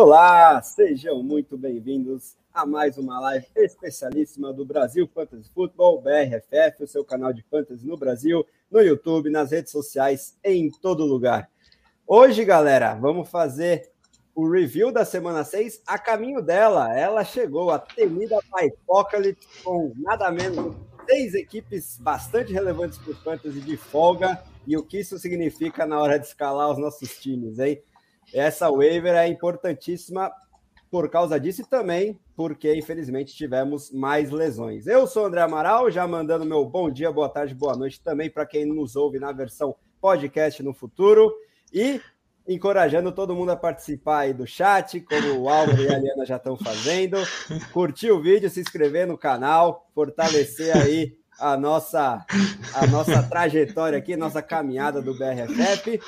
Olá, sejam muito bem-vindos a mais uma live especialíssima do Brasil Fantasy Football, BRFF, o seu canal de fantasy no Brasil, no YouTube, nas redes sociais, em todo lugar. Hoje, galera, vamos fazer o review da semana 6 a caminho dela. Ela chegou, a temida Apocalypse, com nada menos seis equipes bastante relevantes para o fantasy de folga e o que isso significa na hora de escalar os nossos times, hein? Essa waiver é importantíssima por causa disso e também porque, infelizmente, tivemos mais lesões. Eu sou o André Amaral, já mandando meu bom dia, boa tarde, boa noite também para quem nos ouve na versão podcast no futuro e encorajando todo mundo a participar aí do chat, como o Álvaro e a Eliana já estão fazendo. Curtir o vídeo, se inscrever no canal, fortalecer aí a nossa, a nossa trajetória aqui, nossa caminhada do BRFF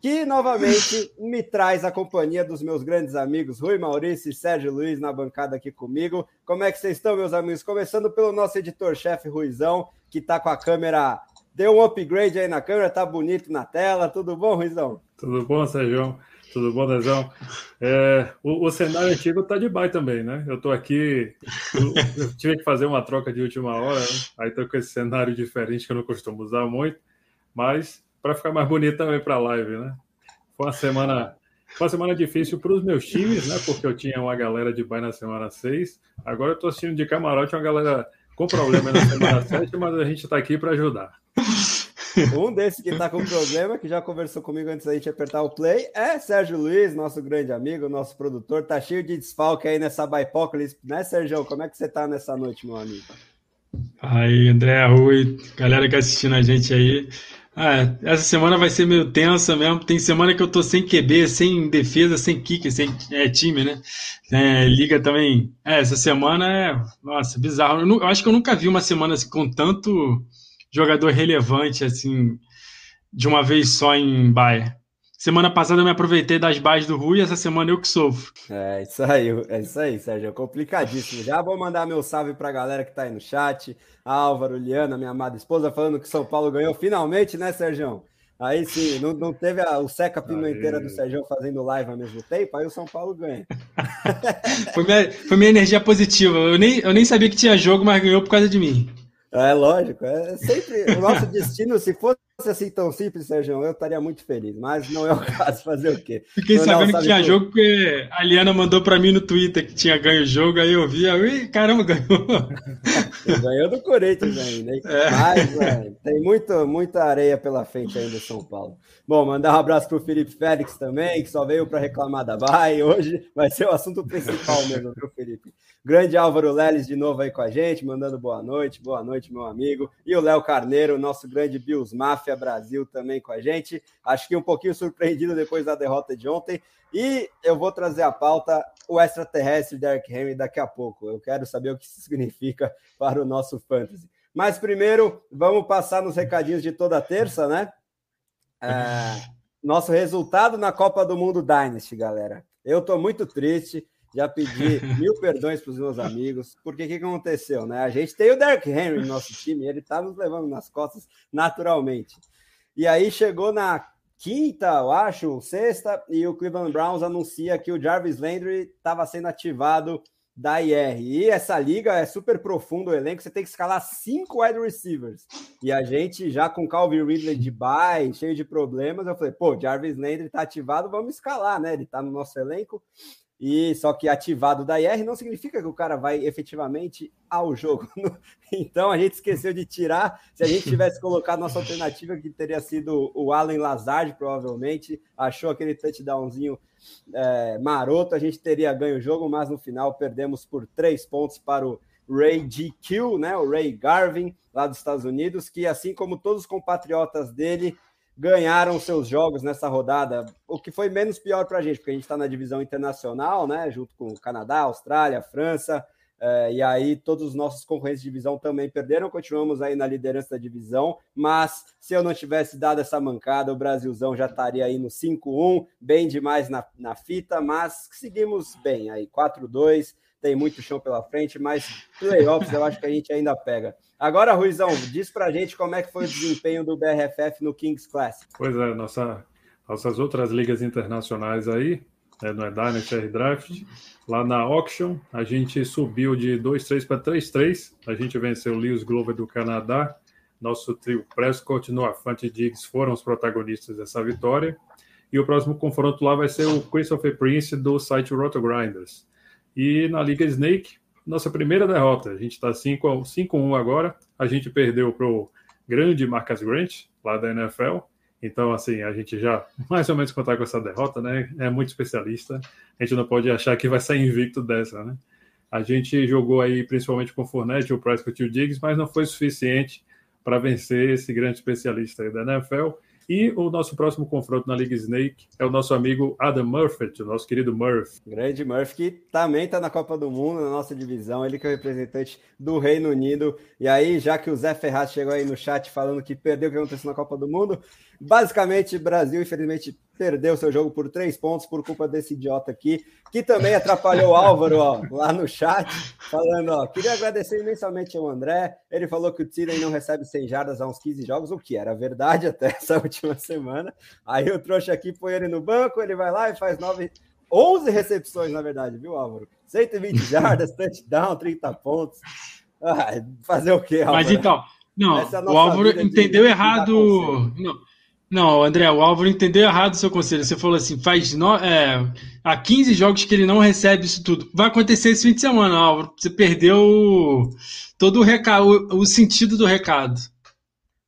que novamente me traz a companhia dos meus grandes amigos Rui Maurício e Sérgio Luiz na bancada aqui comigo. Como é que vocês estão, meus amigos? Começando pelo nosso editor-chefe Ruizão, que está com a câmera. Deu um upgrade aí na câmera, tá bonito na tela. Tudo bom, Ruizão? Tudo bom, Sérgio? Tudo bom, Dezão? É, o, o, cenário antigo tá de baixo também, né? Eu tô aqui, eu, eu, tive que fazer uma troca de última hora, né? aí tô com esse cenário diferente que eu não costumo usar muito, mas para ficar mais bonito também para a live, né? Foi uma semana, foi uma semana difícil para os meus times, né? Porque eu tinha uma galera de bye na semana 6. Agora eu estou assistindo de camarote uma galera com problema na semana 7, mas a gente está aqui para ajudar. Um desses que está com problema, que já conversou comigo antes da gente apertar o play, é Sérgio Luiz, nosso grande amigo, nosso produtor. Tá cheio de desfalque aí nessa Bipócalis, né, Sérgio? Como é que você tá nessa noite, meu amigo? Aí, André, Rui, galera que assistindo a gente aí. Ah, essa semana vai ser meio tensa mesmo. Tem semana que eu tô sem QB, sem defesa, sem kick, sem é, time, né? É, liga também. É, essa semana é. Nossa, bizarro. Eu, eu, acho que eu nunca vi uma semana assim, com tanto jogador relevante, assim, de uma vez só em Baia. Semana passada eu me aproveitei das bases do Rui, essa semana eu que sofro. É isso aí, é isso aí, Sérgio. É complicadíssimo. Já vou mandar meu salve para a galera que está aí no chat. Álvaro, Liana, minha amada esposa, falando que São Paulo ganhou finalmente, né, Sérgio? Aí sim, não, não teve a, o Seca Pimenteira do Sérgio fazendo live ao mesmo tempo, aí o São Paulo ganha. foi, minha, foi minha energia positiva. Eu nem, eu nem sabia que tinha jogo, mas ganhou por causa de mim. É lógico, é sempre o nosso destino. Se fosse assim tão simples, Sérgio, eu estaria muito feliz, mas não é o caso. Fazer o quê? Fiquei não, sabendo que tinha jogo porque a Liana mandou para mim no Twitter que tinha ganho o jogo, aí eu vi, aí, caramba, ganhou. ganhou do Corinthians ainda, hein? É. Mas é, tem muito, muita areia pela frente ainda em São Paulo. Bom, mandar um abraço para o Felipe Félix também, que só veio para reclamar da Bahia. Hoje vai ser o assunto principal mesmo, viu, Felipe? Grande Álvaro Leles de novo aí com a gente, mandando boa noite, boa noite, meu amigo. E o Léo Carneiro, nosso grande Bills Máfia Brasil também com a gente. Acho que um pouquinho surpreendido depois da derrota de ontem. E eu vou trazer a pauta o extraterrestre Derek Henry daqui a pouco. Eu quero saber o que isso significa para o nosso fantasy. Mas primeiro, vamos passar nos recadinhos de toda terça, né? É, nosso resultado na Copa do Mundo Dynasty, galera. Eu estou muito triste já pedi mil perdões para os meus amigos, porque o que, aconteceu, né? A gente tem o Derrick Henry no nosso time, ele está nos levando nas costas naturalmente. E aí chegou na quinta, eu acho, sexta, e o Cleveland Browns anuncia que o Jarvis Landry estava sendo ativado da IR. E essa liga é super profundo o elenco, você tem que escalar cinco wide receivers. E a gente já com Calvin Ridley de bye, cheio de problemas, eu falei, pô, Jarvis Landry está ativado, vamos escalar, né? Ele está no nosso elenco. E só que ativado da IR não significa que o cara vai efetivamente ao jogo. Então a gente esqueceu de tirar. Se a gente tivesse colocado nossa alternativa, que teria sido o Allen Lazard, provavelmente, achou aquele touchdownzinho é, maroto, a gente teria ganho o jogo, mas no final perdemos por três pontos para o Ray GQ, né? O Ray Garvin, lá dos Estados Unidos, que assim como todos os compatriotas dele ganharam seus jogos nessa rodada, o que foi menos pior para a gente, porque a gente está na divisão internacional, né, junto com o Canadá, Austrália, França, é, e aí todos os nossos concorrentes de divisão também perderam, continuamos aí na liderança da divisão, mas se eu não tivesse dado essa mancada, o Brasilzão já estaria aí no 5-1, bem demais na, na fita, mas seguimos bem aí, 4-2, tem muito chão pela frente, mas playoffs eu acho que a gente ainda pega. Agora, Ruizão, diz pra gente como é que foi o desempenho do BRFF no Kings Classic. Pois é, nossa, nossas outras ligas internacionais aí, né, no Dynasty Draft. Lá na Auction, a gente subiu de 2-3 para 3-3. A gente venceu o Lewis Glover do Canadá. Nosso trio Prescott, Noah Fant e Diggs foram os protagonistas dessa vitória. E o próximo confronto lá vai ser o Christopher Prince do site Roto Grinders. E na Liga Snake, nossa primeira derrota. A gente está 5-1 agora. A gente perdeu para o grande Marcus Grant, lá da NFL. Então, assim, a gente já mais ou menos contar com essa derrota, né? É muito especialista. A gente não pode achar que vai sair invicto dessa, né? A gente jogou aí principalmente com o Fournette, o Prescott e o Diggs, mas não foi suficiente para vencer esse grande especialista da NFL. E o nosso próximo confronto na Liga Snake é o nosso amigo Adam Murphy, o nosso querido Murphy. Grande Murphy, que também está na Copa do Mundo, na nossa divisão. Ele que é o representante do Reino Unido. E aí, já que o Zé Ferraz chegou aí no chat falando que perdeu o que aconteceu na Copa do Mundo, basicamente, Brasil, infelizmente, perdeu seu jogo por três pontos por culpa desse idiota aqui, que também atrapalhou o Álvaro ó, lá no chat, falando: ó, queria agradecer imensamente ao André. Ele falou que o Tillen não recebe 100 jardas há uns 15 jogos, o que era verdade até essa última semana. Aí o trouxa aqui põe ele no banco, ele vai lá e faz 9, 11 recepções, na verdade, viu, Álvaro? 120 jardas, touchdown, 30 pontos. Ah, fazer o quê, Álvaro? Mas então, não, é o Álvaro entendeu de, errado. De não. Não, André, o Álvaro entendeu errado o seu conselho. Você falou assim: faz no, é, há 15 jogos que ele não recebe isso tudo. Vai acontecer esse fim de semana, Álvaro. Você perdeu todo o recado, o, sentido do recado.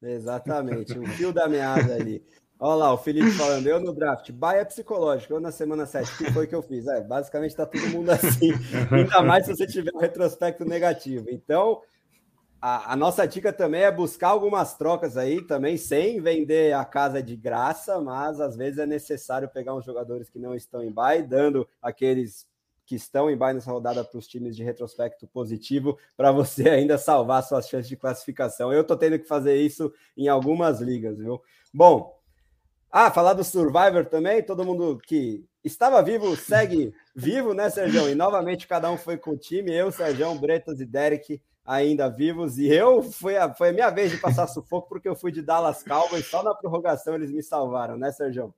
Exatamente, o fio da meada ali. Olha lá, o Felipe falando, eu no draft, baia psicológico, eu na semana 7, o que foi que eu fiz? É, basicamente tá todo mundo assim, ainda mais se você tiver um retrospecto negativo. Então, a, a, nossa dica também é buscar algumas trocas aí também, sem vender a casa de graça, mas às vezes é necessário pegar uns jogadores que não estão em buy, dando aqueles que estão em buy nessa rodada para os times de retrospecto positivo, para você ainda salvar suas chances de classificação. Eu estou tendo que fazer isso em algumas ligas, viu? Bom, ah, falar do Survivor também, todo mundo que estava vivo segue vivo, né, Sérgio? E novamente cada um foi com o time, eu, Sérgio, Bretas e Derek ainda vivos. E eu foi a, foi a minha vez de passar sufoco, porque eu fui de Dallas Cowboys, só na prorrogação eles me salvaram, né, Sérgio?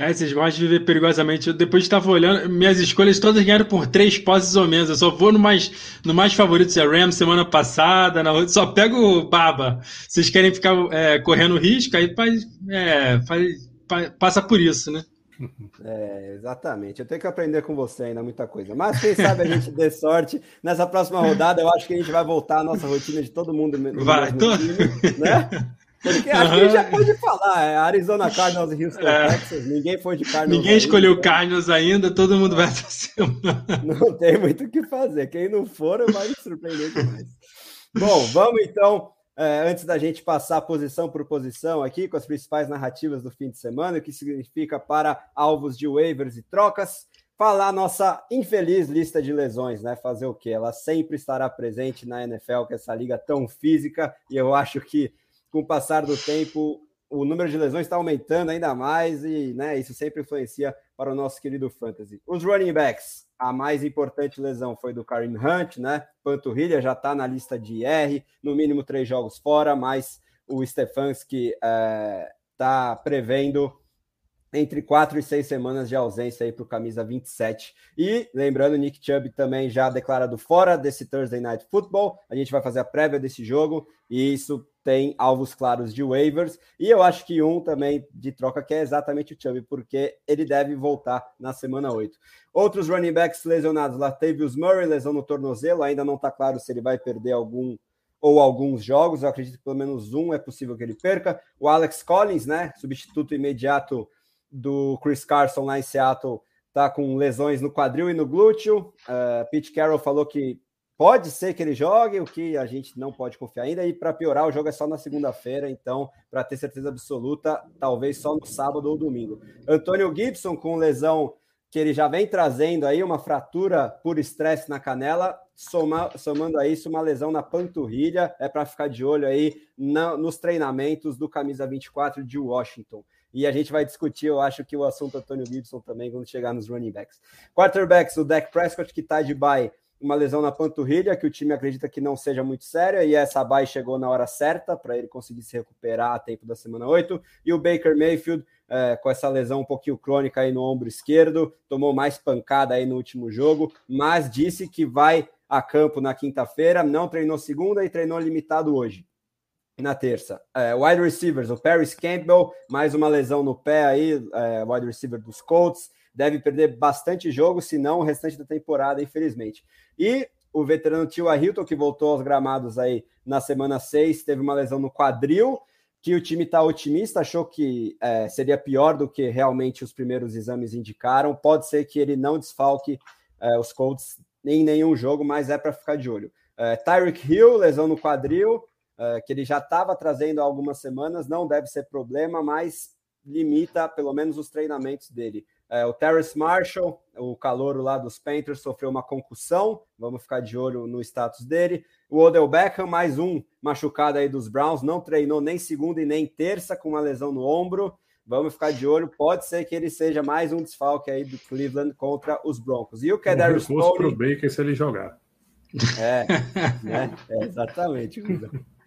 É, vocês gostam de viver perigosamente. Eu depois estava olhando, minhas escolhas todas ganharam por três posses ou menos. Eu só vou no mais, no mais favorito, é Rams semana passada, na só pego baba. Vocês querem ficar é, correndo risco, aí faz, é, faz, passa por isso, né? É, exatamente. Eu tenho que aprender com você ainda muita coisa. Mas quem sabe a gente dê sorte. Nessa próxima rodada, eu acho que a gente vai voltar à nossa rotina de todo mundo vai, tô... time, né? Porque acho que gente já pode falar. É Arizona Cardinals e Houston é. Texas. Ninguém foi de Cardinals. Ninguém ainda. escolheu Cardinals ainda, todo mundo vai essa semana. Não tem muito o que fazer. Quem não for vai surpreender demais. Bom, vamos então antes da gente passar posição por posição aqui com as principais narrativas do fim de semana, o que significa para alvos de waivers e trocas, falar nossa infeliz lista de lesões, né? Fazer o quê? Ela sempre estará presente na NFL, que é essa liga tão física, e eu acho que com o passar do tempo o número de lesões está aumentando ainda mais e né, isso sempre influencia para o nosso querido fantasy. Os running backs, a mais importante lesão foi do Karim Hunt, né? Panturrilha já está na lista de IR, no mínimo três jogos fora, mas o Stefanski está é, prevendo entre quatro e seis semanas de ausência aí para o camisa 27. E lembrando, Nick Chubb também já declarado fora desse Thursday Night Football. A gente vai fazer a prévia desse jogo e isso tem alvos claros de waivers. E eu acho que um também de troca que é exatamente o Chubb, porque ele deve voltar na semana 8. Outros running backs lesionados, Latavius Murray, lesão no tornozelo, ainda não está claro se ele vai perder algum ou alguns jogos, eu acredito que pelo menos um é possível que ele perca. O Alex Collins, né, substituto imediato do Chris Carson lá em Seattle tá com lesões no quadril e no glúteo. Uh, Pete Carroll falou que pode ser que ele jogue, o que a gente não pode confiar ainda. E para piorar, o jogo é só na segunda-feira, então, para ter certeza absoluta, talvez só no sábado ou domingo. Antônio Gibson com lesão que ele já vem trazendo aí, uma fratura por estresse na canela, soma, somando a isso uma lesão na panturrilha, é para ficar de olho aí na, nos treinamentos do camisa 24 de Washington. E a gente vai discutir, eu acho que o assunto Antônio Gibson também quando chegar nos running backs. Quarterbacks, o Dak Prescott, que está de bye, uma lesão na panturrilha, que o time acredita que não seja muito séria, e essa bye chegou na hora certa para ele conseguir se recuperar a tempo da semana 8. E o Baker Mayfield, é, com essa lesão um pouquinho crônica aí no ombro esquerdo, tomou mais pancada aí no último jogo, mas disse que vai a campo na quinta-feira, não treinou segunda e treinou limitado hoje. Na terça, é, wide receivers, o Paris Campbell, mais uma lesão no pé aí, é, wide receiver dos Colts, deve perder bastante jogo, se não o restante da temporada, infelizmente. E o veterano Tio Hilton, que voltou aos gramados aí na semana 6, teve uma lesão no quadril, que o time está otimista, achou que é, seria pior do que realmente os primeiros exames indicaram. Pode ser que ele não desfalque é, os Colts em nenhum jogo, mas é para ficar de olho. É, Tyreek Hill, lesão no quadril, é, que ele já estava trazendo há algumas semanas, não deve ser problema, mas limita pelo menos os treinamentos dele. É, o Terrace Marshall, o calouro lá dos Panthers, sofreu uma concussão. Vamos ficar de olho no status dele. O Odell Beckham, mais um machucado aí dos Browns, não treinou nem segunda e nem terça com uma lesão no ombro. Vamos ficar de olho. Pode ser que ele seja mais um desfalque aí do Cleveland contra os Broncos. E o Kadarius Tony... para o Baker se ele jogar. É, né? é exatamente.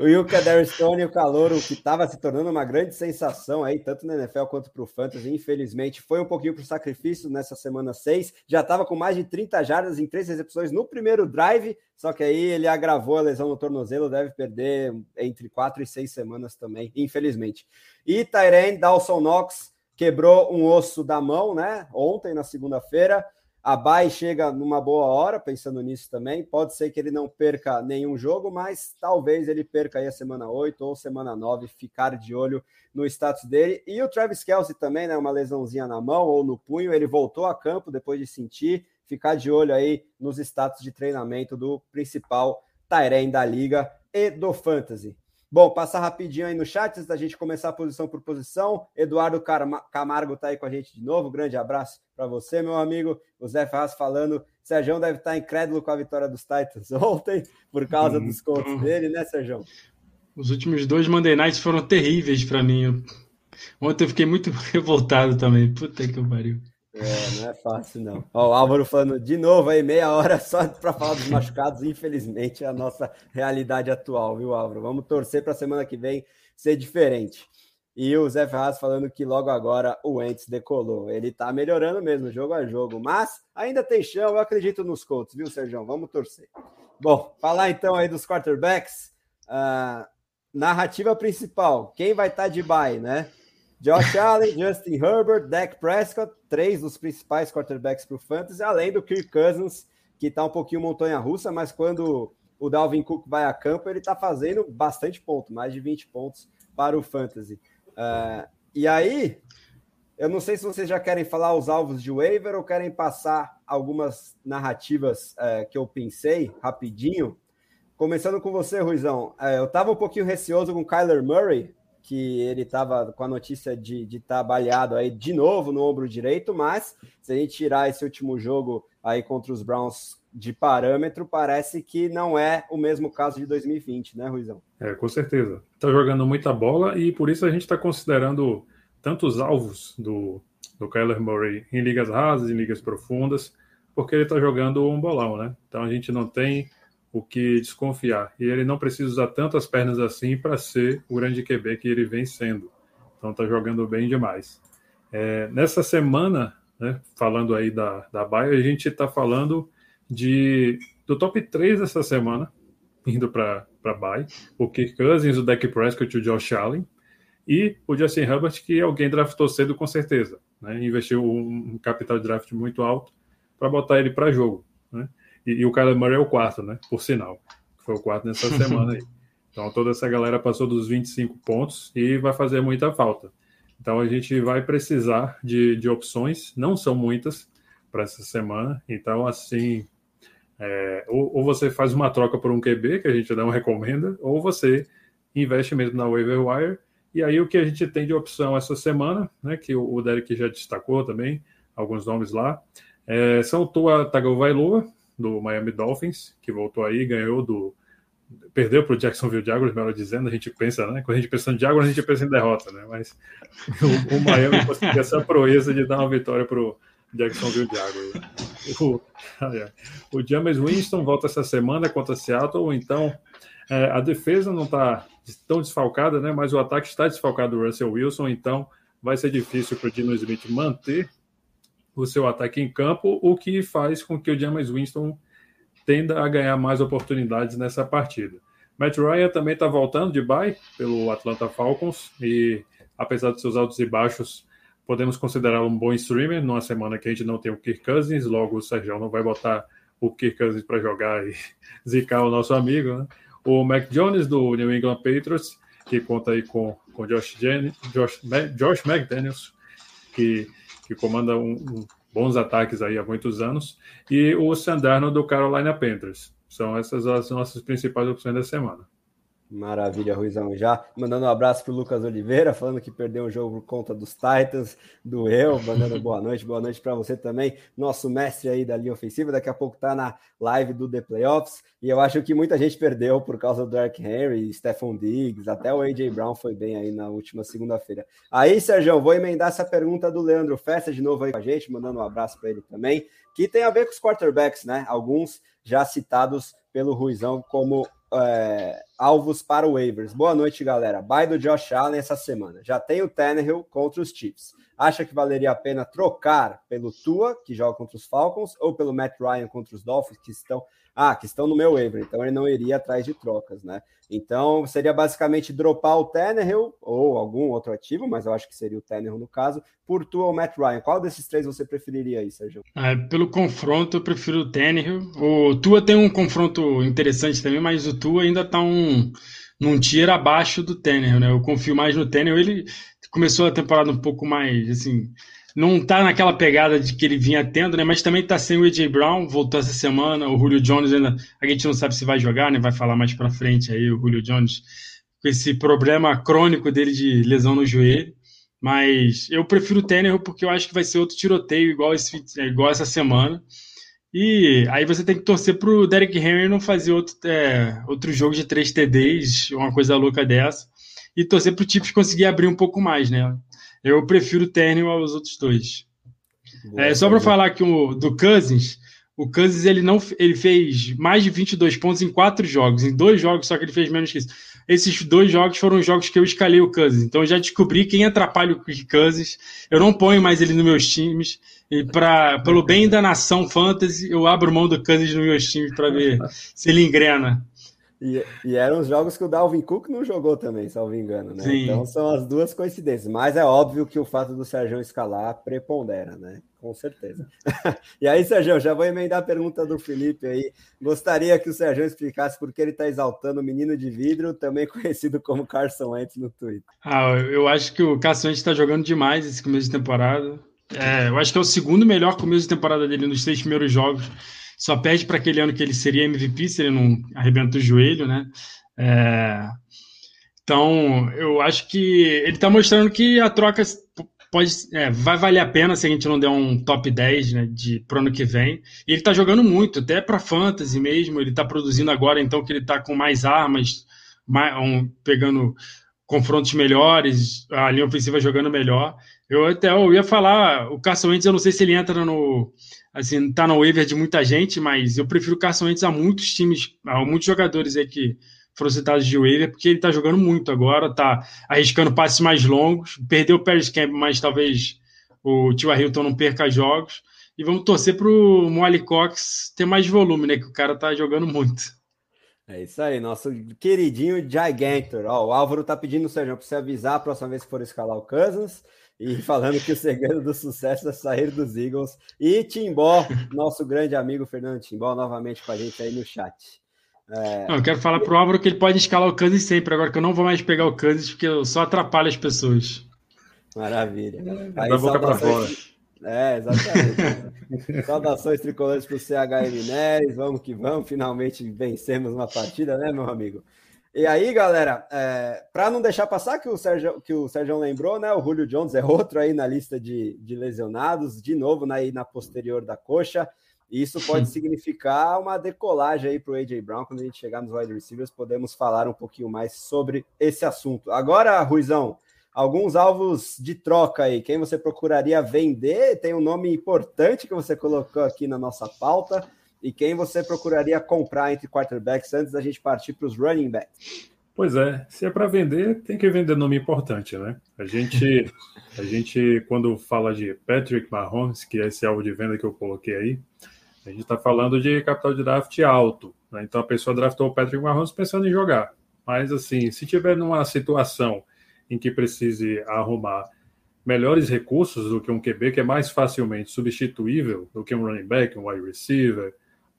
O Yuka Darstone, o calor, o que estava se tornando uma grande sensação aí, tanto na NFL quanto para o Fantasy, infelizmente, foi um pouquinho para o sacrifício nessa semana 6. Já estava com mais de 30 jardas em três recepções no primeiro drive, só que aí ele agravou a lesão no tornozelo, deve perder entre quatro e seis semanas também, infelizmente. E Tyrene Dawson Knox quebrou um osso da mão, né? Ontem, na segunda-feira. A Bay chega numa boa hora, pensando nisso também. Pode ser que ele não perca nenhum jogo, mas talvez ele perca aí a semana 8 ou semana 9, ficar de olho no status dele. E o Travis Kelsey também, né? Uma lesãozinha na mão ou no punho. Ele voltou a campo depois de sentir. Ficar de olho aí nos status de treinamento do principal Tyrene da liga e do Fantasy. Bom, passar rapidinho aí no chat antes da gente começar posição por posição. Eduardo Camargo está aí com a gente de novo. Grande abraço para você, meu amigo. O Zé Ferraz falando. Sérgio deve estar tá incrédulo com a vitória dos Titans ontem, por causa uhum. dos contos dele, né, Sérgio? Os últimos dois Monday Nights foram terríveis para mim. Ontem eu fiquei muito revoltado também. Puta que pariu. É, não é fácil, não. Ó, o Álvaro falando de novo aí, meia hora só para falar dos machucados. Infelizmente, é a nossa realidade atual, viu, Álvaro? Vamos torcer para a semana que vem ser diferente. E o Zé Ferraz falando que logo agora o Ents decolou. Ele tá melhorando mesmo, jogo a jogo. Mas ainda tem chão, eu acredito nos Colts, viu, Sérgio? Vamos torcer. Bom, falar então aí dos quarterbacks. Uh, narrativa principal. Quem vai estar tá de bye, né? Josh Allen, Justin Herbert, Dak Prescott, três dos principais quarterbacks para o Fantasy, além do Kirk Cousins, que está um pouquinho montanha-russa, mas quando o Dalvin Cook vai a campo, ele está fazendo bastante ponto, mais de 20 pontos para o Fantasy. Uh, e aí, eu não sei se vocês já querem falar os alvos de waiver ou querem passar algumas narrativas uh, que eu pensei rapidinho. Começando com você, Ruizão. Uh, eu estava um pouquinho receoso com o Kyler Murray, que ele estava com a notícia de estar tá baleado aí de novo no ombro direito, mas se a gente tirar esse último jogo aí contra os Browns de parâmetro, parece que não é o mesmo caso de 2020, né, Ruizão? É, com certeza. Está jogando muita bola e por isso a gente está considerando tantos alvos do, do Kyler Murray em ligas rasas, em ligas profundas, porque ele está jogando um bolão, né? Então a gente não tem o que desconfiar. E ele não precisa usar tantas pernas assim para ser o grande QB que ele vem sendo. Então está jogando bem demais. É, nessa semana, né, falando aí da, da Baia, a gente está falando de, do top 3 dessa semana, indo para a Bay, o Kirk Cousins, o Dak Prescott o Josh Allen, e o Justin Herbert, que alguém draftou cedo com certeza. Né, investiu um, um capital de draft muito alto para botar ele para jogo. Né? E, e o Kyler Murray é o quarto, né? Por sinal. Foi o quarto nessa semana aí. Então toda essa galera passou dos 25 pontos e vai fazer muita falta. Então a gente vai precisar de, de opções, não são muitas para essa semana. Então, assim, é, ou, ou, você faz uma troca por um QB, que a gente não recomenda, ou você investe mesmo na waiver wire. E aí o que a gente tem de opção essa semana, né, que o, o Derek já destacou também, alguns nomes lá, é, são o Tua Tagovailoa, do Miami Dolphins, que voltou aí, ganhou do. Perdeu para o Jacksonville Jaguars, melhor dizendo, a gente pensa, né? Quando a gente pensa em Jaguars, a gente pensa em derrota, né? Mas o, o Miami conseguiu essa proeza de dar uma vitória para o Jacksonville Jaguars. O, o James Winston volta essa semana contra Seattle, então é, a defesa não está tão desfalcada, né? Mas o ataque está desfalcado do Russell Wilson, então vai ser difícil para o Dino Smith manter o seu ataque em campo, o que faz com que o James Winston tenda a ganhar mais oportunidades nessa partida. Matt Ryan também está voltando de bye pelo Atlanta Falcons e, apesar de seus altos e baixos, podemos considerar um bom streamer numa semana que a gente não tem o Kirk Cousins, logo o Sérgio não vai botar o Kirk Cousins para jogar e zicar o nosso amigo. Né? O Mac Jones do New England Patriots, que conta aí com, com Josh, Jen, Josh, Josh McDaniels, que, que comanda um, um, bons ataques aí há muitos anos, e o Sandarno do Carolina Panthers. São essas as nossas principais opções da semana. Maravilha, Ruizão. Já mandando um abraço para o Lucas Oliveira, falando que perdeu o jogo por conta dos Titans, do eu, mandando boa noite, boa noite para você também, nosso mestre aí da linha ofensiva. Daqui a pouco está na live do The Playoffs. E eu acho que muita gente perdeu por causa do Dark Henry, Stephon Diggs, até o AJ Brown foi bem aí na última segunda-feira. Aí, Sérgio, vou emendar essa pergunta do Leandro Festa de novo aí com a gente, mandando um abraço para ele também, que tem a ver com os quarterbacks, né? Alguns já citados pelo Ruizão como é, alvos para waivers. Boa noite, galera. Bye do Josh Allen essa semana. Já tem o Tannehill contra os Chiefs. Acha que valeria a pena trocar pelo Tua, que joga contra os Falcons, ou pelo Matt Ryan contra os Dolphins, que estão ah, que estão no meu waiver, então ele não iria atrás de trocas, né? Então seria basicamente dropar o Tannehill ou algum outro ativo, mas eu acho que seria o Tannehill no caso, por Tua ou Matt Ryan. Qual desses três você preferiria aí, Sérgio? Ah, pelo confronto, eu prefiro o Tannehill. O Tua tem um confronto interessante também, mas o Tua ainda tá um num tier abaixo do Tannehill, né? Eu confio mais no Tannehill. Ele começou a temporada um pouco mais, assim, não tá naquela pegada de que ele vinha tendo, né? Mas também tá sem o AJ Brown, voltou essa semana, o Julio Jones ainda, a gente não sabe se vai jogar, né? Vai falar mais para frente aí o Julio Jones com esse problema crônico dele de lesão no joelho. Mas eu prefiro o Tannehill porque eu acho que vai ser outro tiroteio igual, esse, igual essa semana. E aí você tem que torcer pro Derek Henry não fazer outro, é, outro jogo de 3 TDs, uma coisa louca dessa. E torcer pro Chiefs conseguir abrir um pouco mais, né? Eu prefiro o Térnio aos outros dois. Boa, é, só para falar que o do Cousins, o Cousins ele não ele fez mais de 22 pontos em quatro jogos, em dois jogos só que ele fez menos que isso. Esses dois jogos foram jogos que eu escalei o Cousins, então eu já descobri quem atrapalha o Cousins. Eu não ponho mais ele nos meus times e para pelo bem da nação fantasy eu abro mão do Cousins nos meus times para ver se ele engrena. E, e, eram os jogos que o Dalvin Cook não jogou também, salvo engano, né? Sim. Então são as duas coincidências. Mas é óbvio que o fato do Sérgio escalar prepondera, né? Com certeza. e aí, Sérgio, já vou emendar a pergunta do Felipe aí. Gostaria que o Sérgio explicasse por que ele está exaltando o menino de vidro, também conhecido como Carson Wentz no Twitter. Ah, eu acho que o Carson Wentz está jogando demais esse começo de temporada. É, eu acho que é o segundo melhor começo de temporada dele nos seis primeiros jogos só perde para aquele ano que ele seria MVP se ele não arrebenta o joelho, né? É... Então, eu acho que ele está mostrando que a troca pode, é, vai valer a pena se a gente não der um top 10 né, de pro ano que vem. E ele está jogando muito, até para fantasy mesmo. Ele está produzindo agora, então que ele está com mais armas, mais, um, pegando confrontos melhores, a linha ofensiva jogando melhor. Eu até eu ia falar, o Carson Wentz, eu não sei se ele entra no assim, tá no waiver de muita gente, mas eu prefiro Carson Wentz a muitos times, a muitos jogadores aí que foram citados de waiver, porque ele tá jogando muito agora, tá arriscando passes mais longos, perdeu o Paris Camp, mas talvez o Tio Hilton não perca jogos, e vamos torcer pro Molly Cox ter mais volume, né, que o cara tá jogando muito. É isso aí, nosso queridinho Gigantor. Ó, o Álvaro tá pedindo, Sérgio, para você avisar a próxima vez que for escalar o Cousins. E falando que o segredo do sucesso é sair dos Eagles. E Timbó, nosso grande amigo Fernando Timbó, novamente com a gente aí no chat. É... Não, eu quero falar pro Álvaro que ele pode escalar o Kansas sempre, agora que eu não vou mais pegar o Kansas, porque eu só atrapalho as pessoas. Maravilha. Aí, da boca para fora. É, exatamente. saudações tricolores para o CHM Neres. Vamos que vamos, finalmente vencemos uma partida, né, meu amigo? E aí, galera, é, para não deixar passar que o Sérgio, que o Sérgio lembrou, né? O Julio Jones é outro aí na lista de, de lesionados, de novo na, na posterior da coxa. E isso pode significar uma decolagem aí para o AJ Brown. Quando a gente chegar nos wide receivers, podemos falar um pouquinho mais sobre esse assunto. Agora, Ruizão, alguns alvos de troca aí. Quem você procuraria vender? Tem um nome importante que você colocou aqui na nossa pauta e quem você procuraria comprar entre quarterbacks antes da gente partir para os running backs? Pois é, se é para vender, tem que vender nome importante, né? A gente, a gente quando fala de Patrick Mahomes, que é esse alvo de venda que eu coloquei aí, a gente está falando de capital de draft alto. Né? Então a pessoa draftou o Patrick Mahomes pensando em jogar. Mas assim, se tiver numa situação em que precise arrumar melhores recursos do que um QB, que é mais facilmente substituível do que um running back, um wide receiver,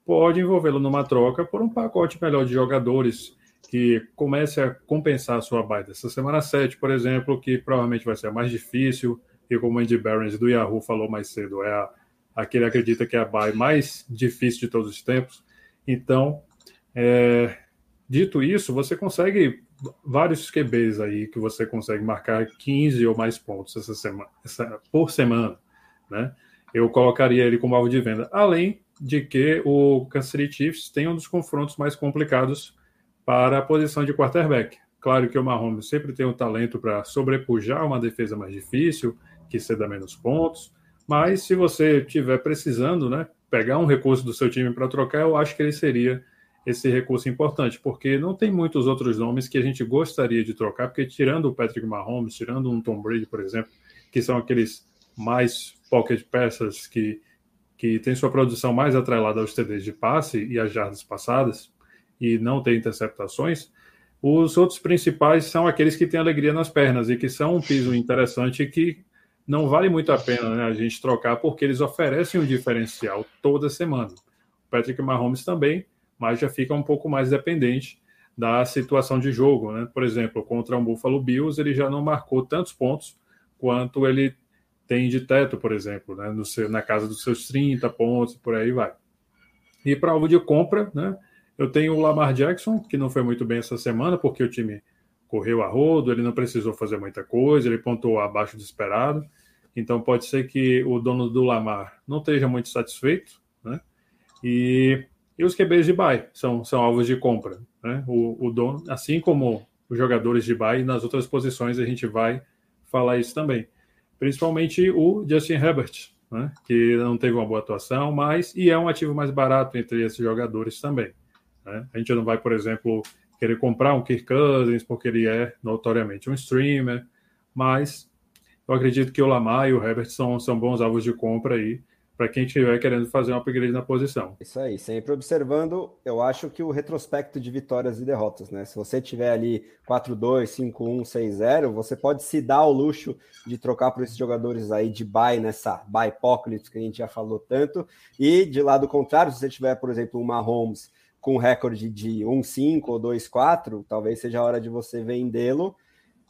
pode envolvê-lo numa troca por um pacote melhor de jogadores que comece a compensar a sua baita. Essa semana 7, por exemplo, que provavelmente vai ser a mais difícil, e como o Andy Barons do Yahoo falou mais cedo, é a, a que ele acredita que é a bye mais difícil de todos os tempos. Então, é, dito isso, você consegue vários QBs aí que você consegue marcar 15 ou mais pontos essa semana, essa, por semana, né? Eu colocaria ele como alvo de venda. Além de que o Kansas City Chiefs tem um dos confrontos mais complicados para a posição de quarterback. Claro que o Mahomes sempre tem um talento para sobrepujar uma defesa mais difícil, que ceda menos pontos, mas se você estiver precisando, né, pegar um recurso do seu time para trocar, eu acho que ele seria esse recurso importante, porque não tem muitos outros nomes que a gente gostaria de trocar, porque tirando o Patrick Mahomes, tirando um Tom Brady, por exemplo, que são aqueles mais pocket peças que, que tem sua produção mais atrelada aos TDs de passe e às jardas passadas, e não tem interceptações, os outros principais são aqueles que têm alegria nas pernas e que são um piso interessante que não vale muito a pena né, a gente trocar porque eles oferecem um diferencial toda semana. O Patrick Mahomes também, mas já fica um pouco mais dependente da situação de jogo. Né? Por exemplo, contra um Buffalo Bills, ele já não marcou tantos pontos quanto ele tem de teto, por exemplo, né? no seu, na casa dos seus 30 pontos, por aí vai. E para alvo de compra, né? eu tenho o Lamar Jackson, que não foi muito bem essa semana, porque o time correu a rodo, ele não precisou fazer muita coisa, ele pontuou abaixo do esperado. Então pode ser que o dono do Lamar não esteja muito satisfeito, né? E e os QBs de buy são, são alvos de compra. Né? O, o dono, assim como os jogadores de buy, nas outras posições a gente vai falar isso também. Principalmente o Justin Herbert, né? que não teve uma boa atuação, mas e é um ativo mais barato entre esses jogadores também. Né? A gente não vai, por exemplo, querer comprar um Kirk Cousins porque ele é notoriamente um streamer, mas eu acredito que o Lamar e o Herbert são, são bons alvos de compra aí para quem estiver querendo fazer um upgrade na posição. Isso aí, sempre observando, eu acho que o retrospecto de vitórias e derrotas, né? Se você tiver ali 4-2, 5-1, 6-0, você pode se dar o luxo de trocar por esses jogadores aí de buy nessa buy apocalypse que a gente já falou tanto, e de lado contrário, se você tiver, por exemplo, uma Mahomes com recorde de 1-5 ou 2-4, talvez seja a hora de você vendê-lo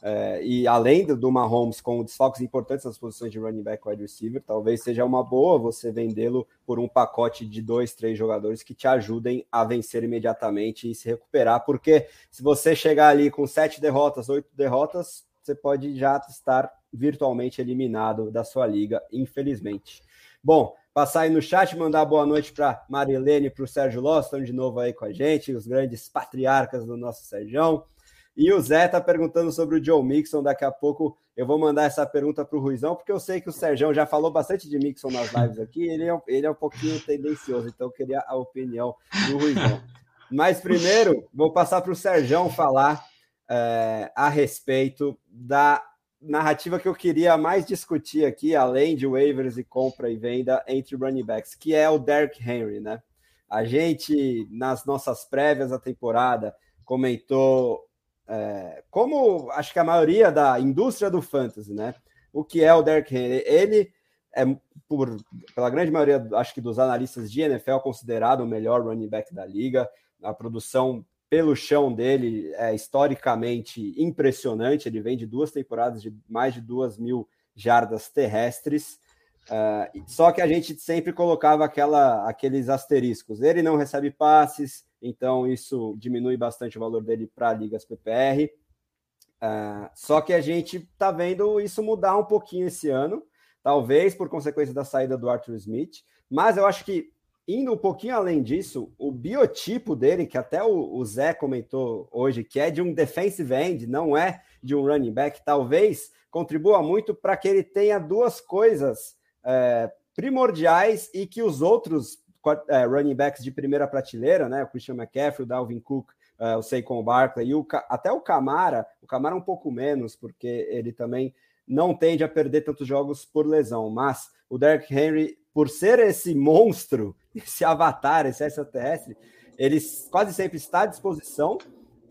é, e além do, do Mahomes com desfalques importantes nas posições de running back wide receiver, talvez seja uma boa você vendê-lo por um pacote de dois, três jogadores que te ajudem a vencer imediatamente e se recuperar, porque se você chegar ali com sete derrotas, oito derrotas, você pode já estar virtualmente eliminado da sua liga, infelizmente. Bom, passar aí no chat, mandar boa noite para Marilene e para o Sérgio Loss, estão de novo aí com a gente, os grandes patriarcas do nosso Sérgio. E o Zé tá perguntando sobre o Joe Mixon. Daqui a pouco eu vou mandar essa pergunta para o Ruizão, porque eu sei que o Sérgio já falou bastante de Mixon nas lives aqui. Ele é, ele é um pouquinho tendencioso, então eu queria a opinião do Ruizão. Mas primeiro, vou passar para o Sérgio falar é, a respeito da narrativa que eu queria mais discutir aqui, além de waivers e compra e venda entre running backs, que é o Derrick Henry, né? A gente, nas nossas prévias da temporada, comentou é, como acho que a maioria da indústria do fantasy, né? O que é o Derrick Henry? Ele é, por, pela grande maioria, acho que dos analistas de NFL, considerado o melhor running back da liga. A produção pelo chão dele é historicamente impressionante. Ele vem de duas temporadas de mais de duas mil jardas terrestres. Uh, só que a gente sempre colocava aquela, aqueles asteriscos. Ele não recebe passes, então isso diminui bastante o valor dele para ligas PPR. Uh, é, só que a gente está vendo isso mudar um pouquinho esse ano, talvez por consequência da saída do Arthur Smith, mas eu acho que indo um pouquinho além disso, o biotipo dele, que até o, o Zé comentou hoje, que é de um defensive end, não é de um running back, talvez contribua muito para que ele tenha duas coisas é, primordiais e que os outros é, running backs de primeira prateleira, né, o Christian McCaffrey, o Dalvin Cook, uh, o Saquon Barkley e o, até o Camara, o Camara um pouco menos, porque ele também não tende a perder tantos jogos por lesão, mas o Derrick Henry, por ser esse monstro, esse avatar, esse extraterrestre, ele quase sempre está à disposição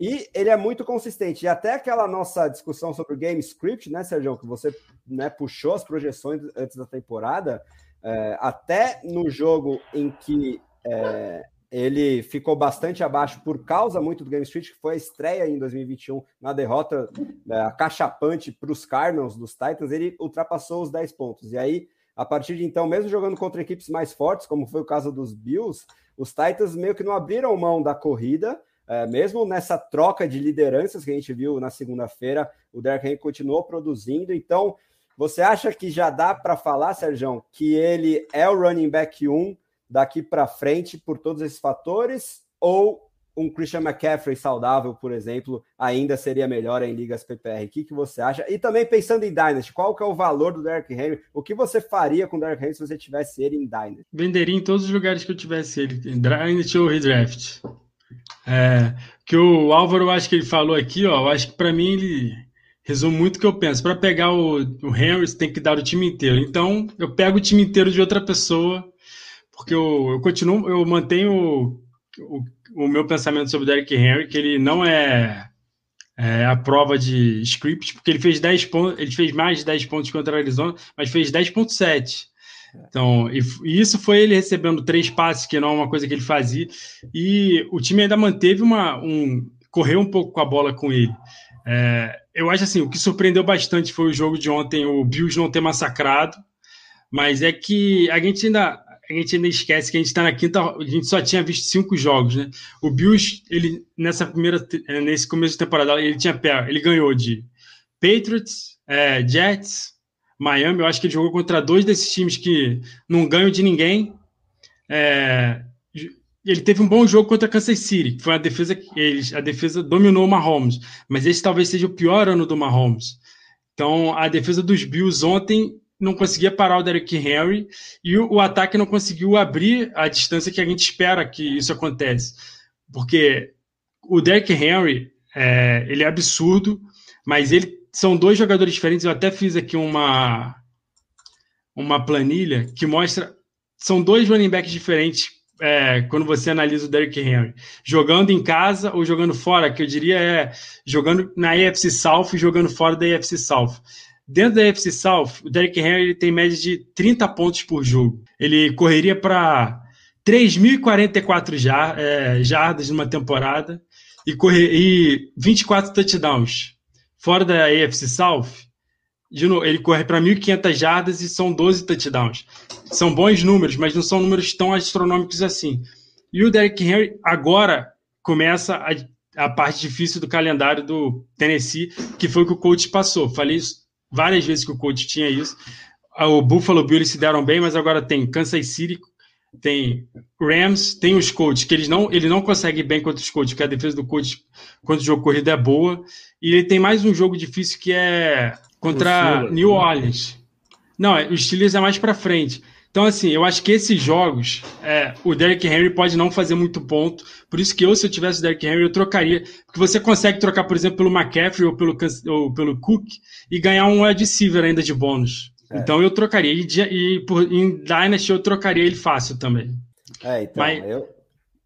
e ele é muito consistente. E até aquela nossa discussão sobre o game script, né, Sérgio, que você né, puxou as projeções antes da temporada, é, até no jogo em que é, ele ficou bastante abaixo por causa muito do Game Street, que foi a estreia em 2021 na derrota é, acachapante para os Cardinals dos Titans, ele ultrapassou os 10 pontos. E aí, a partir de então, mesmo jogando contra equipes mais fortes, como foi o caso dos Bills, os Titans meio que não abriram mão da corrida, é, mesmo nessa troca de lideranças que a gente viu na segunda-feira, o Derrick Henry continuou produzindo. Então, você acha que já dá para falar, Sérgio, que ele é o running back 1 daqui para frente por todos esses fatores? Ou um Christian McCaffrey saudável, por exemplo, ainda seria melhor em ligas PPR? O que, que você acha? E também pensando em Dynasty, qual que é o valor do Derrick Henry? O que você faria com o Derrick Henry se você tivesse ele em Dynasty? Venderia em todos os lugares que eu tivesse ele, em Dynasty ou Redraft. É, que o Álvaro, acho que ele falou aqui, ó, eu acho que para mim ele resume muito o que eu penso. Para pegar o, o Henry, você tem que dar o time inteiro. Então, eu pego o time inteiro de outra pessoa porque eu, eu continuo, eu mantenho o, o, o, meu pensamento sobre o Derrick Henry, que ele não é, é, a prova de script, porque ele fez 10 pontos, ele fez mais de 10 pontos contra a Arizona, mas fez 10.7. Então, e, e, isso foi ele recebendo três passes, que não é uma coisa que ele fazia, e o time ainda manteve uma. Um, correu um pouco com a bola com ele. É, eu acho assim, o que surpreendeu bastante foi o jogo de ontem, o Bills não ter massacrado, mas é que a gente ainda a gente ainda esquece que a gente está na quinta, a gente só tinha visto cinco jogos, né? O Bills, ele nessa primeira, nesse começo de temporada, ele tinha pé, ele ganhou de Patriots, é, Jets, Miami. Eu acho que ele jogou contra dois desses times que não ganham de ninguém. É, ele teve um bom jogo contra Kansas City, que foi a defesa eles, a defesa dominou o Mahomes, mas esse talvez seja o pior ano do Mahomes. Então, a defesa dos Bills ontem não conseguia parar o Derrick Henry e o, o, ataque não conseguiu abrir a distância que a gente espera que isso acontece. Porque o Derrick Henry, é, ele é absurdo, mas ele são dois jogadores diferentes. Eu até fiz aqui uma, uma planilha que mostra são dois running backs diferentes é, quando você analisa o Derrick Henry. Jogando em casa ou jogando fora, que eu diria é jogando na AFC South e jogando fora da AFC South. Dentro da FC South, o Derrick Henry tem média de 30 pontos por jogo. Ele correria para 3.044 jar, é, jardas numa temporada e, correr, e 24 touchdowns. Fora da AFC South, novo, ele corre para 1.500 jardas e são 12 touchdowns. São bons números, mas não são números tão astronômicos assim. E o Derrick Henry agora começa a, a parte difícil do calendário do Tennessee, que foi o que o coach passou. Falei isso várias vezes que o coach tinha isso. O Buffalo Bills se deram bem, mas agora tem Kansas City, tem Rams, tem os coaches, que eles não, ele não consegue bem contra os coaches, porque a defesa do coach contra o jogo corrido é boa. E ele tem mais um jogo difícil que é contra New Orleans. Não, é, os Steelers é mais para frente. Então, assim, eu acho que esses jogos, é, o Derrick Henry pode não fazer muito ponto. Por isso que eu, se eu tivesse o Derrick Henry, eu trocaria. Porque você consegue trocar, por exemplo, pelo McCaffrey ou pelo, ou pelo Cook e ganhar um receiver ainda de bônus. É. Então eu trocaria. E, e por, em Dynasty eu trocaria ele fácil também. É, então, Mas, eu...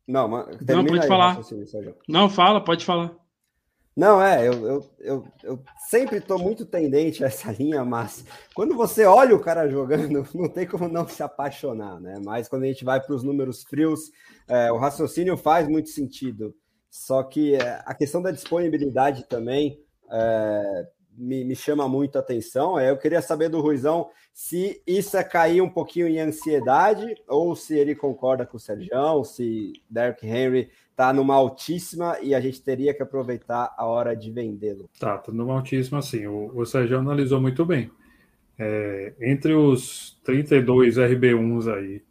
Não, mas, não pode aí, falar. Não, fala, pode falar. Não, é, eu, eu, eu, eu sempre estou muito tendente a essa linha, mas quando você olha o cara jogando, não tem como não se apaixonar, né? Mas quando a gente vai para os números frios, é, o raciocínio faz muito sentido. Só que é, a questão da disponibilidade também é, me, me, chama muito a atenção. É, eu queria saber do Ruizão se isso é cair um pouquinho em ansiedade ou se ele concorda com o Sérgio, se Derrick Henry está numa altíssima e a gente teria que aproveitar a hora de vendê-lo. Tá, tá numa altíssima, sim. O, o Sérgio analisou muito bem. É, entre os 32 RB1s aí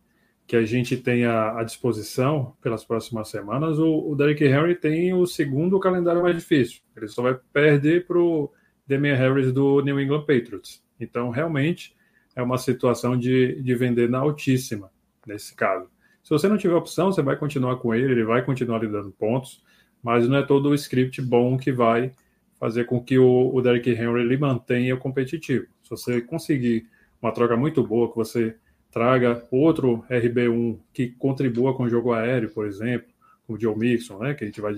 que a gente tem à, à disposição pelas próximas semanas, o, o Derrick Henry tem o segundo calendário mais difícil. Ele só vai perder para o Damian Harris do New England Patriots. Então, realmente, é uma situação de, de vender na altíssima, nesse caso. Se você não tiver opção, você vai continuar com ele, ele vai continuar lhe dando pontos. mas não é todo o script bom que vai fazer com que o, o Derrick Henry ele mantenha competitivo. Se você conseguir uma troca muito boa, que você traga outro RB1 que contribua com o jogo aéreo, por exemplo, como o Joe Mixon, né, que a gente vai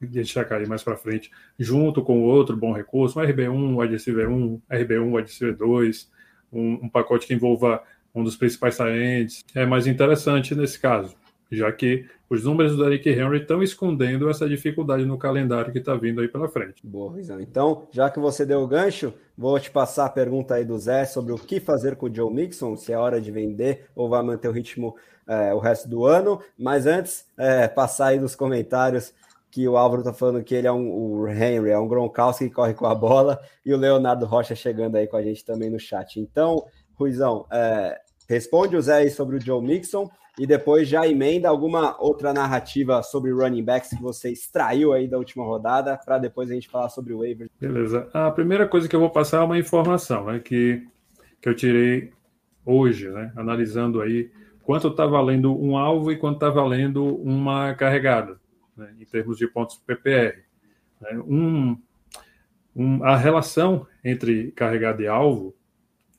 destacar aí mais para frente, junto com outro bom recurso, um RB1, um wide receiver 1, RB1, wide receiver 2, um, um pacote que envolva um dos principais saentes, é mais interessante nesse caso, já que os números do Eric Henry estão escondendo essa dificuldade no calendário que está vindo aí pela frente. Boa, Rizão. Então, já que você deu o gancho, vou te passar a pergunta aí do Zé sobre o que fazer com o Joe Mixon, se é hora de vender ou vai manter o ritmo é, o resto do ano. Mas antes, é, passar aí nos comentários que o Álvaro tá falando que ele é um o Henry, é um Gronkowski que corre com a bola, e o Leonardo Rocha chegando aí com a gente também no chat. Então, Ruizão, é, responde o Zé aí sobre o Joe Mixon e depois já emenda alguma outra narrativa sobre running backs que você extraiu aí da última rodada, para depois a gente falar sobre o waiver. Beleza. A primeira coisa que eu vou passar é uma informação né, que, que eu tirei hoje, né, analisando aí quanto está valendo um alvo e quanto está valendo uma carregada né, em termos de pontos PPR. Né, um, um, a relação entre carregado e alvo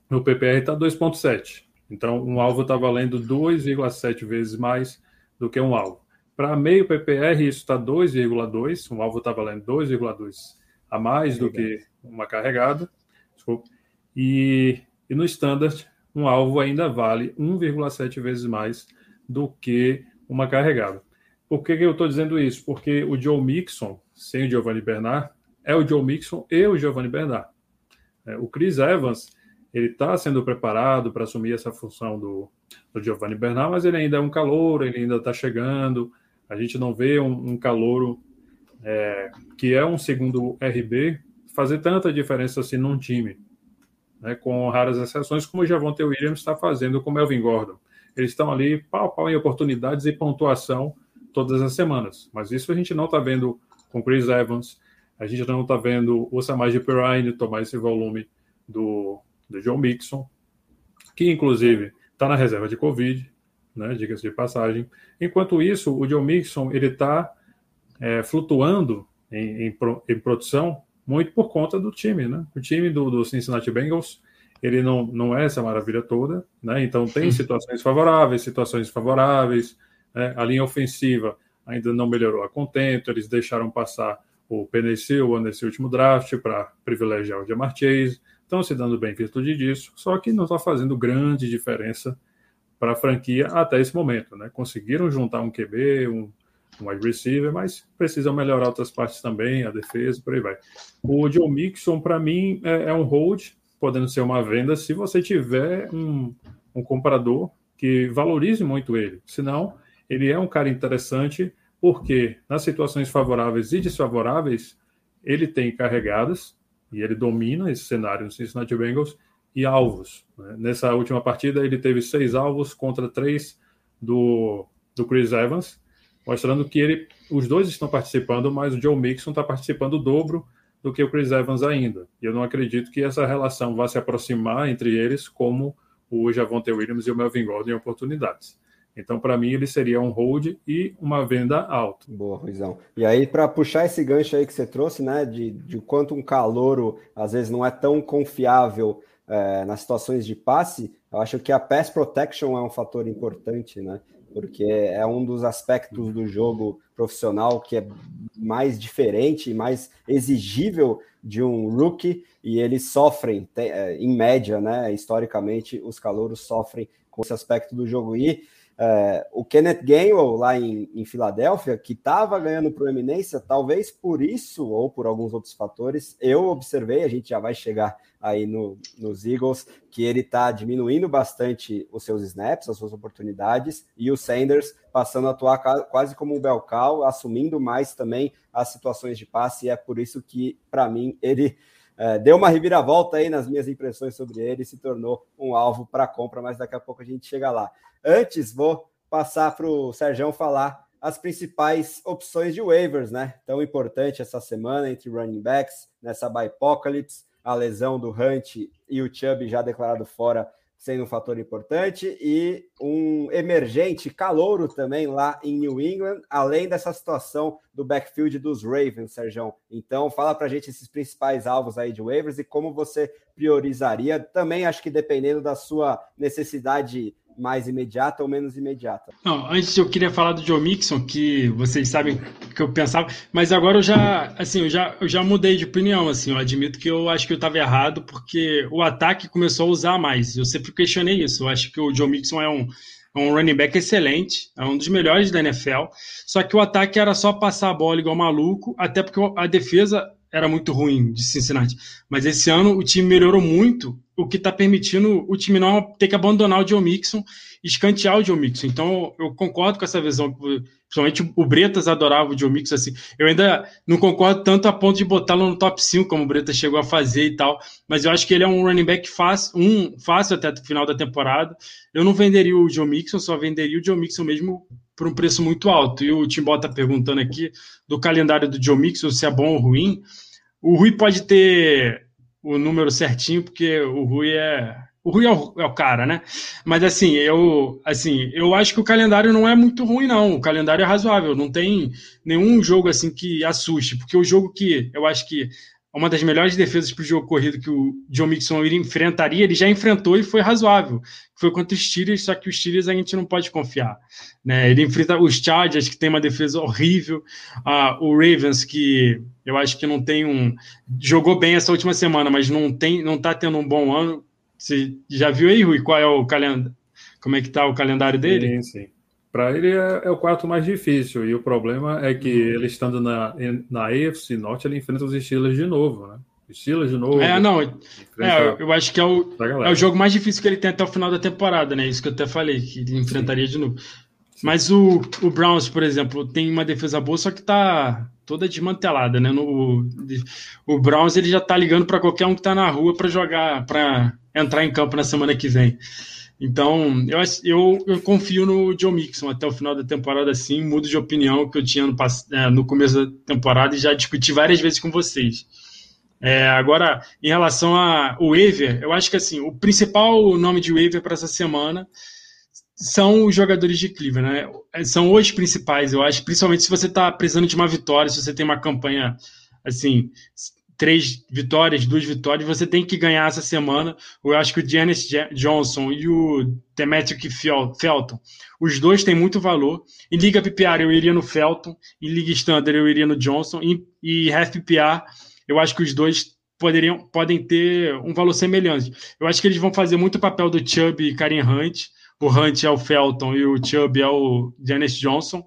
no PPR está 2,7. Então, um alvo está valendo 2,7 vezes mais do que um alvo. Para meio PPR, isso está 2,2. Um alvo está valendo 2,2 a mais do que uma carregada. Desculpa. E, e no standard, um alvo ainda vale 1,7 vezes mais do que uma carregada. Por que, eu estou dizendo isso? Porque o Joe Mixon, sem o Giovanni Bernard, é o Joe Mixon e o Giovanni Bernard. É, o Chris Evans, ele está sendo preparado para assumir essa função do, do Giovanni Bernard, mas ele ainda é um calouro, ele ainda está chegando. A gente não vê um, um calouro é, que é um segundo RB fazer tanta diferença assim num time, né, com raras exceções, como o Javonte Williams está fazendo com o Melvin Gordon. Eles estão ali pau pau em oportunidades e pontuação todas as semanas. Mas isso a gente não está vendo com Chris Evans, a gente não está vendo o Samaj Perrine tomar esse volume do, do John Mixon, que inclusive está na reserva de Covid, né, diga-se de passagem. Enquanto isso, o John Mixon ele está é, flutuando em, em, em, produção muito por conta do time, né? O time do, do Cincinnati Bengals ele não, não é essa maravilha toda, né? Então tem situações favoráveis, situações favoráveis. Né? A linha ofensiva ainda não melhorou a contento, eles deixaram passar o Penicil nesse último draft para privilegiar o Jamar Chase, estão se dando bem em virtude disso, só que não está fazendo grande diferença para a franquia até esse momento. Né? Conseguiram juntar um QB, um, um wide receiver, mas precisam melhorar outras partes também, a defesa, por aí vai. O Joe Mixon, para mim, é, é, um hold, podendo ser uma venda, se você tiver um, um comprador que valorize muito ele. Senão, ele é um cara interessante porque nas situações favoráveis e desfavoráveis ele tem carregadas e ele domina esse cenário no Cincinnati Bengals e alvos. Né? Nessa última partida ele teve seis alvos contra três do, do Chris Evans, mostrando que ele, os dois estão participando, mas o Joe Mixon está participando o dobro do que o Chris Evans ainda. E eu não acredito que essa relação vá se aproximar entre eles como o Javonte Williams e o Melvin Gordon em oportunidades. Então, para mim, ele seria um hold e uma venda alta. Boa, Ruizão. E aí, para puxar esse gancho aí que você trouxe, né, de, de quanto um calouro às vezes não é tão confiável é, nas situações de passe, eu acho que a pass protection é um fator importante, né? Porque é um dos aspectos do jogo profissional que é mais diferente e mais exigível de um rookie, e eles sofrem, é, em média, né? Historicamente, os calouros sofrem com esse aspecto do jogo. E é, o Kenneth Gainwell, lá em, em Filadélfia, que estava ganhando proeminência, talvez por isso ou por alguns outros fatores, eu observei, a gente já vai chegar aí no, nos Eagles, que ele está diminuindo bastante os seus snaps, as suas oportunidades, e o Sanders passando a atuar quase como um belcal, assumindo mais também as situações de passe, e é por isso que, para mim, ele é, deu uma reviravolta aí nas minhas impressões sobre ele e se tornou um alvo para compra, mas daqui a pouco a gente chega lá. Antes, vou passar para o Sérgio falar as principais opções de waivers, né? Tão importante essa semana entre running backs, nessa Bipocalypse, a lesão do Hunt e o Chubb já declarado fora sendo um fator importante, e um emergente calouro também lá em New England, além dessa situação do backfield dos Ravens, Sérgio. Então, fala para gente esses principais alvos aí de waivers e como você priorizaria. Também acho que dependendo da sua necessidade mais imediata ou menos imediata. Não, antes eu queria falar do Joe Mixon, que vocês sabem que eu pensava, mas agora eu já, assim, eu já, eu já mudei de opinião, assim, eu admito que eu acho que eu estava errado, porque o ataque começou a usar mais. Eu sempre questionei isso. Eu acho que o Joe Mixon é um, é um running back excelente, é um dos melhores da NFL. Só que o ataque era só passar a bola igual maluco, até porque a defesa era muito ruim de Cincinnati. Mas esse ano o time melhorou muito, o que está permitindo o time não ter que abandonar o Joe Mixon escantear o Joe Mixon. Então eu concordo com essa visão. Principalmente o Bretas adorava o Joe Mixon. Assim. Eu ainda não concordo tanto a ponto de botá-lo no top 5, como o Bretas chegou a fazer e tal. Mas eu acho que ele é um running back fácil, um, fácil até o final da temporada. Eu não venderia o Joe Mixon, só venderia o Joe Mixon mesmo por um preço muito alto. E o Timbó está perguntando aqui do calendário do Joe Mixon, se é bom ou ruim. O Rui pode ter o número certinho, porque o Rui é. O Rui é o, é o, cara, né? Mas assim, eu assim, eu acho que o calendário não é muito ruim, não. O calendário é razoável, não tem nenhum jogo assim que assuste, porque o jogo que eu acho que uma das melhores defesas para o jogo corrido que o John Mixon enfrentaria, ele já enfrentou e foi razoável. Foi contra os Steelers, só que os Steelers a gente não pode confiar. Né? Ele enfrenta os Chargers, que tem uma defesa horrível, uh, o Ravens, que eu acho que não tem um. Jogou bem essa última semana, mas não tem, não está tendo um bom ano. Você já viu aí, Rui, qual é o calendário? Como é que está o calendário dele? Sim, sim. Para ele é, é, o quarto mais difícil, e o problema é que uhum. ele estando na, na AFC Norte, ele enfrenta os Steelers de novo, né? Steelers de novo. É, não, é, eu acho que é o, é o jogo mais difícil que ele tem até o final da temporada, né? Isso que eu até falei, que ele enfrentaria Sim. de novo. Mas o, o Browns, por exemplo, tem uma defesa boa, só que tá toda desmantelada, né? No, o Browns ele já tá ligando para qualquer um que tá na rua para jogar, para entrar em campo na semana que vem. Então, eu, eu, eu, confio no Joe Mixon até o final da temporada, sim. Mudo de opinião que eu tinha no, é, no começo da temporada e já discuti várias vezes com vocês. É, agora, em relação ao waiver, eu acho que assim, o principal nome de waiver para essa semana são os jogadores de Cleveland, né? É, são os principais, eu acho, principalmente se você está precisando de uma vitória, se você tem uma campanha assim, três vitórias, duas vitórias, você tem que ganhar essa semana. Eu acho que o Janice Johnson e o Demetric Felton, os dois têm muito valor. Em Liga PPR eu iria no Felton, em Liga Standard eu iria no Johnson, e, e Half PPR eu acho que os dois poderiam, podem ter um valor semelhante. Eu acho que eles vão fazer muito o papel do Chubb e Karen Hunt. O Hunt é o Felton e o Chubb é o Janice Johnson.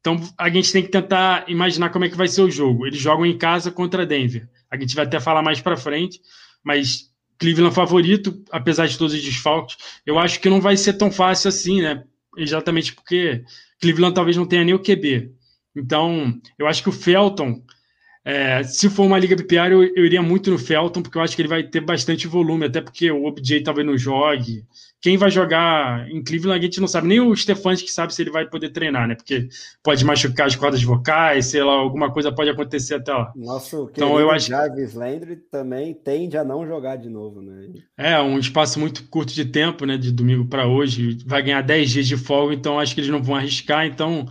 Então a gente tem que tentar imaginar como é que vai ser o jogo. Eles jogam em casa contra Denver. A gente vai até falar mais para frente, mas Cleveland favorito, apesar de todos os desfalques. Eu acho que não vai ser tão fácil assim, né? Exatamente porque Cleveland talvez não tenha nem o QB. Então, eu acho que o Felton é, se for uma liga BPR, eu, eu, iria muito no Felton, porque eu acho que ele vai ter bastante volume, até porque o OBJ talvez não jogue. Quem vai jogar em Cleveland, a gente não sabe. Nem o Stefanski que sabe se ele vai poder treinar, né? Porque pode machucar as cordas vocais, sei lá, alguma coisa pode acontecer até lá. Nosso então, eu acho... Jarvis Landry também tende a não jogar de novo, né? É, um espaço muito curto de tempo, né? De domingo para hoje. Vai ganhar 10 dias de folga, então acho que eles não vão arriscar. Então,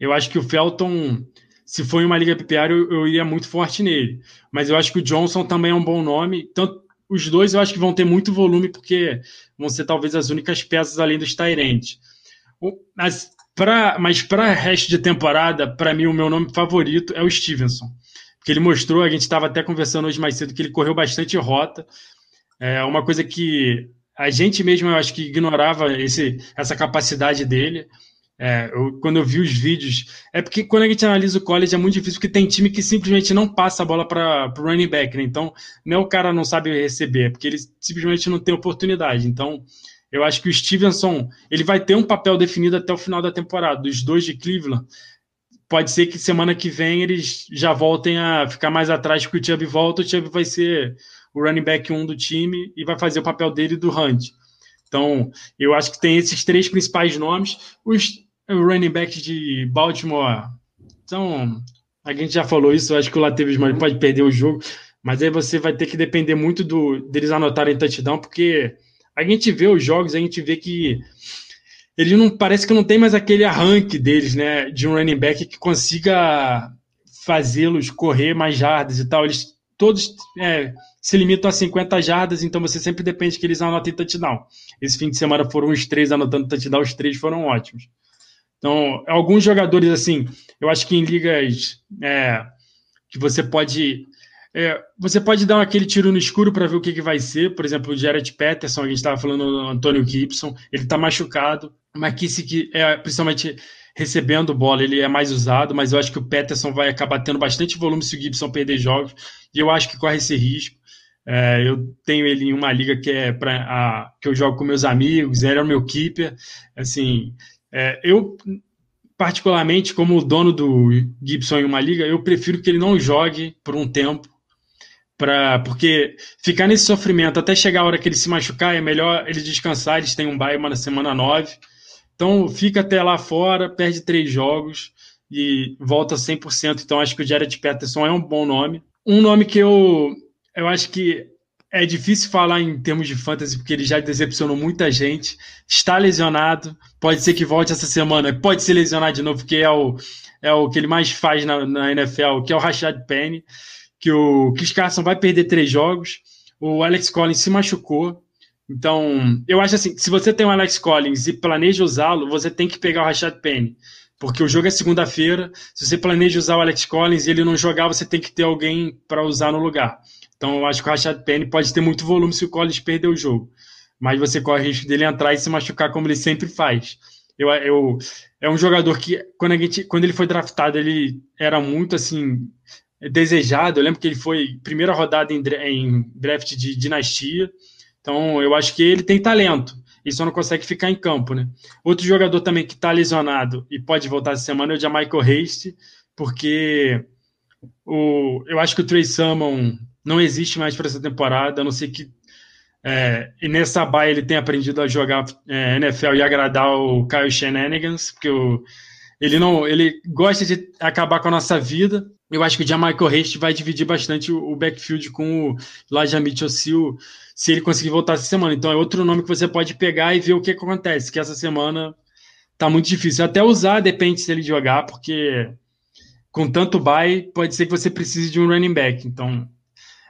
eu acho que o Felton se em uma liga PPR, eu, eu iria muito forte nele. Mas eu acho que o Johnson também é um bom nome. Tanto, os dois eu acho que vão ter muito volume, porque vão ser talvez as únicas peças além dos Tyrants. Mas para mas para resto de temporada, para mim, o meu nome favorito é o Stevenson. Porque ele mostrou, a gente estava até conversando hoje mais cedo, que ele correu bastante rota. É uma coisa que a gente mesmo, eu acho que ignorava esse, essa capacidade dele. É, eu, quando eu vi os vídeos, é porque quando a gente analisa o college é muito difícil, porque tem time que simplesmente não passa a bola para o running back, né? Então, não é o cara não sabe receber, é porque ele simplesmente não tem oportunidade. Então, eu acho que o Stevenson ele vai ter um papel definido até o final da temporada. Dos dois de Cleveland, pode ser que semana que vem eles já voltem a ficar mais atrás que o Chubb volta. O Chubb vai ser o running back 1 do time e vai fazer o papel dele do Hunt. Então, eu acho que tem esses três principais nomes. Os o running back de Baltimore. Então, a gente já falou isso, acho que o Latavius pode perder o jogo, mas aí você vai ter que depender muito do deles anotarem touchdown, porque a gente vê os jogos, a gente vê que ele não parece que não tem mais aquele arranque deles, né? De um running back que consiga fazê-los correr mais jardas e tal. Eles todos é, se limitam a 50 jardas, então você sempre depende que eles anotem touchdown. Esse fim de semana foram os três anotando touchdown, os três foram ótimos. Então, alguns jogadores, assim, eu acho que em ligas é, que você pode. É, você pode dar aquele tiro no escuro para ver o que, que vai ser. Por exemplo, o Jared Peterson, a gente estava falando do Antônio Gibson, ele está machucado. McKissick, é, principalmente recebendo bola, ele é mais usado, mas eu acho que o Peterson vai acabar tendo bastante volume se o Gibson perder jogos, e eu acho que corre esse risco. É, eu tenho ele em uma liga que é para que eu jogo com meus amigos, ele é o meu keeper. Assim, é, eu particularmente como dono do Gibson em uma liga, eu prefiro que ele não jogue por um tempo, para porque ficar nesse sofrimento até chegar a hora que ele se machucar é melhor ele descansar. Eles têm um bye na semana 9 então fica até lá fora, perde três jogos e volta 100%. Então acho que o Jared Peterson é um bom nome. Um nome que eu, eu acho que é difícil falar em termos de fantasy, porque ele já decepcionou muita gente. Está lesionado, pode ser que volte essa semana, pode ser lesionado de novo, porque é o, é o que ele mais faz na, na NFL, que é o Rashad Penny, que o Chris Carson vai perder três jogos. O Alex Collins se machucou, então, eu acho assim, se você tem o Alex Collins e planeja usá-lo, você tem que pegar o Rashad Penny. Porque o jogo é segunda-feira, se você planeja usar o Alex Collins e ele não jogar, você tem que ter alguém para usar no lugar. Então, eu acho que o Rashad Penny pode ter muito volume se o Collins perder o jogo. Mas você corre o risco dele entrar e se machucar como ele sempre faz. Eu, eu, é um jogador que, quando, gente, quando ele foi draftado, ele era muito assim desejado. Eu lembro que ele foi primeira rodada em, em draft de dinastia. Então, eu acho que ele tem talento e só não consegue ficar em campo, né? Outro jogador também que está lesionado e pode voltar essa semana é o Jamaica Haste, porque o, eu acho que o Trey Salmon não existe mais para essa temporada, a não ser que é, e nessa baia ele tenha aprendido a jogar é, NFL e agradar o Kyle Shenanigans, porque o, ele não, ele gosta de acabar com a nossa vida. Eu acho que o Jamaica Haste vai dividir bastante o, o backfield com o Elijah Mitchell se o se ele conseguir voltar essa semana. Então é outro nome que você pode pegar e ver o que acontece, que essa semana tá muito difícil. Até usar, depende se ele jogar, porque com tanto bye, pode ser que você precise de um running back. Então,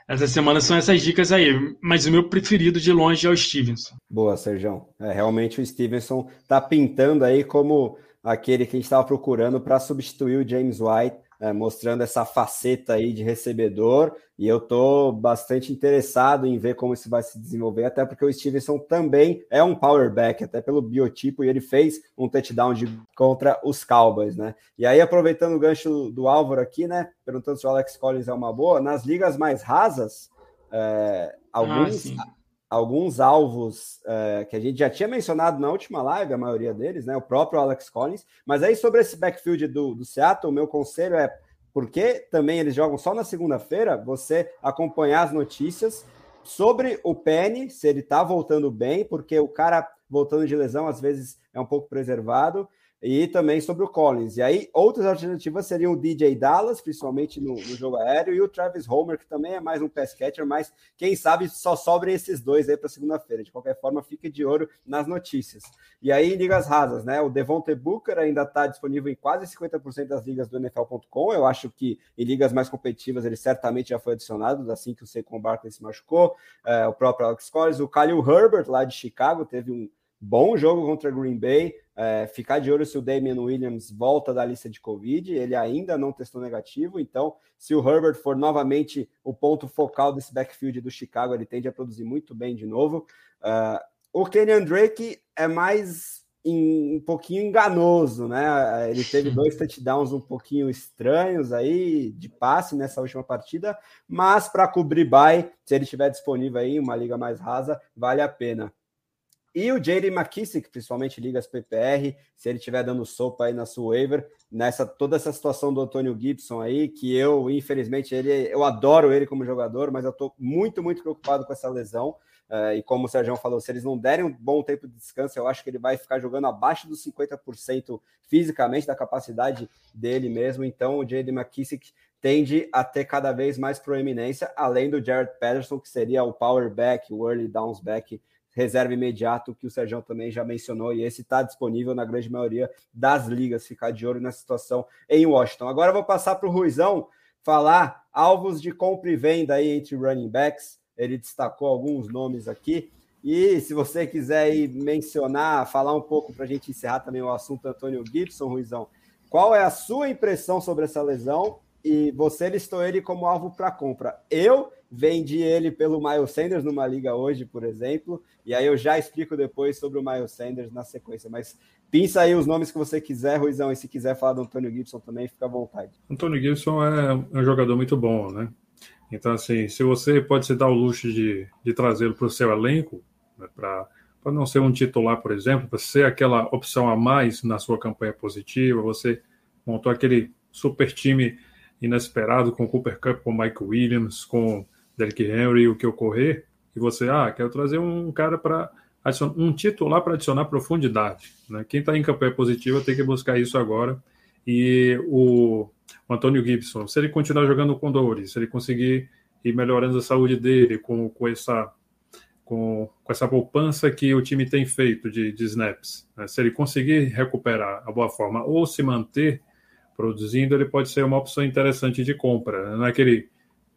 essa semana são essas dicas aí. Mas o meu preferido de longe é o Stevenson. Boa, Sérgio. É, realmente o Stevenson tá pintando aí como aquele que a gente estava procurando para substituir o James White é, mostrando essa faceta aí de recebedor, e eu estou bastante interessado em ver como isso vai se desenvolver, até porque o Stevenson também é um power back, até pelo biotipo, e ele fez um touchdown de, contra os Cowboys, né? E aí, aproveitando o gancho do Álvaro aqui, né? Perguntando se o Alex Collins é uma boa, nas ligas mais rasas, é, alguns. Ah, alguns alvos é, que a gente já tinha mencionado na última live, a maioria deles, né? O próprio Alex Collins. Mas aí sobre esse backfield do, do Seattle, o meu conselho é porque também eles jogam só na segunda-feira, você acompanhar as notícias sobre o Penny, se ele tá voltando bem, porque o cara voltando de lesão às vezes é um pouco preservado e também sobre o Collins. E aí, outras alternativas seriam o DJ Dallas, principalmente no, no, jogo aéreo, e o Travis Homer, que também é mais um pass catcher, mas quem sabe só sobrem esses dois aí para segunda-feira. De qualquer forma, fique de olho nas notícias. E aí, ligas rasas, né? O Devontae Booker ainda está disponível em quase 50% das ligas do NFL.com. Eu acho que em ligas mais competitivas ele certamente já foi adicionado, assim que o Saquon Barkley se machucou. É, o próprio Alex Collins, o Khalil Herbert, lá de Chicago, teve um bom jogo contra Green Bay. É, ficar de olho se o Damian Williams volta da lista de Covid, ele ainda não testou negativo, então se o Herbert for novamente o ponto focal desse backfield do Chicago, ele tende a produzir muito bem de novo. Uh, o Kenyan Drake é mais um pouquinho enganoso, né? Ele teve dois touchdowns um pouquinho estranhos aí de passe nessa última partida, mas para cobrir bye, se ele estiver disponível aí, uma liga mais rasa, vale a pena. E o J.D. McKissick, principalmente ligas PPR, se ele estiver dando sopa aí na sua waiver, nessa toda essa situação do Antônio Gibson aí, que eu, infelizmente, ele, eu adoro ele como jogador, mas eu estou muito, muito preocupado com essa lesão. Uh, e como o Sérgio falou, se eles não derem um bom tempo de descanso, eu acho que ele vai ficar jogando abaixo dos 50% fisicamente da capacidade dele mesmo. Então, o J.D. McKissick tende a ter cada vez mais proeminência, além do Jared Patterson, que seria o power back, o early downs back reserva imediato, que o Sérgio também já mencionou, e esse está disponível na grande maioria das ligas. Ficar de olho nessa situação em Washington. Agora eu vou passar para o Ruizão falar alvos de compra e venda aí entre running backs. Ele destacou alguns nomes aqui. E se você quiser aí mencionar, falar um pouco para a gente encerrar também o assunto Antônio Gibson, Ruizão, qual é a sua impressão sobre essa lesão? E você listou ele como alvo para compra. Eu vendi ele pelo Miles Sanders numa liga hoje, por exemplo, e aí eu já explico depois sobre o Miles Sanders na sequência. Mas Pensa aí os nomes que você quiser, Ruizão, e se quiser falar do Antônio Gibson também, fica à vontade. Antônio Gibson é um jogador muito bom, né? Então, assim, se você pode se dar o luxo de, de trazê-lo para o seu elenco, né, para não ser um titular, por exemplo, para ser aquela opção a mais na sua campanha positiva, você montou aquele super time inesperado com Cooper Cup, com Mike Williams, com Derrick Henry, o que ocorrer, e você, ah, quero trazer um cara para um titular para adicionar profundidade. Né? Quem está em campanha positiva tem que buscar isso agora. E o, o Antônio Gibson, se ele continuar jogando com dores, se ele conseguir ir melhorando a saúde dele com, com essa com, com essa poupança que o time tem feito de, de snaps, né? se ele conseguir recuperar a boa forma ou se manter produzindo, ele pode ser uma opção interessante de compra. Não é que ele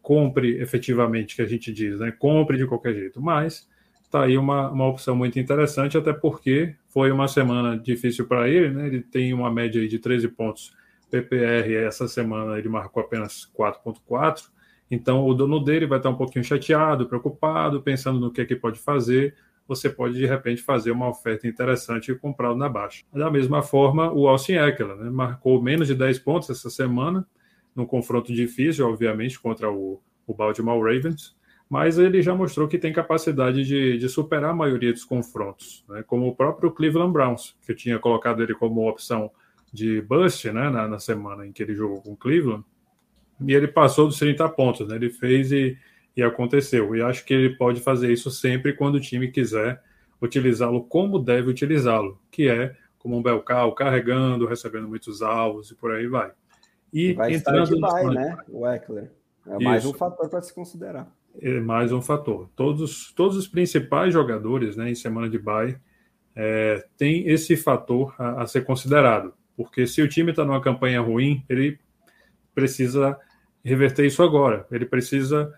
compre efetivamente, que a gente diz, né? compre de qualquer jeito, mas está aí uma, uma opção muito interessante, até porque foi uma semana difícil para ele, né? Ele tem uma média de 13 pontos PPR, essa semana ele marcou apenas 4.4, então o dono dele vai estar um pouquinho chateado, preocupado, pensando no que é que pode fazer. Você pode de repente fazer uma oferta interessante e comprá-lo na baixa. Da mesma forma, o Austin Eckler né? marcou menos de 10 pontos essa semana, num confronto difícil, obviamente, contra o, o Baltimore Ravens mas ele já mostrou que tem capacidade de, de superar a maioria dos confrontos, né? como o próprio Cleveland Browns, que tinha colocado ele como opção de bust né? na, na semana em que ele jogou com Cleveland, e ele passou dos 30 pontos, né? ele fez e, e aconteceu, e acho que ele pode fazer isso sempre quando o time quiser utilizá-lo como deve utilizá-lo, que é como um Belcal, carregando, recebendo muitos alvos e por aí vai. E vai entrando estar de bye, né, o Eckler. É mais um fator para se considerar é mais um fator. Todos, todos os principais jogadores né, em semana de bye é, tem esse fator a, a, ser considerado, porque se o time está numa campanha ruim, ele precisa reverter isso agora. Ele precisa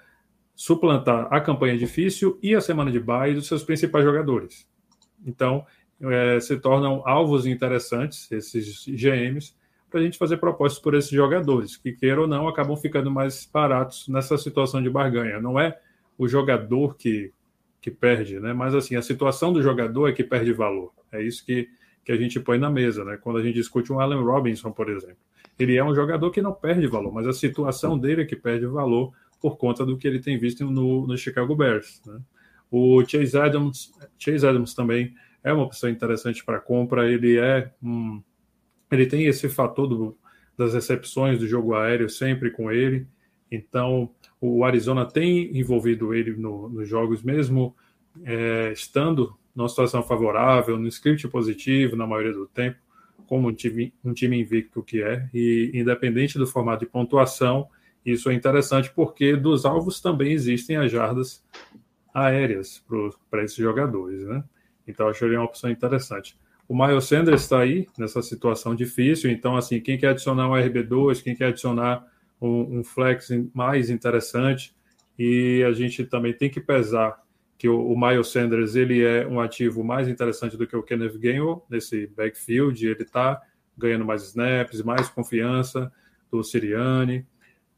suplantar a campanha difícil e a semana de bye dos seus principais jogadores. Então, é, se tornam alvos interessantes esses GMs para a gente fazer propostas por esses jogadores, que queira ou não, acabam ficando mais baratos nessa situação de barganha. Não é o jogador que, que perde, né? Mas assim, a situação do jogador é que perde valor. É isso que, que a gente põe na mesa, né? Quando a gente discute um Allen Robinson, por exemplo. Ele é um jogador que não perde valor, mas a situação dele é que perde valor por conta do que ele tem visto no, no Chicago Bears. Né? O Chase Adams, Chase Adams também é uma opção interessante para compra. Ele é um ele tem esse fator do, das recepções do jogo aéreo sempre com ele. Então, o Arizona tem envolvido ele no, nos jogos, mesmo é, estando numa situação favorável, no script positivo na maioria do tempo, como um time, um time invicto que é. E independente do formato de pontuação, isso é interessante porque dos alvos também existem as jardas aéreas para esses jogadores, né? Então, é uma opção interessante. O Miles Sanders está aí nessa situação difícil, então assim, quem quer adicionar um RB2, quem quer adicionar um, um flex mais interessante, e a gente também tem que pesar que o, o Miles Sanders ele é um ativo mais interessante do que o Kenneth Gainwell nesse backfield, ele está ganhando mais snaps, mais confiança do Siriane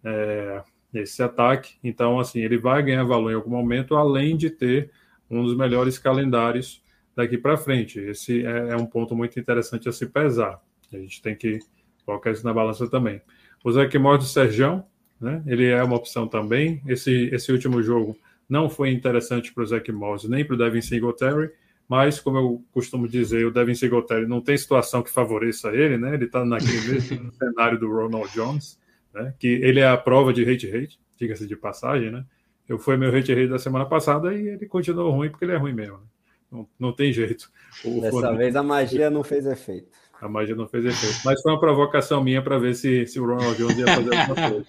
é, nesse ataque, então assim, ele vai ganhar valor em algum momento, além de ter um dos melhores calendários daqui para frente. Esse é, é, um ponto muito interessante a se pesar. A gente tem que colocar isso na balança também. O Zé Morte do Serjão, né? Ele é uma opção também. Esse, esse último jogo não foi interessante para o Zach Morris nem para o Devin Singletary, mas, como eu costumo dizer, o Devin Singletary não tem situação que favoreça ele, né? Ele está naquele mesmo cenário do Ronald Jones, né? que ele é a prova de hate-hate, diga-se de passagem, né? Eu fui meu hate-hate da semana passada e ele continuou ruim porque ele é ruim mesmo. Né? Não, não tem jeito. O Dessa vez a magia não fez efeito. A magia não fez efeito. Mas foi uma provocação minha para ver se, se o Ronald Jones ia fazer alguma coisa.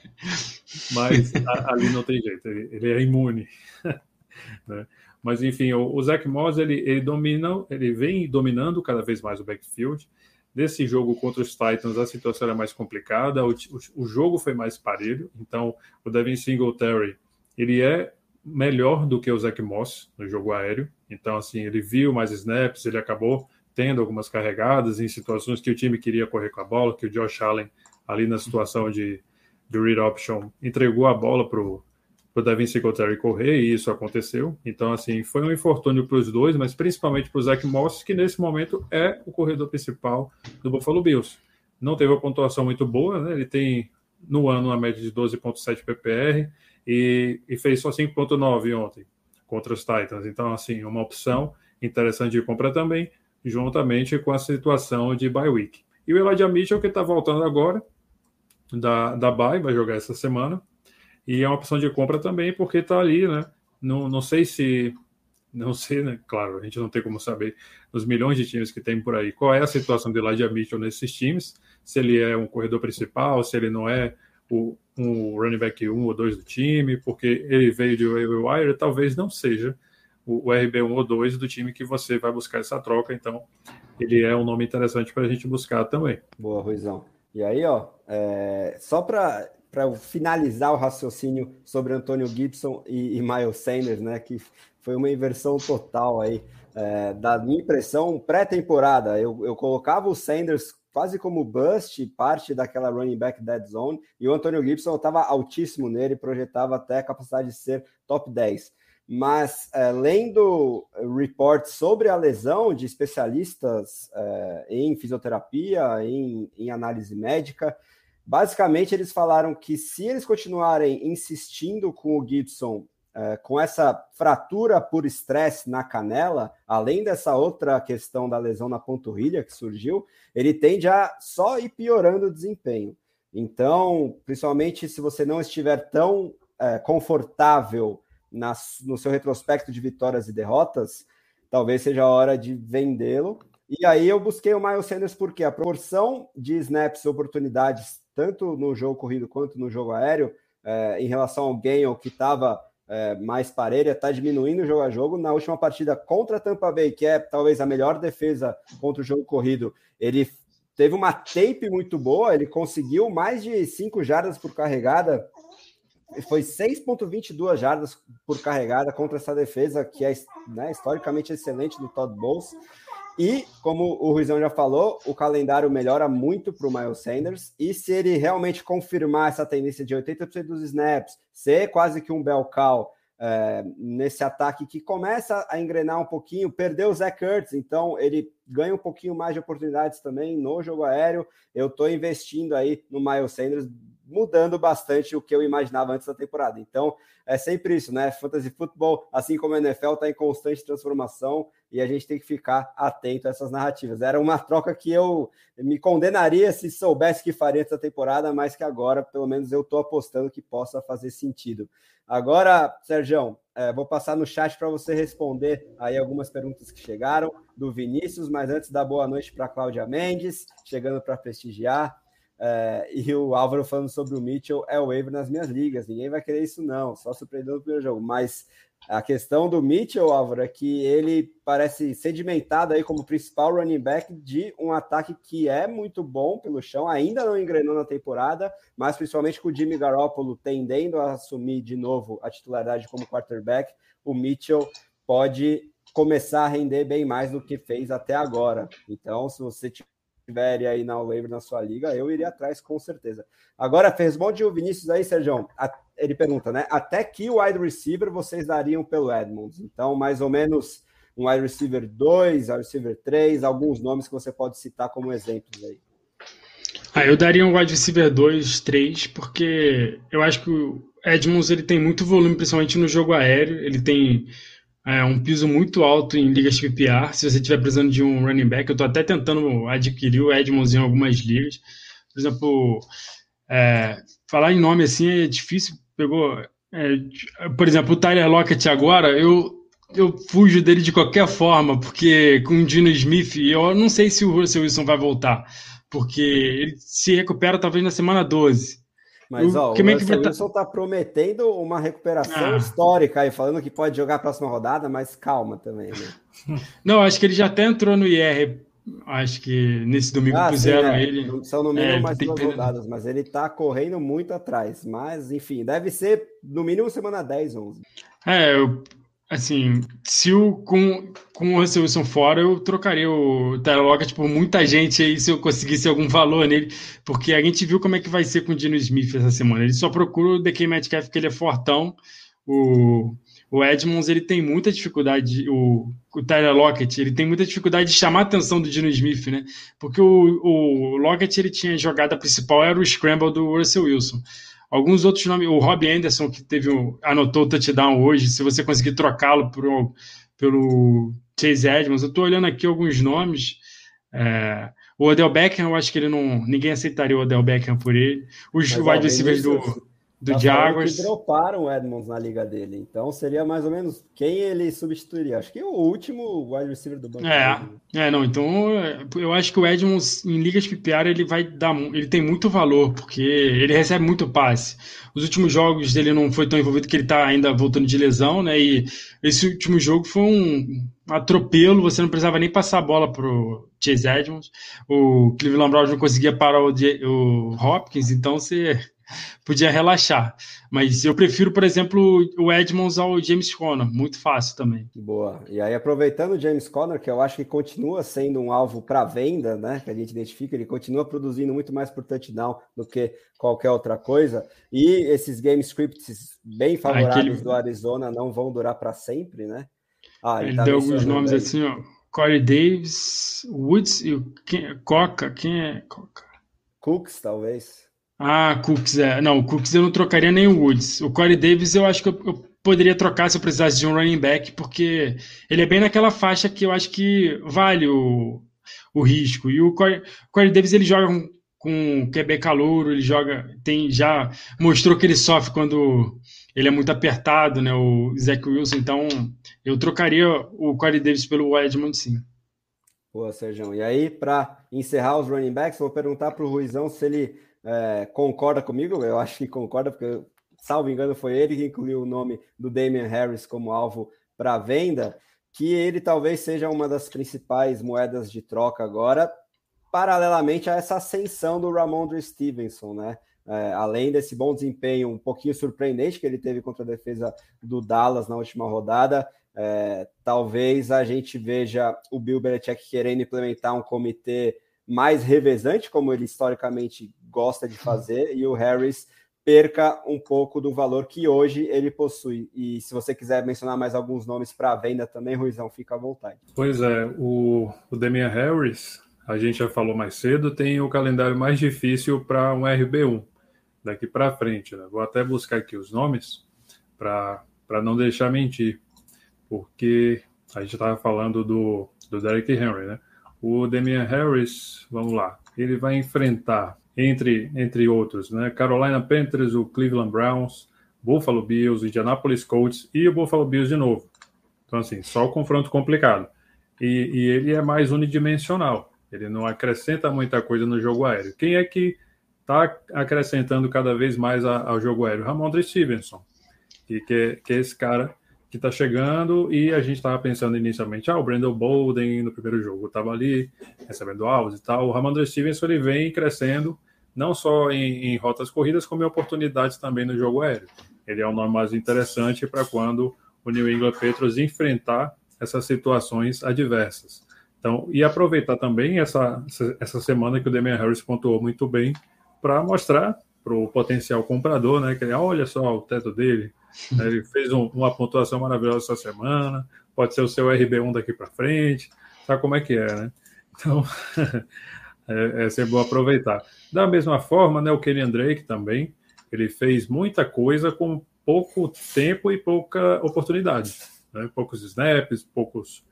Mas a, ali não tem jeito, ele, ele é imune. né? Mas enfim, o, o Zach Moss ele, ele domina, ele vem dominando cada vez mais o backfield. Nesse jogo contra os Titans, a situação era mais complicada, o, o, o jogo foi mais parelho, então o Devin Singletary ele é melhor do que o Zach Moss no jogo aéreo, então assim, ele viu mais snaps, ele acabou tendo algumas carregadas em situações que o time queria correr com a bola, que o Josh Allen ali na situação de, de read option entregou a bola para o Devin Singletary correr, e isso aconteceu. Então, assim, foi um infortúnio para os dois, mas principalmente para o Zach Moss, que nesse momento é o corredor principal do Buffalo Bills. Não teve uma pontuação muito boa, né? Ele tem no ano uma média de 12,7 PPR e, e fez só 5,9 ontem contra os Titans. Então, assim, uma opção interessante de compra também, juntamente com a situação de bye week. E o Elijah Mitchell, que está voltando agora da, da bye, vai jogar essa semana. E é uma opção de compra também, porque está ali, né? Não, não sei se. Não sei, né? Claro, a gente não tem como saber os milhões de times que tem por aí. Qual é a situação de Elijah Mitchell nesses times? Se ele é um corredor principal, se ele não é o, um running back 1 ou 2 do time, porque ele veio de waiver wire, talvez não seja o, o RB1 ou 2 do time que você vai buscar essa troca. Então, ele é um nome interessante para a gente buscar também. Boa, Ruizão. E aí, ó, é... só para para finalizar o raciocínio sobre Antônio Gibson e, e, Miles Sanders, né? Que foi uma inversão total aí. É, da minha impressão, pré-temporada, eu, eu colocava o Sanders quase como bust, parte daquela running back dead zone, e o Antônio Gibson estava altíssimo nele, projetava até a capacidade de ser top 10. Mas é, lendo reports sobre a lesão de especialistas é, em fisioterapia, em, em análise médica, Basicamente, eles falaram que se eles continuarem insistindo com o Gibson, com essa fratura por estresse na canela, além dessa outra questão da lesão na panturrilha que surgiu, ele tende a só ir piorando o desempenho. Então, principalmente se você não estiver tão é, confortável nas, no seu retrospecto de vitórias e derrotas, talvez seja a hora de vendê-lo. E aí eu busquei o Miles Sanders porque a proporção de snaps e oportunidades tanto no jogo corrido quanto no jogo aéreo, é, em relação ao Gale, que estava é, mais parelha, está diminuindo jogo a jogo. Na última partida contra a Tampa Bay, que é talvez a melhor defesa contra o jogo corrido, ele teve uma tape muito boa, ele conseguiu mais de 5 jardas por carregada, foi 6,22 jardas por carregada contra essa defesa, que é né, historicamente excelente do Todd Bowles. E, como o Ruizão já falou, o calendário melhora muito para o Miles Sanders. E se ele realmente confirmar essa tendência de 80% dos snaps, ser quase que um bel cow é, nesse ataque que começa a engrenar um pouquinho, perdeu o Zach Ertz, então ele ganha um pouquinho mais de oportunidades também no jogo aéreo. Eu estou investindo aí no Miles Sanders, mudando bastante o que eu imaginava antes da temporada. Então, é sempre isso, né? Fantasy Football, assim como a NFL, está em constante transformação e a gente tem que ficar atento a essas narrativas. Era uma troca que eu me condenaria se soubesse que faria essa temporada, mas que agora, pelo menos, eu estou apostando que possa fazer sentido. Agora, Sérgio, é, vou passar no chat para você responder aí algumas perguntas que chegaram do Vinícius, mas antes da boa noite para Cláudia Mendes, chegando para prestigiar. É, e o Álvaro falando sobre o Mitchell é o waiver nas minhas ligas. Ninguém vai querer isso, não, só surpreendendo no primeiro jogo. Mas a questão do Mitchell, Álvaro, é que ele parece sedimentado aí como principal running back de um ataque que é muito bom pelo chão, ainda não engrenou na temporada, mas principalmente com o Jimmy Garoppolo tendendo a assumir de novo a titularidade como quarterback, o Mitchell pode começar a render bem mais do que fez até agora. Então, se você tiver aí na waiver na sua liga, eu iria atrás com certeza. Agora, responde o Vinícius aí, Sérgio. Ele pergunta, né? Até que wide receiver vocês dariam pelo Edmonds? Então, mais ou menos um wide receiver 2, wide receiver 3, alguns nomes que você pode citar como exemplos aí. Ah, eu daria um wide receiver 2, 3, porque eu acho que o Edmonds ele tem muito volume, principalmente no jogo aéreo. Ele tem é um piso muito alto em ligas PPR. Se você estiver precisando de um running back, eu estou até tentando adquirir o Edmonds em algumas ligas. Por exemplo, é, falar em nome assim é difícil. Pegou, é, por exemplo, o Tyler Lockett agora, eu, eu fujo dele de qualquer forma, porque com o Dino Smith, eu não sei se o Russell Wilson vai voltar, porque ele se recupera talvez na semana 12. Mas ó, o, o Russell Wilson está prometendo uma recuperação ah. histórica aí, falando que pode jogar a próxima rodada, mas calma também, né? Não, acho que ele já até entrou no IR. Acho que nesse domingo ah, puseram sim, é. ele. São no mínimo é, mais duas rodadas, mas ele está correndo muito atrás. Mas, enfim, deve ser no mínimo semana 10, 11. É, eu, Assim, se o com, com o Russell Wilson fora, eu trocaria o Tyler Lockett por muita gente aí se eu conseguisse algum valor nele, porque a gente viu como é que vai ser com o Dino Smith essa semana. Ele só procura o DK Metcalf porque ele é fortão. O, o Edmonds ele tem muita dificuldade, o, o Tyler Lockett ele tem muita dificuldade de chamar a atenção do Dino Smith, né? Porque o, o Lockett ele tinha jogada principal era o scramble do Russell Wilson. Alguns outros nomes, o Rob Anderson, que teve um, anotou o touchdown hoje, se você conseguir trocá-lo pelo Chase Edmonds, eu estou olhando aqui alguns nomes. É, o Odell Beckham, eu acho que ele não. Ninguém aceitaria o Odell Beckham por ele. Os wide receivers do do Jaguars. Que droparam o Edmonds na liga dele. Então seria mais ou menos quem ele substituiria. Acho que o último wide receiver do banco. É, é não. Então eu acho que o Edmonds em ligas PPR ele vai dar, ele tem muito valor porque ele recebe muito passe. Os últimos jogos dele não foi tão envolvido que ele está ainda voltando de lesão, né? E esse último jogo foi um atropelo. Você não precisava nem passar a bola pro Chase Edmonds. O Cleveland Browns não conseguia parar o, o Hopkins, então você podia relaxar. Mas eu prefiro, por exemplo, o Edmonds ao James Conner, muito fácil também. Boa. E aí, aproveitando o James Conner, que eu acho que continua sendo um alvo para venda, né? Que a gente identifica, ele continua produzindo muito mais por touchdown do que qualquer outra coisa. E esses game scripts bem favoráveis Aquele... do Arizona não vão durar para sempre, né? Ah, ele, ele tá deu alguns nomes aí. assim, ó. Corey Davis, Woods e o Coca. Quem é Coca? Cooks, talvez. Ah, Cooks, é. Não, o Cooks eu não trocaria nem o Woods. O Corey Davis eu acho que eu, eu, poderia trocar se eu precisasse de um running back, porque ele é bem naquela faixa que eu acho que vale o, o risco. E o Corey, Corey Davis ele joga com, com QB calouro, ele joga, tem já mostrou que ele sofre quando ele é muito apertado, né? O Zach Wilson, então eu trocaria o Corey Davis pelo Edmund sim. Boa, Sérgio. E aí, para encerrar os running backs, vou perguntar para o Ruizão se ele é, concorda comigo, eu acho que concorda, porque, salvo engano, foi ele que incluiu o nome do Damian Harris como alvo para venda, que ele talvez seja uma das principais moedas de troca agora, paralelamente a essa ascensão do Ramondre Stevenson, né? É, além desse bom desempenho um pouquinho surpreendente que ele teve contra a defesa do Dallas na última rodada, é, talvez a gente veja o Bill Belichick querendo implementar um comitê mais revezante, como ele historicamente gosta de fazer, e o Harris perca um pouco do valor que hoje ele possui. E se você quiser mencionar mais alguns nomes para venda também, Ruizão, fica à vontade. Pois é, o, o Harris, a gente já falou mais cedo, tem o calendário mais difícil para um RB1 daqui para frente. Né? Vou até buscar aqui os nomes para não deixar mentir, porque a gente estava falando do, do Derrick Henry, né? O Damian Harris, vamos lá, ele vai enfrentar, entre, entre outros, né, Carolina Panthers, o Cleveland Browns, Buffalo Bills, Indianapolis Colts e o Buffalo Bills de novo. Então, assim, só o confronto complicado. E, e ele é mais unidimensional, ele não acrescenta muita coisa no jogo aéreo. Quem é que está acrescentando cada vez mais ao jogo aéreo? Ramondre Stevenson, que, que, que é esse cara que está chegando e a gente estava pensando inicialmente, ah, o Brandon Bolden no primeiro jogo estava ali recebendo alvos e tal. O Ramondre Stevenson ele vem crescendo não só em, em, rotas corridas, como em oportunidades também no jogo aéreo. Ele é um nome mais interessante para quando o New England Patriots enfrentar essas situações adversas. Então, e aproveitar também essa, essa semana que o Damian Harris pontuou muito bem para mostrar para o potencial comprador, né, que olha só o teto dele, né? Ele fez um, uma pontuação maravilhosa essa semana, pode ser o seu RB1 daqui para frente, sabe como é que é, né? Então, é, é sempre bom aproveitar. Da mesma forma, né, o Kenny Drake também, ele fez muita coisa com pouco tempo e pouca oportunidade. Né? Poucos snaps, poucos,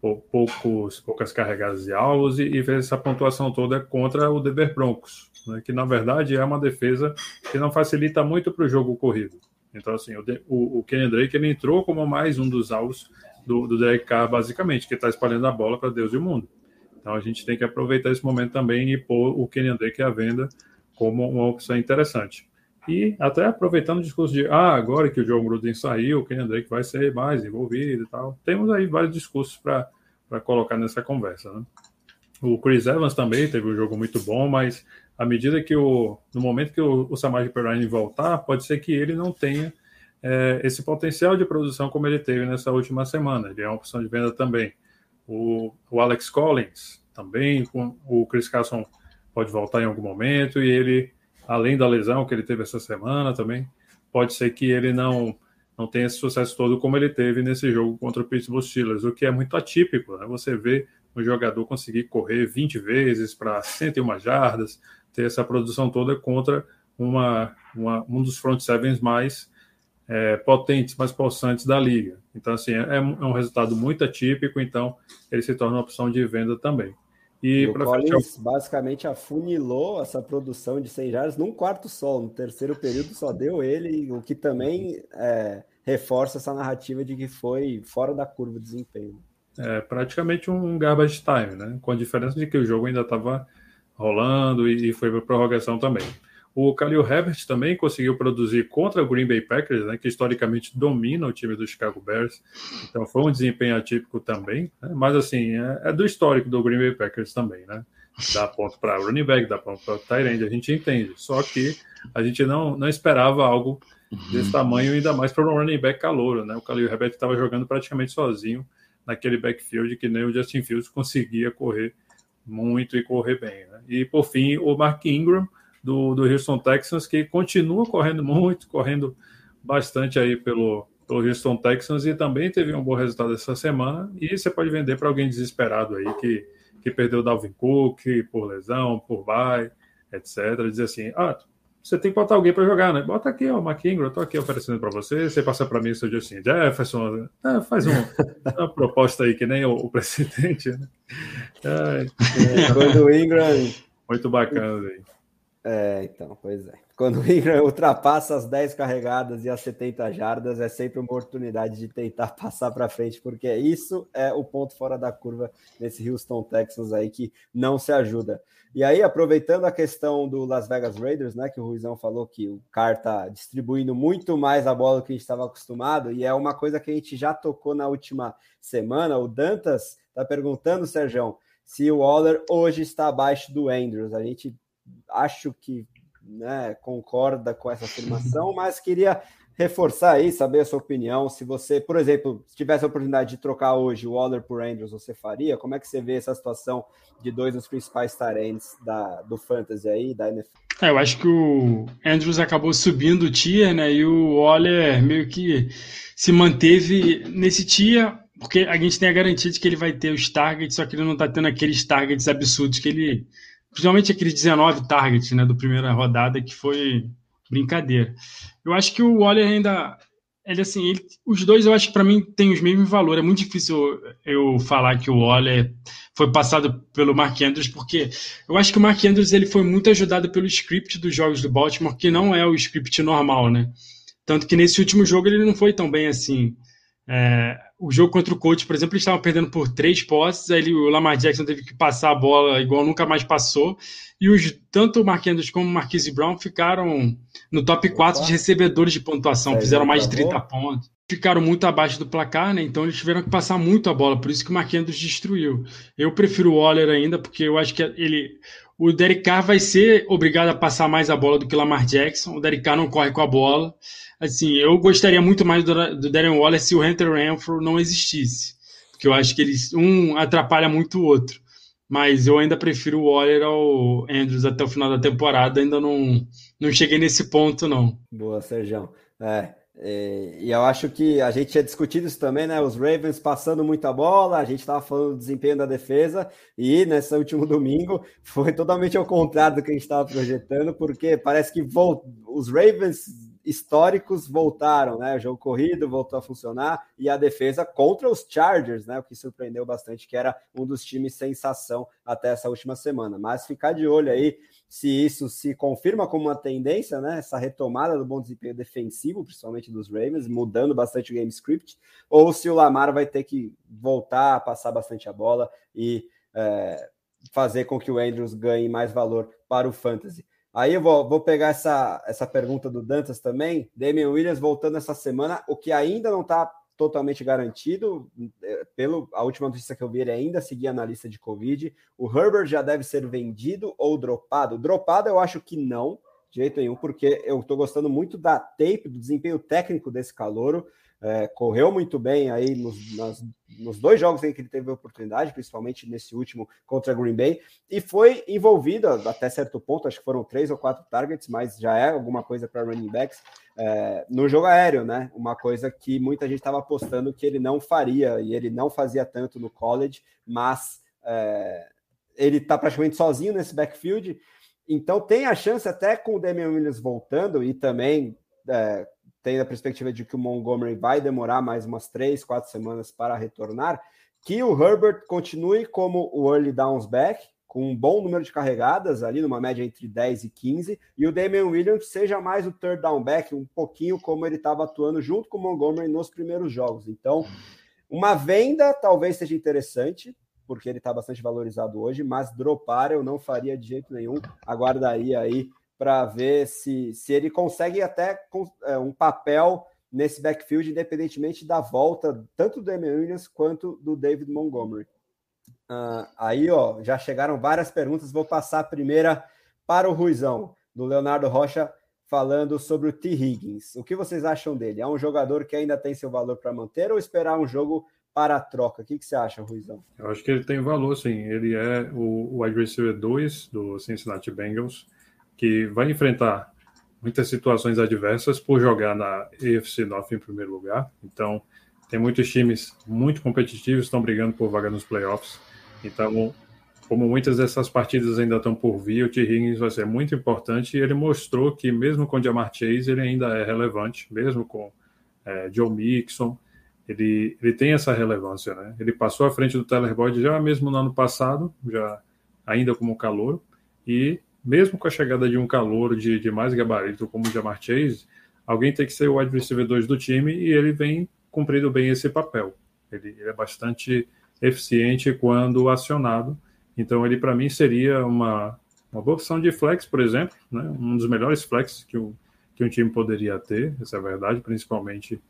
poucos, poucas carregadas de alvos e, e fez essa pontuação toda contra o Denver Broncos, né? que na verdade é uma defesa que não facilita muito para o jogo corrido. Então, assim, o, o, o Kenny Drake ele entrou como mais um dos alvos do, do Derek Carr, basicamente, que está espalhando a bola para Deus e o mundo. Então, a gente tem que aproveitar esse momento também e pôr o Kenny Drake à venda como uma opção interessante. E até aproveitando o discurso de ah, agora que o John Gruden saiu, o Kenny Drake vai ser mais envolvido e tal. Temos aí vários discursos para colocar nessa conversa. Né? O Chris Evans também teve um jogo muito bom, mas à medida que o. No momento que o, o Samaj Perrine voltar, pode ser que ele não tenha é, esse potencial de produção como ele teve nessa última semana. Ele é uma opção de venda também. O, o Alex Collins também, o Chris Carson pode voltar em algum momento e ele além da lesão que ele teve essa semana também, pode ser que ele não não tenha esse sucesso todo como ele teve nesse jogo contra o Pittsburgh Steelers, o que é muito atípico, né? Você vê um jogador conseguir correr 20 vezes para 101 jardas, ter essa produção toda contra uma, uma um dos front sevens mais é, potentes, mais possantes da liga. Então, assim, é, é um resultado muito atípico, então ele se torna uma opção de venda também. E, o Collins fechar... basicamente afunilou essa produção de 100 jardas num quarto só. No terceiro período só deu ele, o que também é, reforça essa narrativa de que foi fora da curva de desempenho. É praticamente um garbage time, né? Com a diferença de que o jogo ainda estava rolando e foi para prorrogação também. O Khalil Herbert também conseguiu produzir contra o Green Bay Packers, né, que historicamente domina o time do Chicago Bears. Então foi um desempenho atípico também. Né, mas assim, é, é, do histórico do Green Bay Packers também, né? Dá ponto para running back, dá ponto para Tyrande, a gente entende. Só que a gente não, não esperava algo desse uhum. tamanho, ainda mais para um running back calouro, né? O Khalil Herbert estava jogando praticamente sozinho naquele backfield que nem o Justin Fields conseguia correr muito e correr bem. Né? E por fim, o Mark Ingram do, do Houston Texans, que continua correndo muito, correndo bastante aí pelo, pelo Houston Texans e também teve um bom resultado essa semana. E você pode vender para alguém desesperado aí que, que perdeu o Dalvin Cook por lesão, por bye, etc. Dizer assim: ah, você tem que botar alguém para jogar, né? Bota aqui, ó, o Mark Ingram, eu tô aqui oferecendo para você. Você passa para mim, seu Justin Jefferson, é, faz um, uma proposta aí que nem o, o presidente, né? É, é, quando o Ingram. Muito bacana aí. É, então, pois é. Quando o Ingram ultrapassa as 10 carregadas e as 70 jardas, é sempre uma oportunidade de tentar passar para frente, porque isso é o ponto fora da curva nesse Houston Texans aí que não se ajuda. E aí, aproveitando a questão do Las Vegas Raiders, né, que o Ruizão falou que o Car tá distribuindo muito mais a bola do que a gente estava acostumado, e é uma coisa que a gente já tocou na última semana. O Dantas tá perguntando, Sérgio, se o Waller hoje está abaixo do Andrews. A gente acho que né, concorda com essa afirmação, mas queria reforçar aí, saber a sua opinião. Se você, por exemplo, se tivesse a oportunidade de trocar hoje o Waller por Andrews, você faria? Como é que você vê essa situação de dois dos principais tarentes da, do Fantasy aí, da NFL? É, eu acho que o Andrews acabou subindo o tier, né? E o Waller meio que se manteve nesse tier, porque a gente tem a garantia de que ele vai ter os targets, só que ele não tá tendo aqueles targets absurdos que ele principalmente aqueles 19 targets né, do primeira rodada, que foi brincadeira. Eu acho que o Waller ainda. Ele, assim, ele, os dois eu acho que para mim tem os mesmos valores. É muito difícil eu falar que o Waller foi passado pelo Mark Andrews, porque eu acho que o Mark Andrews ele foi muito ajudado pelo script dos jogos do Baltimore, que não é o script normal, né? Tanto que nesse último jogo ele não foi tão bem assim. É, o jogo contra o Colts, por exemplo, eles estavam perdendo por três posses, aí o Lamar Jackson teve que passar a bola igual nunca mais passou, e os, tanto o Mark Andrews como o Marquise Brown ficaram no top 4 de recebedores de pontuação, fizeram mais de 30 pontos. Ficaram muito abaixo do placar, né? Então eles tiveram que passar muito a bola, por isso que o Mark Andrews destruiu. Eu prefiro o Waller ainda, porque eu acho que ele. O Derek Carr vai ser obrigado a passar mais a bola do que o Lamar Jackson. O Derek Carr não corre com a bola assim, eu gostaria muito mais do, do Darren Waller se o Hunter Renfro não existisse, porque eu acho que eles um atrapalha muito o outro. Mas eu ainda prefiro o Waller ao Andrews até o final da temporada, ainda não, não cheguei nesse ponto, não. Boa, Sérgio. É, é, e eu acho que a gente tinha discutido isso também, né? Os Ravens passando muita bola, a gente estava falando do desempenho da defesa, e nesse último domingo foi totalmente ao contrário do que a gente estava projetando, porque parece que os Ravens históricos voltaram, né? O jogo corrido voltou a funcionar e a defesa contra os Chargers, né? O que surpreendeu bastante, que era um dos times sensação até essa última semana. Mas ficar de olho aí se isso se confirma como uma tendência, né? Essa retomada do bom desempenho defensivo, principalmente dos Ravens, mudando bastante o game script, ou se o Lamar vai ter que voltar a passar bastante a bola e é, fazer com que o Andrews ganhe mais valor para o fantasy. Aí eu vou, vou pegar essa, essa pergunta do Dantas também. Damian Williams voltando essa semana, o que ainda não está totalmente garantido. É, pelo a última notícia que eu vi, ele ainda seguia na lista de Covid. O Herbert já deve ser vendido ou dropado? Dropado eu acho que não, de jeito nenhum, porque eu estou gostando muito da tape, do desempenho técnico desse calouro. É, correu muito bem aí nos, nas, nos, dois jogos em que ele teve oportunidade, principalmente nesse último contra Green Bay, e foi envolvido até certo ponto, acho que foram três ou quatro targets, mas já é alguma coisa para running backs é, no jogo aéreo, né? Uma coisa que muita gente estava apostando que ele não faria, e ele não fazia tanto no college, mas é, ele está praticamente sozinho nesse backfield. Então tem a chance até com o Damian Williams voltando e também é, tem a perspectiva de que o Montgomery vai demorar mais umas três, quatro semanas para retornar, que o Herbert continue como o early downs back, com um bom número de carregadas, ali numa média entre 10 e 15, e o Damian Williams seja mais o third down back, um pouquinho como ele estava atuando junto com o Montgomery nos primeiros jogos. Então, uma venda talvez seja interessante, porque ele está bastante valorizado hoje, mas dropar eu não faria de jeito nenhum, aguardaria aí para ver se, se ele consegue até é, um papel nesse backfield, independentemente da volta tanto do Damian Williams quanto do David Montgomery. Uh, aí, ó, já chegaram várias perguntas. Vou passar a primeira para o Ruizão, do Leonardo Rocha, falando sobre o T. Higgins. O que vocês acham dele? É um jogador que ainda tem seu valor para manter ou esperar um jogo para a troca? O que, que você acha, Ruizão? Eu acho que ele tem valor, sim. Ele é o wide receiver 2 do Cincinnati Bengals que vai enfrentar muitas situações adversas por jogar na AFC North em primeiro lugar. Então, tem muitos times muito competitivos estão brigando por vaga nos playoffs. Então, como muitas dessas partidas ainda estão por vir, o T. Higgins vai ser muito importante e ele mostrou que mesmo com o Jamar Chase ele ainda é relevante, mesmo com é, Joe Mixon, ele, ele tem essa relevância, né? Ele passou à frente do Tyler Boyd já mesmo no ano passado, já ainda como calor, e mesmo com a chegada de um calor de, de mais gabarito como o Jamar Chase, alguém tem que ser o wide receiver 2 do time e ele vem cumprindo bem esse papel. Ele, ele é bastante eficiente quando acionado, então ele para mim seria uma, uma boa opção de flex, por exemplo, né? um dos melhores flex que, o, que um time poderia ter, essa é a verdade, principalmente,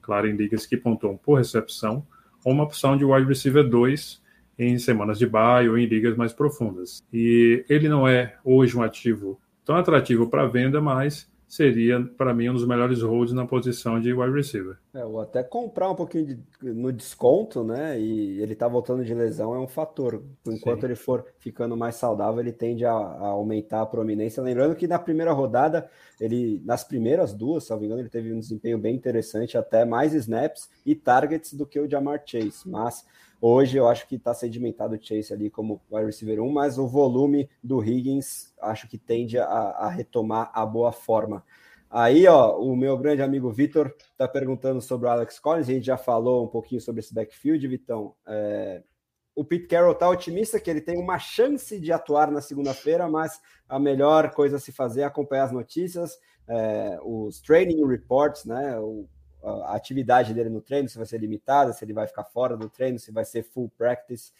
claro, em ligas que pontuam por recepção, ou uma opção de wide receiver 2 em semanas de bye ou em ligas mais profundas. E ele não é hoje um ativo tão atrativo para venda, mas seria, para mim, um dos melhores holds na posição de wide receiver. É, ou até comprar um pouquinho de, no desconto, né? E ele tá voltando de lesão é um fator. Enquanto Sim. ele for ficando mais saudável, ele tende a, a, aumentar a prominência. Lembrando que na primeira rodada, ele, nas primeiras duas, se não me engano, ele teve um desempenho bem interessante, até mais snaps e targets do que o Jamar Chase. Mas Hoje eu acho que está sedimentado o Chase ali como wide receiver 1, mas o volume do Higgins acho que tende a, a retomar a boa forma. Aí, ó, o meu grande amigo Vitor está perguntando sobre o Alex Collins. A gente já falou um pouquinho sobre esse backfield, Vitão. É, o Pete Carroll está otimista que ele tem uma chance de atuar na segunda-feira, mas a melhor coisa a se fazer é acompanhar as notícias, é, os training reports, né? O, a atividade dele no treino, se vai ser limitada, se ele vai ficar fora do treino, se vai ser full practice.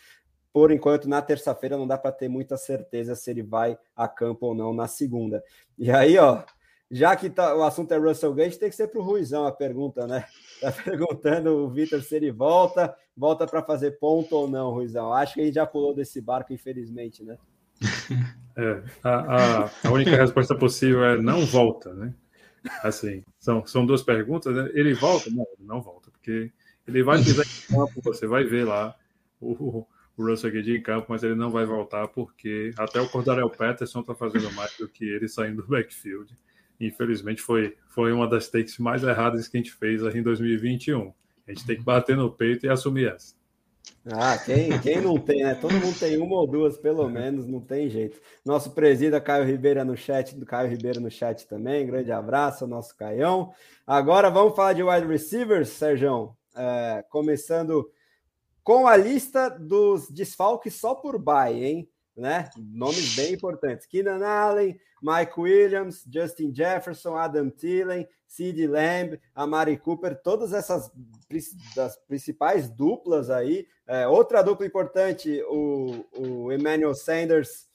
Por enquanto, na terça-feira não dá para ter muita certeza se ele vai a campo ou não na segunda. E aí, ó, já que tá, o assunto é Russell Gage, tem que ser para o Ruizão a pergunta, né? Tá perguntando o Vitor se ele volta, volta para fazer ponto ou não, Ruizão. Acho que ele já pulou desse barco, infelizmente, né? É, a, a, a única resposta possível é não volta, né? Assim, são, são duas perguntas. Né? Ele volta? Não, ele não volta, porque ele vai pisar em campo, você vai ver lá o, o Russell Gage em campo, mas ele não vai voltar porque até o Cordarel Patterson está fazendo mais do que ele saindo do backfield. Infelizmente, foi, foi uma das takes mais erradas que a gente fez em 2021. A gente tem que bater no peito e assumir essa. Ah, quem, quem não tem, né? Todo mundo tem uma ou duas, pelo menos, não tem jeito. Nosso presida Caio Ribeiro no chat, do Caio Ribeiro no chat também. Grande abraço, nosso Caião. Agora vamos falar de wide receivers, Sérgio. É, começando com a lista dos desfalques só por bye, hein? Né? Nomes bem importantes: Keenan Allen, Mike Williams, Justin Jefferson, Adam Thielen, Sid Lamb, Amari Cooper, todas essas das principais duplas aí. É, outra dupla importante, o, o Emmanuel Sanders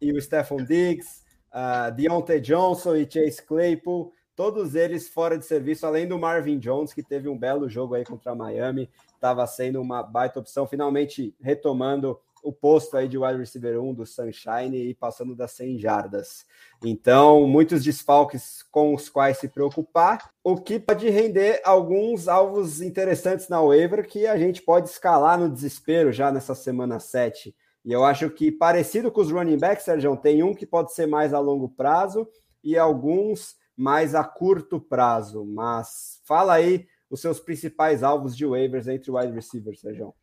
e o Stephon Diggs. uh, Deontay Johnson e Chase Claypool, todos eles fora de serviço, além do Marvin Jones, que teve um belo jogo aí contra Miami, estava sendo uma baita opção, finalmente retomando o posto aí de wide receiver 1 do Sunshine e passando das 100 jardas. Então, muitos desfalques com os quais se preocupar, o que pode render alguns alvos interessantes na waiver que a gente pode escalar no desespero já nessa semana 7. E eu acho que, parecido com os running backs, Sérgio, tem um que pode ser mais a longo prazo e alguns mais a curto prazo. Mas fala aí os seus principais alvos de waivers entre wide receivers, Sérgio.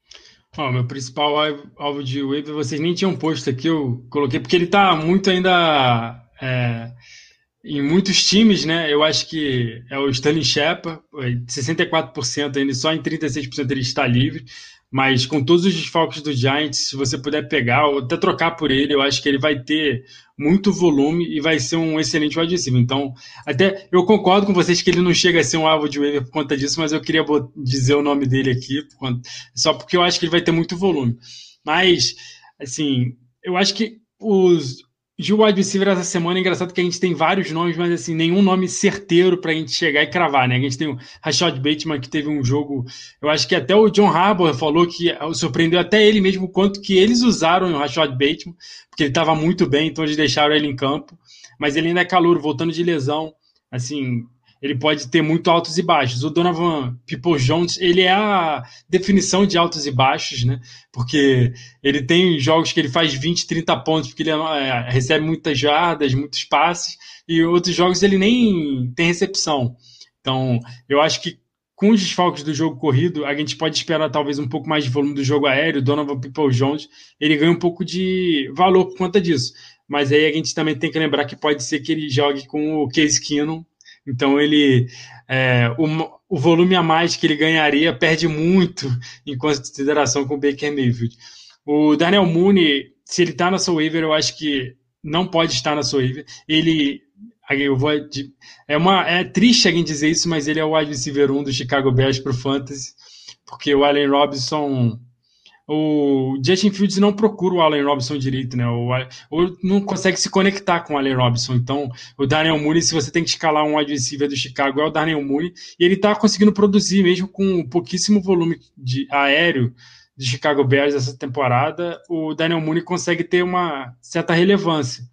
Oh, meu principal alvo de waiver, vocês nem tinham posto aqui, eu coloquei, porque ele está muito ainda é, em muitos times, né? Eu acho que é o Stanley Shepard, 64% ainda, só em 36% ele está livre. Mas com todos os desfalques do Giants, se você puder pegar ou até trocar por ele, eu acho que ele vai ter muito volume e vai ser um excelente wide receiver. Então, até eu concordo com vocês que ele não chega a ser um alvo de waiver por conta disso, mas eu queria dizer o nome dele aqui, só porque eu acho que ele vai ter muito volume. Mas, assim, eu acho que os, de wide receiver essa semana, é engraçado que a gente tem vários nomes, mas assim, nenhum nome certeiro para a gente chegar e cravar, né? A gente tem o Rashad Bateman, que teve um jogo, eu acho que até o John Harbour falou que eh, surpreendeu até ele mesmo quanto que eles usaram o Rashad Bateman, porque ele estava muito bem, então eles deixaram ele em campo, mas ele ainda é calor, voltando de lesão, assim, ele pode ter muito altos e baixos. O Donovan People Jones, ele é a definição de altos e baixos, né? Porque ele tem jogos que ele faz 20, 30 pontos, porque ele é, recebe muitas jardas, muitos passes, e outros jogos ele nem tem recepção. Então, eu acho que com os desfalques do jogo corrido, a gente pode esperar talvez um pouco mais de volume do jogo aéreo. Donovan People Jones, ele ganha um pouco de valor por conta disso. Mas aí a gente também tem que lembrar que pode ser que ele jogue com o Case Keenum, então ele é, o, o, volume a mais que ele ganharia perde muito em consideração com o Baker Mayfield. O Daniel Mooney, se ele está na sua waiver, eu acho que não pode estar na sua waiver. Ele eu vou é uma é triste alguém dizer isso, mas ele é o wide receiver 1 do Chicago Bears para o fantasy, porque o Allen Robinson o Justin Fields não procura o Allen Robinson direito, né? Ou, ou não consegue se conectar com o Allen Robinson. Então, o Daniel Mooney, se você tem que escalar um receiver do Chicago, é o Daniel Mooney. E ele tá conseguindo produzir, mesmo com pouquíssimo volume de aéreo de Chicago Bears essa temporada, o Daniel Mooney consegue ter uma certa relevância.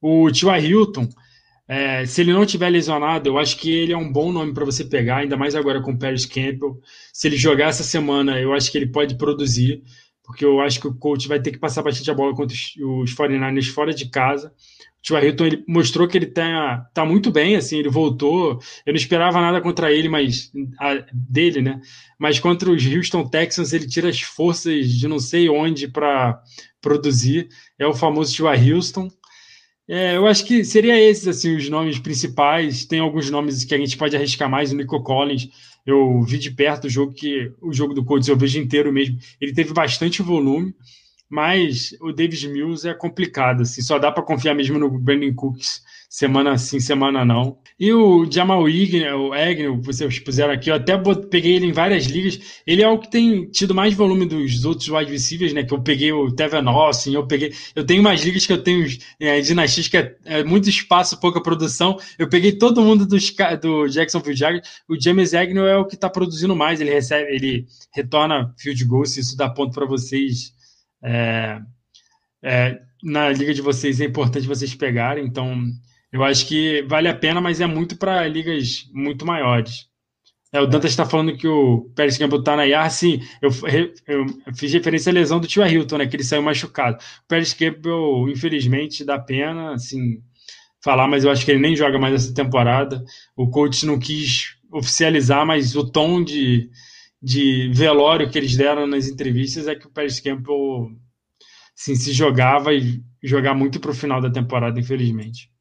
O Tua Hilton, é, se ele não tiver lesionado, eu acho que ele é um bom nome para você pegar, ainda mais agora com o Paris Campbell. Se ele jogar essa semana, eu acho que ele pode produzir, porque eu acho que o coach vai ter que passar bastante a bola contra os, os 49ers fora de casa. O Tio Ayrton ele mostrou que ele tá, tá muito bem, assim, ele voltou. Eu não esperava nada contra ele, mas a, dele, né? Mas contra os Houston Texans, ele tira as forças de não sei onde para produzir. É o famoso Tio Houston. É, eu acho que seria esses assim os nomes principais. Tem alguns nomes que a gente pode arriscar mais. O Nico Collins, eu vi de perto o jogo que o jogo do Colts eu vejo inteiro mesmo. Ele teve bastante volume, mas o Davis Mills é complicado. Assim, só dá para confiar mesmo no Brandon Cooks semana sim, semana não. E o Jamal Igner, o Agnew, vocês puseram aqui, eu até peguei ele em várias ligas. Ele é o que tem tido mais volume dos outros wide receivers, né? Que eu peguei o Tevin Austin, eu peguei. Eu tenho umas ligas que eu tenho é, dinastias que é, é, muito espaço, pouca produção. Eu peguei todo mundo dos, do Jacksonville Jaguars. O James Agnew é o que está produzindo mais. Ele recebe, ele retorna field goal, se isso dá ponto para vocês. É, é, na liga de vocês é importante vocês pegarem, então eu acho que vale a pena, mas é muito para ligas muito maiores. É, o Dantas está falando que o Pérez Campbell está na IAR, sim. Eu, eu, fiz referência à lesão do tio Hilton, né? Que ele saiu machucado. O Pérez Campbell, infelizmente, dá pena, assim, falar, mas eu acho que ele nem joga mais essa temporada. O coach não quis oficializar, mas o tom de, de velório que eles deram nas entrevistas é que o Pérez Campbell assim, se jogava e jogar muito para o final da temporada, infelizmente.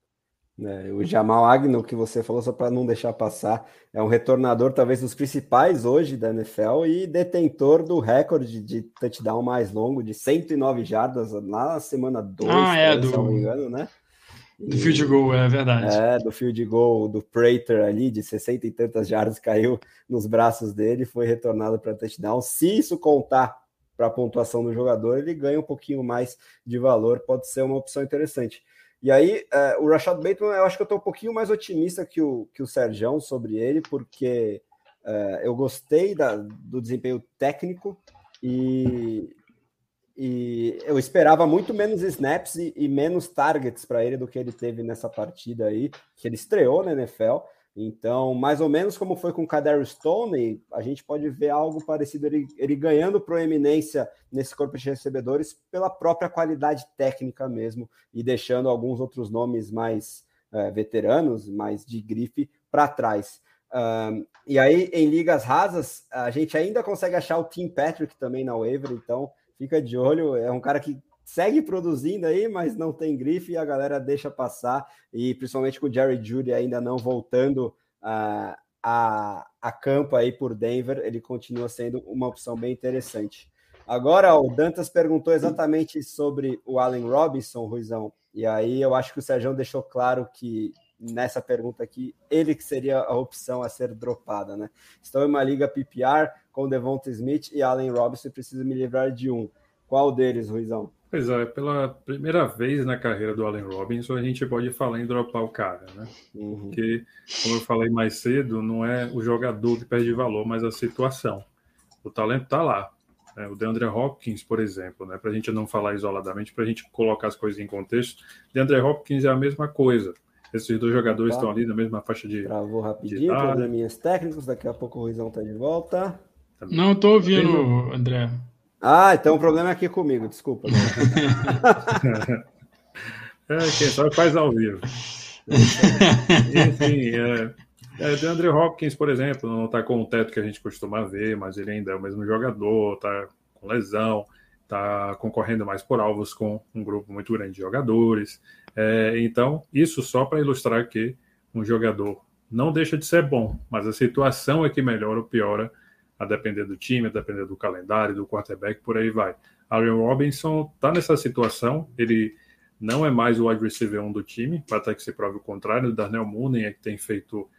É, o Jamal Agnew, que você falou, só para não deixar passar, é um retornador talvez dos principais hoje da NFL e detentor do recorde de touchdown mais longo, de 109 jardas na semana 2, ah, é, do, se não me engano, né? Do field goal, é verdade. É, do field goal do Prater ali, de 60 e tantas jardas, caiu nos braços dele, foi retornado para touchdown. Se isso contar para a pontuação do jogador, ele ganha um pouquinho mais de valor, pode ser uma opção interessante. E aí, uh, o Rashad Bateman, eu acho que eu estou um pouquinho mais otimista que o, que o Sergião sobre ele, porque uh, eu gostei da, do desempenho técnico e, e eu esperava muito menos snaps e, e menos targets para ele do que ele teve nessa partida aí, que ele estreou na NFL. Então, mais ou menos como foi com o Kader Stone, a gente pode ver algo parecido, ele, ele, ganhando proeminência nesse corpo de recebedores pela própria qualidade técnica mesmo, e deixando alguns outros nomes mais é, veteranos, mais de grife, para trás. Um, e aí, em ligas rasas, a gente ainda consegue achar o Tim Patrick também na waiver, então fica de olho, é um cara que segue produzindo aí, mas não tem grife e a galera deixa passar. E principalmente com o Jerry Judy ainda não voltando uh, a, a campo aí por Denver, ele continua sendo uma opção bem interessante. Agora, o Dantas perguntou exatamente sobre o Allen Robinson, Ruizão, e aí eu acho que o Sérgio deixou claro que nessa pergunta aqui, ele que seria a opção a ser dropada, né? Estou em uma liga PPR com Devonta Smith e Allen Robinson e preciso me livrar de um. Qual deles, Ruizão? Pois é, pela primeira vez na carreira do Allen Robinson, a gente pode falar em dropar o cara, né? Uhum. Porque, como eu falei mais cedo, não é o jogador que perde valor, mas a situação. O talento está lá. Né? O DeAndre Hopkins, por exemplo, né? para a gente não falar isoladamente, para a gente colocar as coisas em contexto, DeAndre Hopkins é a mesma coisa. Esses dois jogadores estão ali na mesma faixa de. Travou rapidinho, probleminhas técnicos, daqui a pouco o Ruizão está de volta. Não, estou ouvindo, André. Ah, então o problema é aqui comigo, desculpa. é, quem sabe faz ao vivo. Enfim, é, é, de Hopkins, por exemplo, não está com o teto que a gente costuma ver, mas ele ainda é o mesmo jogador, está com lesão, está concorrendo mais por alvos com um grupo muito grande de jogadores. É, então, isso só para ilustrar que um jogador não deixa de ser bom, mas a situação é que melhora ou piora a depender do time, a depender do calendário, do quarterback, por aí vai. Aaron Robinson está nessa situação, ele não é mais o wide receiver 1 do time, até que se prove o contrário, o Darnell Mooney é que tem feito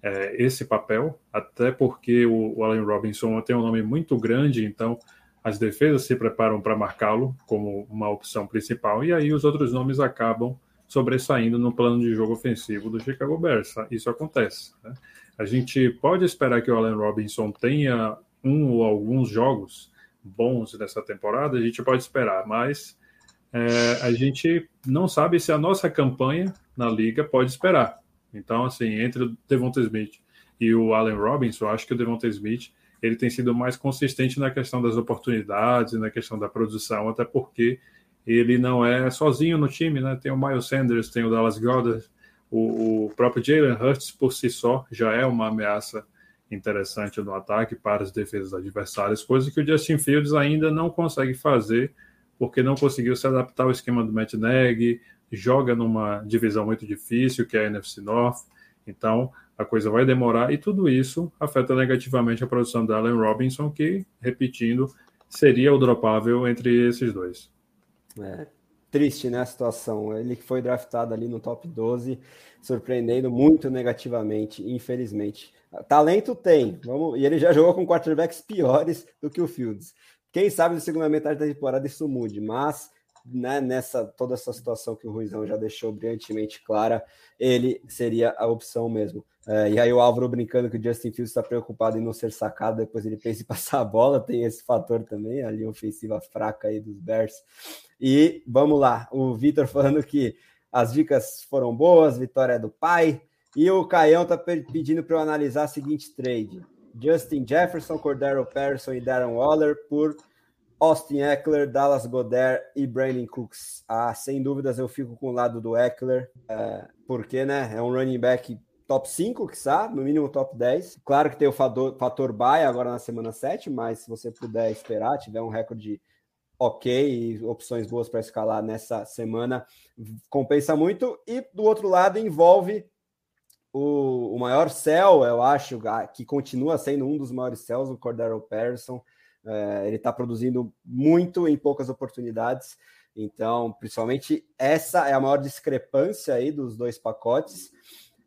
é, esse papel, até porque o, o Allen Robinson tem um nome muito grande, então as defesas se preparam para marcá-lo como uma opção principal, e aí os outros nomes acabam sobressaindo no plano de jogo ofensivo do Chicago Bears. Isso acontece. Né? A gente pode esperar que o Allen Robinson tenha um ou alguns jogos bons nessa temporada, a gente pode esperar, mas é, a gente não sabe se a nossa campanha na liga pode esperar. Então, assim, entre o Devonta Smith e o Allen Robinson, acho que o Devonta Smith ele tem sido mais consistente na questão das oportunidades, na questão da produção, até porque ele não é sozinho no time, né? Tem o Miles Sanders, tem o Dallas Goddard, o, o próprio Jalen Hurts por si só já é uma ameaça interessante no ataque para as defesas adversárias, coisa que o Justin Fields ainda não consegue fazer, porque não conseguiu se adaptar ao esquema do Matt Nagy, joga numa divisão muito difícil, que é a NFC North, então a coisa vai demorar, e tudo isso afeta negativamente a produção da Allen Robinson, que, repetindo, seria o dropável entre esses dois. É, triste, né, a situação. Ele foi draftado ali no top 12, surpreendendo muito negativamente, infelizmente. Talento tem, vamos, e ele já jogou com quarterbacks piores do que o Fields. Quem sabe na segunda metade da temporada isso mude, mas né, nessa toda essa situação que o Ruizão já deixou brilhantemente clara, ele seria a opção mesmo. É, e aí o Álvaro brincando que o Justin Fields está preocupado em não ser sacado, depois ele pensa em passar a bola, tem esse fator também, ali ofensiva fraca aí dos Bears. E vamos lá, o Vitor falando que as dicas foram boas, vitória é do pai, e o Caião tá pedindo para eu analisar a seguinte trade. Justin Jefferson, Cordero Patterson e Darren Waller por Austin Eckler, Dallas Goddard e Brandon Cooks. Ah, sem dúvidas eu fico com o lado do Eckler, é, porque né, é um running back top 5, que sabe, no mínimo top 10. Claro que tem o fator, fator buy agora na semana 7, mas se você puder esperar, tiver um recorde ok e opções boas para escalar nessa semana, compensa muito. E do outro lado, envolve o, o maior céu, eu acho, que continua sendo um dos maiores céus, o Cordero Patterson. É, ele está produzindo muito em poucas oportunidades. Então, principalmente, essa é a maior discrepância aí dos dois pacotes.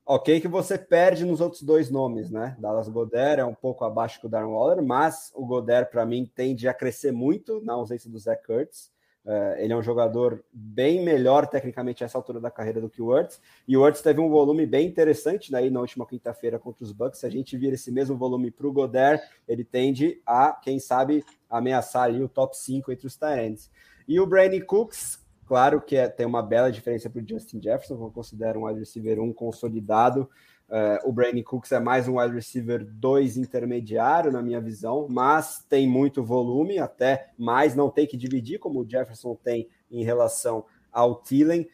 Ok, que você perde nos outros dois nomes, né? Dallas Goddard é um pouco abaixo que o Darren Waller, mas o Goddard, para mim, tende a crescer muito na ausência do Zach Kurtz. Uh, ele é um jogador bem melhor tecnicamente a essa altura da carreira do que o Wurtz. E o Wurtz teve um volume bem interessante né, na última quinta-feira contra os Bucks. Se a gente vir esse mesmo volume para o Goder, ele tende a, quem sabe, ameaçar ali o top 5 entre os Tyrants. E o Brandon Cooks, claro que é, tem uma bela diferença para o Justin Jefferson, que eu considero um wide receiver 1 consolidado. Uh, o Brandon Cooks é mais um wide receiver 2 intermediário, na minha visão, mas tem muito volume, até mais, não tem que dividir, como o Jefferson tem em relação ao Thielen,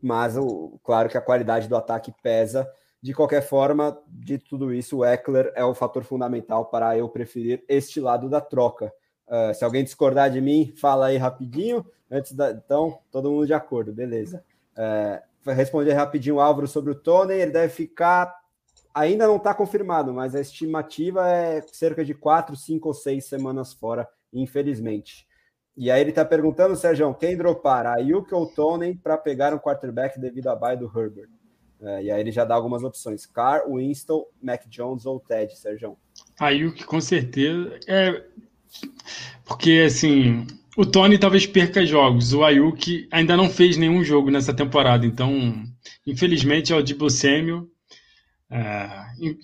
mas o, claro que a qualidade do ataque pesa. De qualquer forma, de tudo isso, o Eckler é o fator fundamental para eu preferir este lado da troca. Uh, se alguém discordar de mim, fala aí rapidinho. Antes da... Então, todo mundo de acordo, beleza. Uh, responder rapidinho o Álvaro sobre o Tony, ele deve ficar. Ainda não está confirmado, mas a estimativa é cerca de quatro, cinco ou seis semanas fora, infelizmente. E aí ele está perguntando, Sérgio, quem dropar, Ayuk ou Tony para pegar um quarterback devido à bye do Herbert? É, e aí ele já dá algumas opções: Carr, Winston, Mac Jones ou Ted, Sérgio. Ayuk, com certeza. É, porque, assim, o Tony talvez perca jogos. O Ayuk ainda não fez nenhum jogo nessa temporada. Então, infelizmente, é o Debo Samuel. É,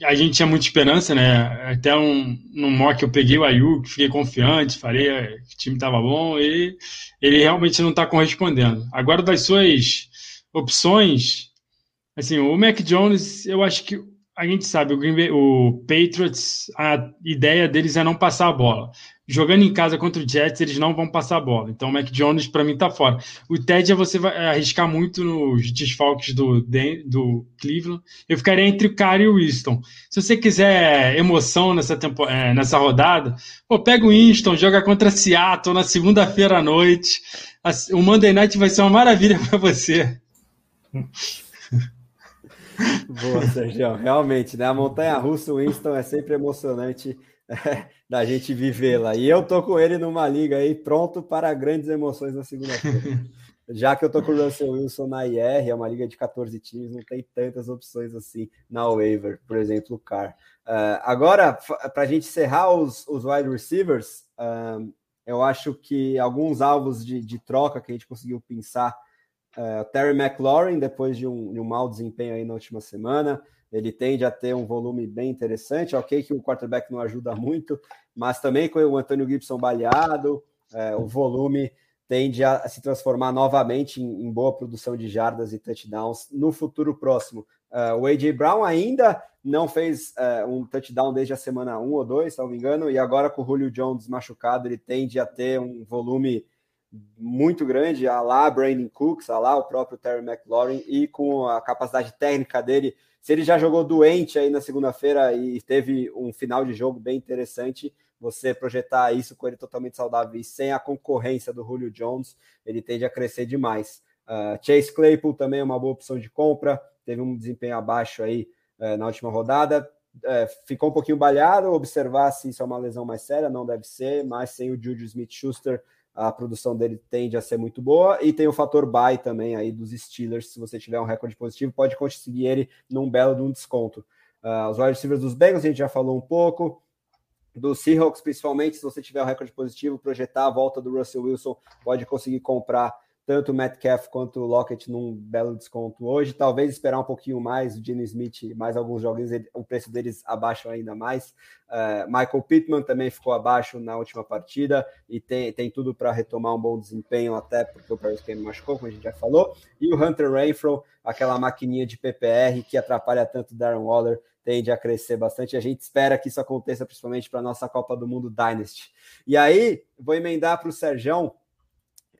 a gente tinha muita esperança, né? Até um, no mock eu peguei o Ayuk, fiquei confiante, falei que o time estava bom e ele realmente não está correspondendo. Agora, das suas opções, assim, o Mac Jones, eu acho que a gente sabe, o, Bay, o Patriots, a ideia deles é não passar a bola jogando em casa contra o Jets, eles não vão passar a bola. Então o Mac Jones, para mim, tá fora. O Ted, você vai arriscar muito nos desfalques do, do Cleveland. Eu ficaria entre o Cara e o Winston. Se você quiser emoção nessa, tempo, é, nessa rodada, pô, pega o Winston, joga contra Seattle na segunda-feira à noite. O Monday Night vai ser uma maravilha para você. Boa, Sérgio. Realmente, né? A montanha russa, o Winston é sempre emocionante da gente vivê-la. E eu tô com ele numa liga aí pronto para grandes emoções na segunda-feira. Já que eu tô com o Russell Wilson na IR, é uma liga de 14 times, não tem tantas opções assim na waiver, por exemplo, o Car. Uh, agora, para a gente encerrar os, os wide receivers, uh, eu acho que alguns alvos de, de, troca que a gente conseguiu pensar, uh, Terry McLaurin, depois de um, de um mau desempenho aí na última semana, ele tende a ter um volume bem interessante. Ok, que o quarterback não ajuda muito, mas também com o Antônio Gibson baleado, é, o volume tende a, se transformar novamente em, em, boa produção de jardas e touchdowns no futuro próximo. Uh, o A.J. Brown ainda não fez uh, um touchdown desde a semana 1 ou 2, se não me engano, e agora com o Julio Jones machucado, ele tende a ter um volume muito grande, a lá Brandon Cooks, a lá o próprio Terry McLaurin, e com a capacidade técnica dele se ele já jogou doente aí na segunda-feira e teve um final de jogo bem interessante, você projetar isso com ele totalmente saudável e sem a concorrência do Julio Jones, ele tende a crescer demais. Uh, Chase Claypool também é uma boa opção de compra, teve um desempenho abaixo aí uh, na última rodada, uh, ficou um pouquinho balhado, observar se isso é uma lesão mais séria, não deve ser, mas sem o Juju Smith-Schuster a produção dele tende a ser muito boa, e tem o fator buy também aí dos Steelers, se você tiver um recorde positivo, pode conseguir ele num belo de um desconto. Uh, os wide receivers dos Bengals a gente já falou um pouco, dos Seahawks principalmente, se você tiver um recorde positivo, projetar a volta do Russell Wilson, pode conseguir comprar tanto o Metcalf quanto o Lockett num belo desconto hoje. Talvez esperar um pouquinho mais, o Gene Smith, mais alguns joguinhos, o preço deles abaixo ainda mais. Uh, Michael Pittman também ficou abaixo na última partida e tem, tem tudo para retomar um bom desempenho, até porque o Paris Kane machucou, como a gente já falou. E o Hunter Renfro, aquela maquininha de PPR que atrapalha tanto o Darren Waller, tende a crescer bastante. A gente espera que isso aconteça principalmente para a nossa Copa do Mundo Dynasty. E aí, vou emendar para o Serjão.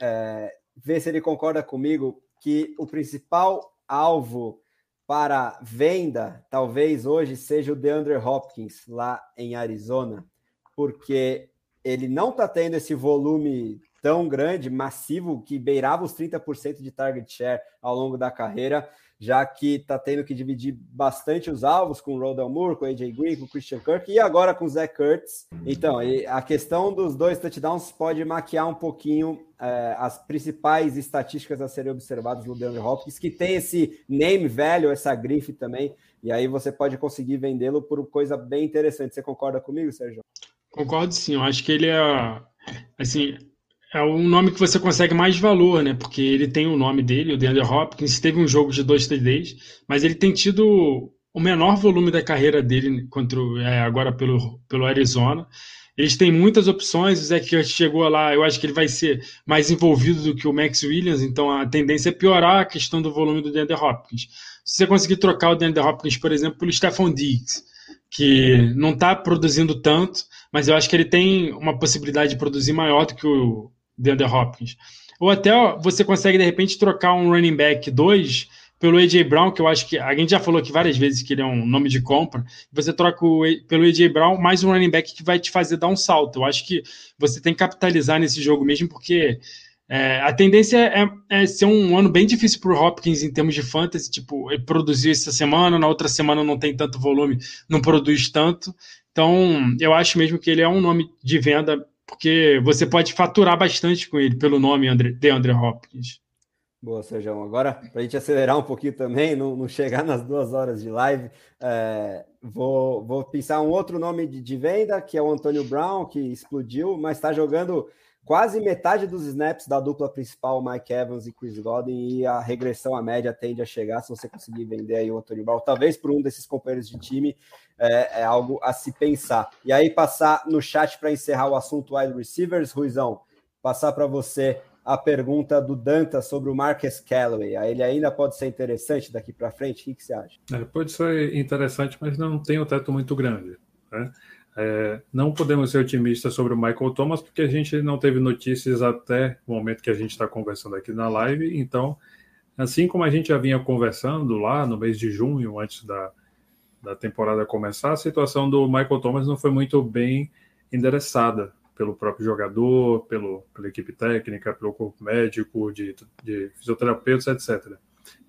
É, ver se ele concorda comigo que o principal alvo para venda, talvez hoje, seja o DeAndre Hopkins lá em Arizona, porque ele não está tendo esse volume tão grande, massivo, que beirava os 30% de target share ao longo da carreira já que está tendo que dividir bastante os alvos com o Rodel Moore, com o AJ Green, com o Christian Kirk e agora com o Zach Kurtz. Então, a questão dos dois touchdowns pode maquiar um pouquinho é, as principais estatísticas a serem observadas no DeAndre Hopkins, que tem esse name velho, essa grife também, e aí você pode conseguir vendê-lo por coisa bem interessante. Você concorda comigo, Sérgio? Concordo sim, eu acho que ele é assim, é um nome que você consegue mais valor, né? Porque ele tem o nome dele, o DeAndre Hopkins, teve um jogo de dois TDs, mas ele tem tido o menor volume da carreira dele contra, é, agora pelo, pelo Arizona. Eles têm muitas opções, o Zach Ertz chegou lá, eu acho que ele vai ser mais envolvido do que o Max Williams, então a tendência é piorar a questão do volume do DeAndre Hopkins. Se você conseguir trocar o DeAndre Hopkins, por exemplo, pelo Stephon Diggs, que não está produzindo tanto, mas eu acho que ele tem uma possibilidade de produzir maior do que o DeAndre Hopkins. Ou até ó, você consegue, de repente, trocar um running back 2 pelo AJ Brown, que eu acho que a gente já falou aqui várias vezes que ele é um nome de compra. Você troca o, pelo AJ Brown mais um running back que vai te fazer dar um salto. Eu acho que você tem que capitalizar nesse jogo mesmo, porque é, a tendência é, é, ser um ano bem difícil para o Hopkins em termos de fantasy. Tipo, ele produziu essa semana, na outra semana não tem tanto volume, não produz tanto. Então, eu acho mesmo que ele é um nome de venda, porque você pode faturar bastante com ele pelo nome de Andre Hopkins. Boa, Sérgio. Agora, para a gente acelerar um pouquinho também, não, não chegar nas duas horas de live, é, vou, vou pensar um outro nome de, de, venda, que é o Antônio Brown, que explodiu, mas está jogando quase metade dos snaps da dupla principal, Mike Evans e Chris Godwin, e a regressão à média tende a chegar se você conseguir vender aí o Antônio Brown, talvez por um desses companheiros de time, é, é algo a se pensar. E aí, passar no chat para encerrar o assunto wide receivers, Ruizão, passar para você a pergunta do Danta sobre o Marcus Callaway. Ele ainda pode ser interessante daqui para frente? O que, que, você acha? É, pode ser interessante, mas não tem um teto muito grande. Né? É, não podemos ser otimistas sobre o Michael Thomas, porque a gente não teve notícias até o momento que a gente está conversando aqui na live. Então, assim como a gente já vinha conversando lá no mês de junho, antes da, da temporada começar, a situação do Michael Thomas não foi muito bem endereçada pelo próprio jogador, pelo, pela equipe técnica, pelo corpo médico, de, de fisioterapeutas, etc.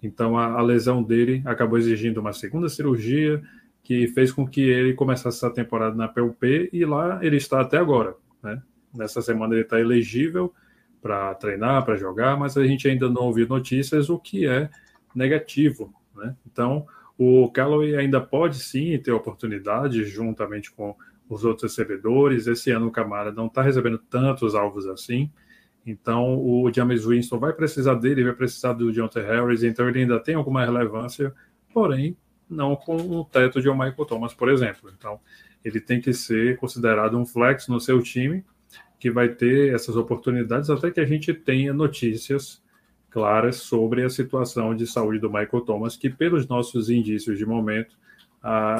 Então a, a, lesão dele acabou exigindo uma segunda cirurgia que fez com que ele começasse essa temporada na PUP e lá ele está até agora. Né? Nessa semana ele está elegível para treinar, para jogar, mas a gente ainda não ouviu notícias, o que é negativo. Né? Então o Callaway ainda pode sim ter oportunidade, juntamente com os outros recebedores. Esse ano o Camara não está recebendo tantos alvos assim. Então o James Winston vai precisar dele, vai precisar do Jonathan Harris, então ele ainda tem alguma relevância, porém não com o teto de Michael Thomas, por exemplo. Então ele tem que ser considerado um flex no seu time, que vai ter essas oportunidades até que a gente tenha notícias claras sobre a situação de saúde do Michael Thomas, que pelos nossos indícios de momento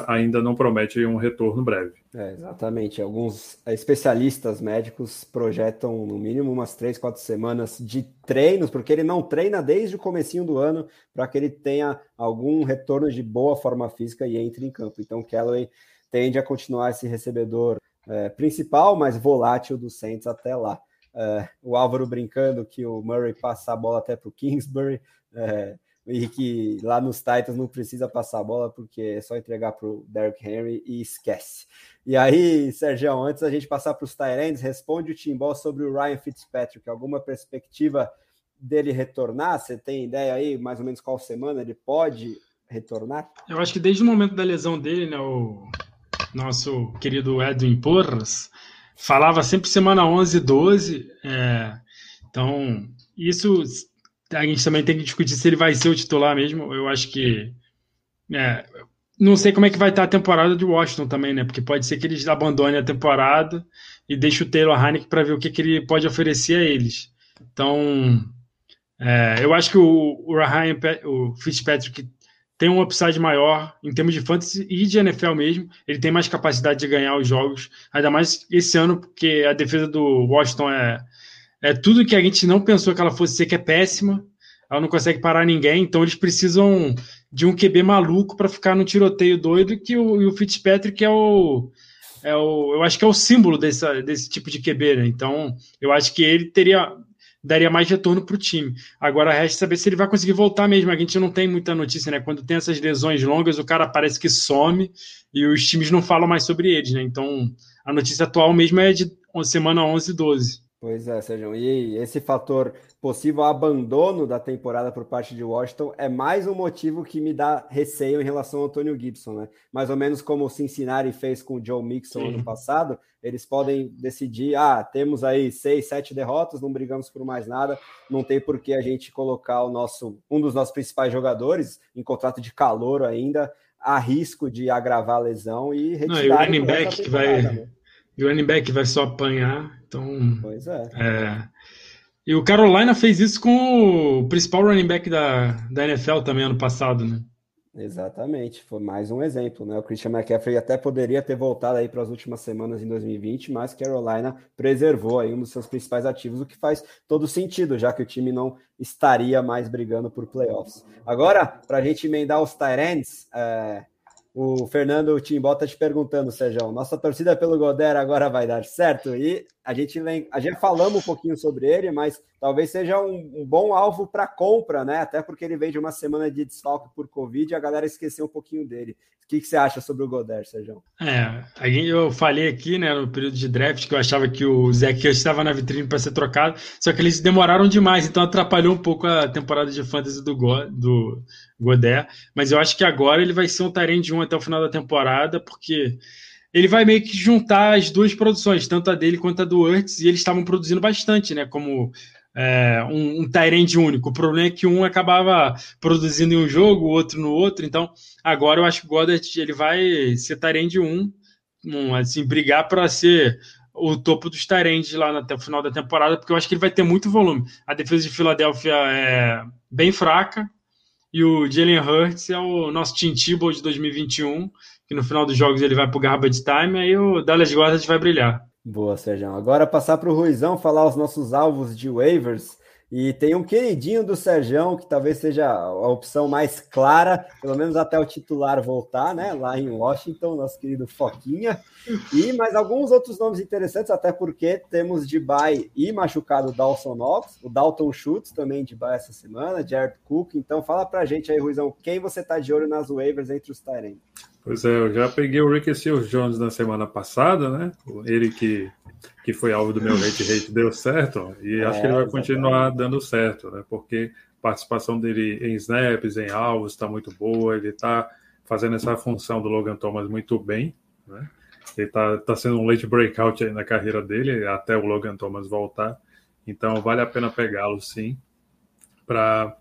ainda não promete um retorno breve. É, exatamente. Alguns especialistas médicos projetam no mínimo umas três, quatro semanas de treinos, porque ele não treina desde o comecinho do ano para que ele tenha algum retorno de boa forma física e entre em campo. Então, Callaway tende a continuar esse recebedor é, principal, mas volátil do Saints até lá. É, o Álvaro brincando que o Murray passa a bola até para o Kingsbury. É, e que lá nos Titans não precisa passar a bola porque é só entregar para o Derrick Henry e esquece. E aí, Sérgio, antes da gente passar para os Tyrants, responde o Timbó sobre o Ryan Fitzpatrick. Alguma perspectiva dele retornar? Você tem ideia aí, mais ou menos qual semana ele pode retornar? Eu acho que desde o momento da lesão dele, né, o nosso querido Edwin Porras falava sempre semana 11 e 12. É, então, isso a gente também tem que discutir se ele vai ser o titular mesmo. Eu acho que. É, não sei como é que vai estar a temporada de Washington também, né? Porque pode ser que eles abandonem a temporada e deixem o Taylor Heineken para ver o que, que, ele pode oferecer a eles. Então, é, eu acho que o, o, Ryan, o Fitzpatrick tem um upside maior em termos de fantasy e de NFL mesmo. Ele tem mais capacidade de ganhar os jogos, ainda mais esse ano, porque a defesa do Washington é, é tudo que a gente não pensou que ela fosse ser, que é péssima. Ela não consegue parar ninguém, então eles precisam de um QB maluco para ficar no tiroteio doido, que o, o Fitzpatrick é o, é o. Eu acho que é o símbolo desse, desse tipo de QB, né? Então, eu acho que ele teria daria mais retorno para o time. Agora resta saber se ele vai conseguir voltar mesmo. A gente não tem muita notícia, né? Quando tem essas lesões longas, o cara parece que some e os times não falam mais sobre eles, né? Então, a notícia atual mesmo é de semana 11 e 12. Pois é, Sérgio. E esse fator possível abandono da temporada por parte de Washington é mais um motivo que me dá receio em relação ao Antônio Gibson, né? Mais ou menos como o Cincinnati fez com o Joe Mixon Sim. ano passado, eles podem decidir, ah, temos aí seis, sete derrotas, não brigamos por mais nada, não tem por que a gente colocar o nosso um dos nossos principais jogadores em contrato de calor ainda, a risco de agravar a lesão e retirar. Não, e o running back que vai né? e o running back vai só apanhar então, pois é. é. E o Carolina fez isso com o principal running back da, da NFL também ano passado, né? Exatamente, foi mais um exemplo, né? O Christian McCaffrey até poderia ter voltado aí para as últimas semanas em 2020, mas Carolina preservou aí um dos seus principais ativos, o que faz todo sentido, já que o time não estaria mais brigando por playoffs. Agora, para a gente emendar os Tyrants, é, o Fernando Timbó está te perguntando, Sérgio, nossa torcida pelo Goder agora vai dar certo? E a gente, a gente falamos um pouquinho sobre ele, mas talvez seja um, um bom alvo para compra, né? Até porque ele vem de uma semana de desfalque por Covid e a galera esqueceu um pouquinho dele. O que, que você acha sobre o Goder, Sérgio? É, eu falei aqui, né, no período de draft, que eu achava que o Zach estava na vitrine para ser trocado, só que eles demoraram demais, então atrapalhou um pouco a temporada de fantasy do, Go, do Goder. Mas eu acho que agora ele vai ser um Tyrande 1 até o final da temporada, porque ele vai meio que juntar as duas produções, tanto a dele quanto a do Urts, e eles estavam produzindo bastante, né? Como é, um, um Tyrande único. O problema é que um acabava produzindo em um jogo, o outro no outro. Então, agora eu acho que o Goddard ele vai ser Tyrande 1, um, assim, brigar para ser o topo dos Tyrands lá até o final da temporada, porque eu acho que ele vai ter muito volume. A defesa de Filadélfia é bem fraca, e o Jalen Hurts é o nosso Tim Tebow de 2021, que no final dos jogos ele vai para o garbage time, aí o Dallas Goddard vai brilhar. Boa, Sérgio. Agora passar para o Ruizão falar os nossos alvos de waivers. E tem um queridinho do Sérgio, que talvez seja a opção mais clara, pelo menos até o titular voltar, né? Lá em Washington, nosso querido Foquinha. E mais alguns outros nomes interessantes, até porque temos de bye e machucado o Dawson Knox, o Dalton Schultz também de bye essa semana, Jared Cook. Então fala pra gente aí, Ruizão, quem você tá de olho nas waivers entre os Tyrants? Pois é, eu já peguei o Ricky Seals Jones na semana passada, né? Ele que, que foi alvo do meu hate rate deu certo, e é, acho que ele vai continuar dando certo, né? Porque a participação dele em snaps, em alvos, está muito boa, ele está fazendo essa função do Logan Thomas muito bem, né? Ele está tá sendo um late breakout aí na carreira dele, até o Logan Thomas voltar. Então vale a pena pegá-lo sim, para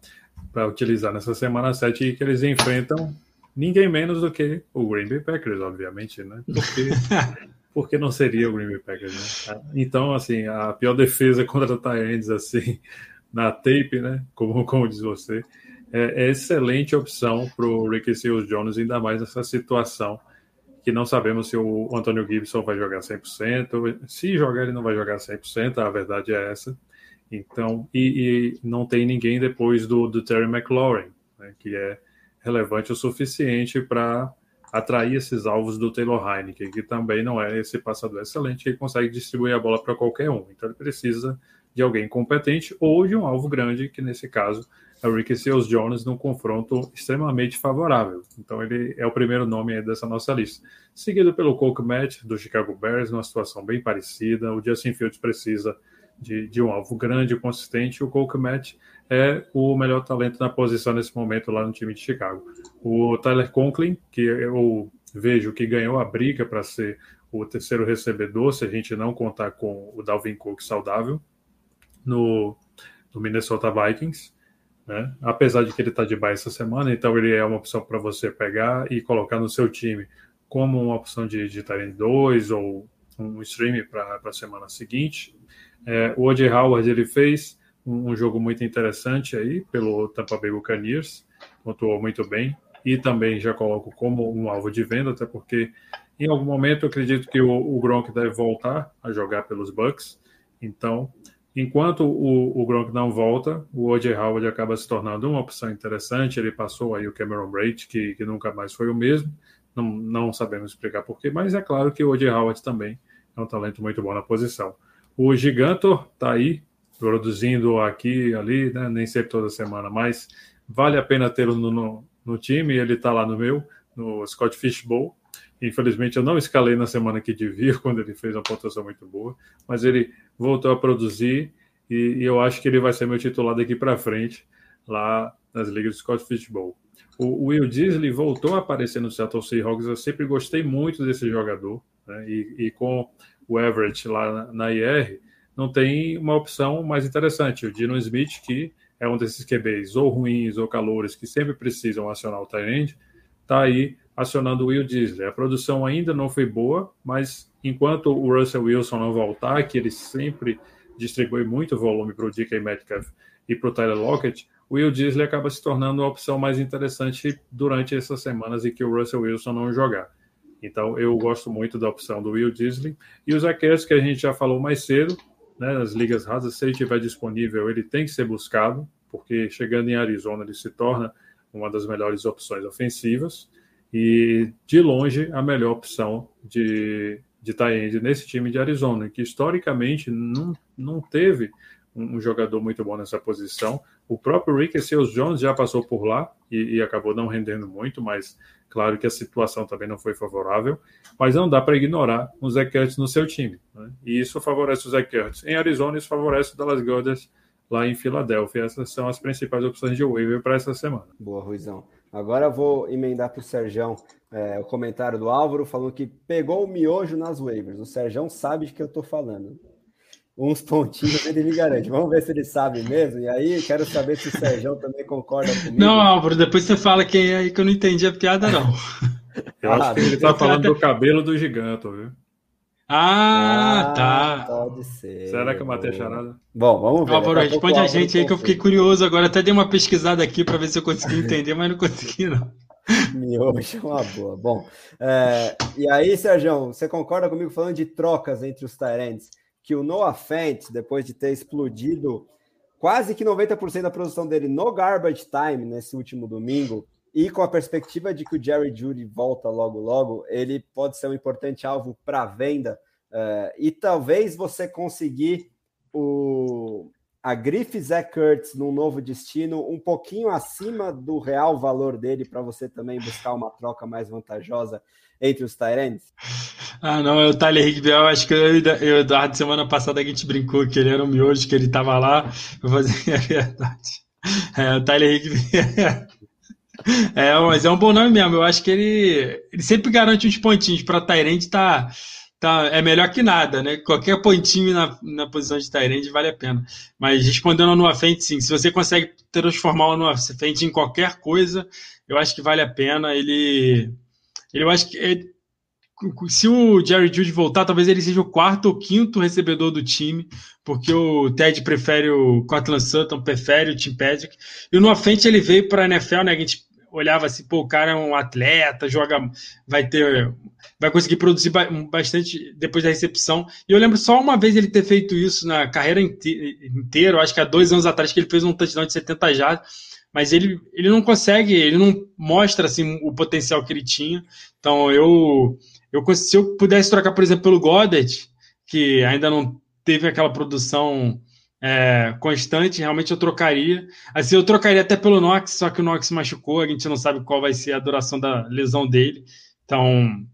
utilizar nessa semana 7 que eles enfrentam ninguém menos do que o Green Bay Packers, obviamente, né? Porque, porque não seria o Green Bay Packers, né? Então, assim, a pior defesa contra Tyrants, assim, na tape, né? Como, como diz você, é, é excelente opção para o Ricky Seals Jones, ainda mais nessa situação que não sabemos se o Antônio Gibson vai jogar 100%. Se jogar, ele não vai jogar 100%, a verdade é essa. Então, e, e não tem ninguém depois do, do Terry McLaurin, né, que é relevante o suficiente para atrair esses alvos do Taylor Heineken, que também não é esse passador excelente que consegue distribuir a bola para qualquer um. Então ele precisa de alguém competente ou de um alvo grande, que nesse caso é o Ricky Seals Jones, num confronto extremamente favorável. Então ele é o primeiro nome dessa nossa lista. Seguido pelo Coke Matt, do Chicago Bears, numa situação bem parecida. O Justin Fields precisa de, de um alvo grande e consistente. O Cole é o melhor talento na posição nesse momento lá no time de Chicago. O Tyler Conklin, que eu vejo que ganhou a briga para ser o terceiro recebedor, se a gente não contar com o Dalvin Cook saudável, no, no Minnesota Vikings. Né? Apesar de que ele está de baixo essa semana, então ele é uma opção para você pegar e colocar no seu time como uma opção de, de 2 ou um stream para a semana seguinte. É, o O.J. Howard ele fez um, um, jogo muito interessante aí pelo Tampa Bay Buccaneers, pontuou muito bem e também já coloco como um alvo de venda, até porque em algum momento eu acredito que o, o Gronk deve voltar a jogar pelos Bucks. Então, enquanto o, o Gronk não volta, o O.J. Howard acaba se tornando uma opção interessante. Ele passou aí o Cameron Braid, que, que nunca mais foi o mesmo. Não, não sabemos explicar porquê, mas é claro que o O.J. Howard também é um talento muito bom na posição. O Gigantor está aí, produzindo aqui ali, né? nem sempre toda semana, mas vale a pena tê-lo no, no, no, time. Ele está lá no meu, no Scott Fishbowl. Infelizmente, eu não escalei na semana que devia, quando ele fez uma pontuação muito boa, mas ele voltou a produzir e, e eu acho que ele vai ser meu titular daqui para frente, lá nas ligas de Scott Football. O, Will Disley voltou a aparecer no Seattle Seahawks, eu sempre gostei muito desse jogador, né? e, e, com o Everett lá na, IR, não tem uma opção mais interessante. O Dino Smith, que é um desses QBs ou ruins ou calores que sempre precisam acionar o tight está aí acionando o Will Disley. A produção ainda não foi boa, mas enquanto o Russell Wilson não voltar, que ele sempre distribui muito volume para o DK Metcalf e para o Tyler Lockett, o Will Disley acaba se tornando a opção mais interessante durante essas semanas em que o Russell Wilson não jogar. Então, eu gosto muito da opção do Will Disley. E o Zacchaeus, que a gente já falou mais cedo, né, nas ligas rasas, se ele estiver disponível, ele tem que ser buscado, porque chegando em Arizona ele se torna uma das melhores opções ofensivas e de longe a melhor opção de, de tie-end nesse time de Arizona, que historicamente não, não teve um jogador muito bom nessa posição. O próprio Rick Seals Jones já passou por lá e, e, acabou não rendendo muito, mas claro que a situação também não foi favorável. Mas não dá para ignorar o Zach Kurtz no seu time. Né? E isso favorece o Zach Kurtz. Em Arizona, isso favorece o Dallas Goddard lá em Filadélfia. Essas são as principais opções de waiver para essa semana. Boa, Ruizão. Agora vou emendar para o Serjão é, o comentário do Álvaro falando que pegou o miojo nas waivers. O Serjão sabe de que eu estou falando. Uns pontinhos ele me garante. Vamos ver se ele sabe mesmo. E aí, quero saber se o Serjão também concorda comigo. Não, Álvaro, depois você fala quem é aí que eu não entendi a piada, não. Eu acho que ele está falando do cabelo do gigante, viu? Ah, ah, tá. Pode ser. Será que eu matei a charada? Bom, vamos ver. Álvaro, responde a gente aí que eu fiquei curioso agora. Até dei uma pesquisada aqui para ver se eu consegui entender, mas não consegui, não. Miojo é uma boa. Bom, é, e aí, Sérgio, você concorda comigo falando de trocas entre os Tyrants? Que o Noah Fent, depois de ter explodido quase que 90% da produção dele no garbage time nesse último domingo, e com a perspectiva de que o Jerry Judy volta logo logo, ele pode ser um importante alvo para venda. Uh, e talvez você conseguir o, a grife Zach Kurtz num novo destino um pouquinho acima do real valor dele para você também buscar uma troca mais vantajosa entre os Tyrants? Ah, não, é o Tyler Higby, acho que eu e o Eduardo semana passada a gente brincou que ele era um miojo, que ele estava lá, eu fazia a verdade. É, o Tyler Higby É, mas é um bom nome mesmo. Eu acho que ele, ele sempre garante uns pontinhos. Para Tyrande tá, tá, é melhor que nada, né? Qualquer pontinho na, na posição de Tyrande vale a pena. Mas respondendo no frente, sim. Se você consegue transformar o frente em qualquer coisa, eu acho que vale a pena. Ele, ele eu acho que é, se o Jerry Judy voltar, talvez ele seja o quarto ou quinto recebedor do time, porque o Ted prefere o Cortland Sutton, prefere o Tim Patrick. E no frente ele veio para a NFL, né? A gente olhava assim, pô, o cara é um atleta, joga, vai ter, vai conseguir produzir bastante depois da recepção. E eu lembro só uma vez ele ter feito isso na carreira inteira, acho que há dois anos atrás que ele fez um touchdown de 70 jardas, mas ele, ele não consegue, ele não mostra assim o potencial que ele tinha. Então eu, eu se eu pudesse trocar, por exemplo, pelo Goddard, que ainda não teve aquela produção é, constante, realmente eu trocaria. Assim, eu trocaria até pelo Nox, só que o Nox machucou, a gente não sabe qual vai ser a duração da lesão dele. Então,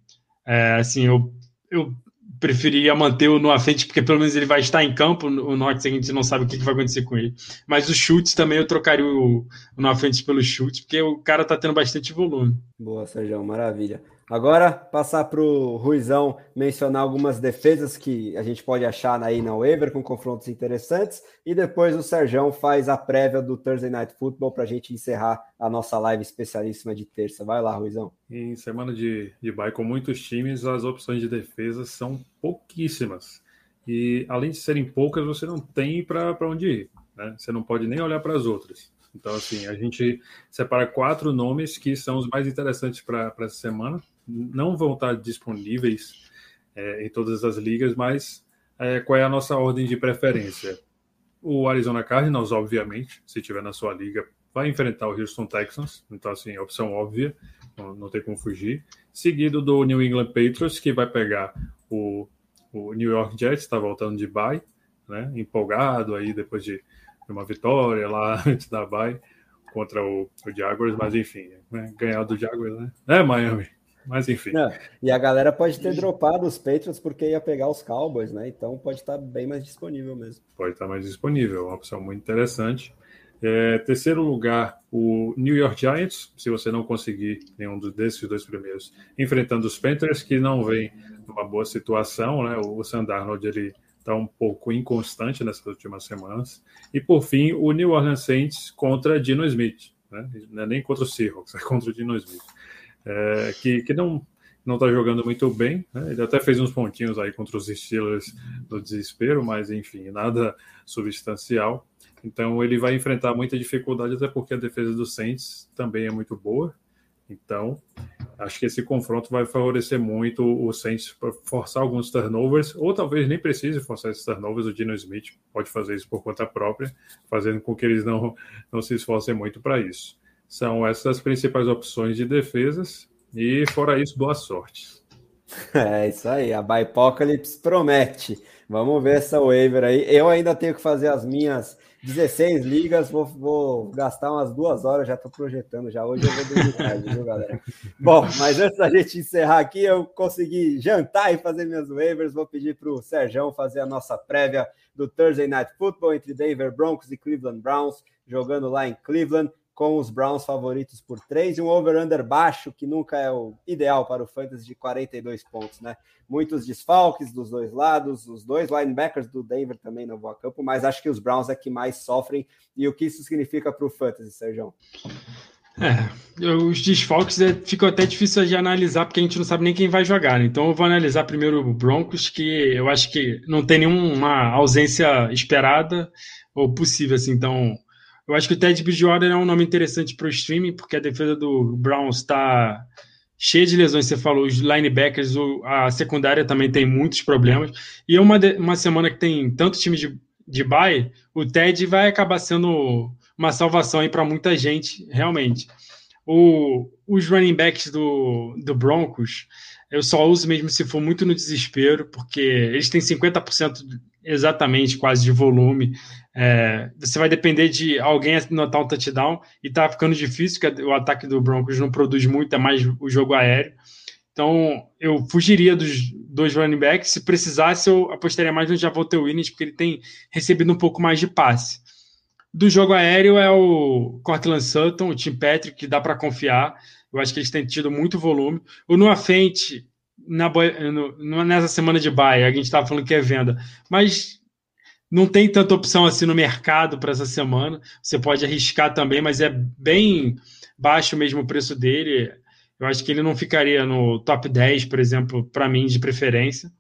é, assim, eu, eu preferia manter o Noah Fent, porque pelo menos ele vai estar em campo. O Nox a gente não sabe o que, vai acontecer com ele. Mas os chutes também eu trocaria o, o Noah Fent pelo chute, porque o cara tá tendo bastante volume. Boa, Sérgio, maravilha. Agora, passar para o Ruizão mencionar algumas defesas que a gente pode achar aí na waiver com confrontos interessantes. E depois o Serjão faz a prévia do Thursday Night Football para a gente encerrar a nossa live especialíssima de terça. Vai lá, Ruizão. Em semana de, de bye com muitos times, as opções de defesa são pouquíssimas. E além de serem poucas, você não tem para onde ir. Né? Você não pode nem olhar para as outras. Então, assim, a gente separa quatro nomes que são os mais interessantes para essa semana não vão estar disponíveis é, em todas as ligas, mas é, qual é a nossa ordem de preferência? O Arizona Cardinals, obviamente, se tiver na sua liga, vai enfrentar o Houston Texans, então assim, opção óbvia, não, não tem como fugir. Seguido do New England Patriots, que vai pegar o, o New York Jets, está voltando de bye, né, empolgado aí depois de uma vitória lá antes da bye contra o, o Jaguars, mas enfim, né, ganhar do Jaguars, né? É Miami. Mas enfim. Não, e a galera pode ter dropado os Patriots porque ia pegar os Cowboys, né? Então pode estar bem mais disponível mesmo. Pode estar mais disponível, uma opção muito interessante. É, terceiro lugar, o New York Giants, se você não conseguir nenhum desses dois primeiros, enfrentando os Panthers, que não vem numa boa situação, né? O Sandarnold ele está um pouco inconstante nessas últimas semanas. E por fim, o New Orleans Saints contra Dino Smith, né? Não é nem contra o Seahawks, é contra o Dino Smith é, que, que não não está jogando muito bem. Né? Ele até fez uns pontinhos aí contra os Steelers no desespero, mas enfim, nada substancial. Então ele vai enfrentar muita dificuldade, até porque a defesa do Saints também é muito boa. Então, acho que esse confronto vai favorecer muito o Saints para forçar alguns turnovers, ou talvez nem precise forçar esses turnovers. O Dino Smith pode fazer isso por conta própria, fazendo com que eles não, não se esforcem muito para isso. São essas as principais opções de defesas. E fora isso, boa sorte. É isso aí, a Bipocalypse promete. Vamos ver essa waiver aí. Eu ainda tenho que fazer as minhas 16 ligas, vou, vou gastar umas duas horas, já estou projetando já. Hoje eu vou dormir tarde, viu, galera? Bom, mas antes da gente encerrar aqui, eu consegui jantar e fazer minhas waivers. Vou pedir para o Sérgio fazer a nossa prévia do Thursday Night Football entre Denver Broncos e Cleveland Browns, jogando lá em Cleveland com os Browns favoritos por 3 e um over-under baixo, que nunca é o ideal para o Fantasy de 42 pontos, né? Muitos desfalques dos dois lados, os dois linebackers do Denver também não vão a campo, mas acho que os Browns é que mais sofrem. E o que isso significa para o Fantasy, Sérgio? É, os desfalques é, ficam até difícil de analisar, porque a gente não sabe nem quem vai jogar. Né? Então eu vou analisar primeiro o Broncos, que eu acho que não tem nenhuma ausência esperada ou possível, assim. Então eu acho que o Ted Bridgewater é um nome interessante para o streaming, porque a defesa do Browns está cheia de lesões. Você falou, os linebackers, a secundária também tem muitos problemas. E é uma, uma semana que tem tanto time de, de bye, o Ted vai acabar sendo uma salvação aí para muita gente, realmente. O, os running backs do, do Broncos, eu só uso mesmo se for muito no desespero, porque eles têm 50% exatamente quase de volume. É, você vai depender de alguém anotar um touchdown e tá ficando difícil, porque o ataque do Broncos não produz muito, é mais o jogo aéreo. Então, eu fugiria dos dois running backs. Se precisasse, eu apostaria mais no Javonte Williams, porque ele tem recebido um pouco mais de passe. Do jogo aéreo é o Cortland Sutton, o Tim Patrick, que dá para confiar. Eu acho que eles têm tido muito volume. O Noah Fent, na, no, nessa semana de baia, a gente estava falando que é venda, mas não tem tanta opção assim no mercado para essa semana. Você pode arriscar também, mas é bem baixo mesmo o preço dele. Eu acho que ele não ficaria no top 10, por exemplo, para mim, de preferência.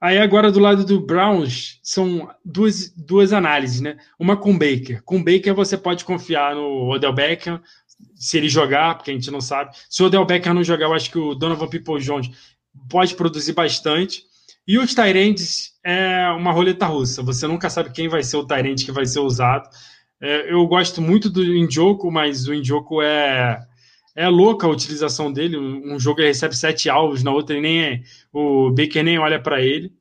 Aí agora do lado do Browns são duas, duas análises, né? Uma com Baker. Com Baker você pode confiar no Odell Beckham, se ele jogar, porque a gente não sabe. Se o Odell Beckham não jogar, eu acho que o Donovan People Jones pode produzir bastante. E os Tyrants é uma roleta russa. Você nunca sabe quem vai ser o Tyrant que vai ser usado. É, eu gosto muito do Indioco, mas o Indioco é é louca a utilização dele. Um jogo ele recebe sete alvos, na outra ele nem é, o Baker nem olha para ele.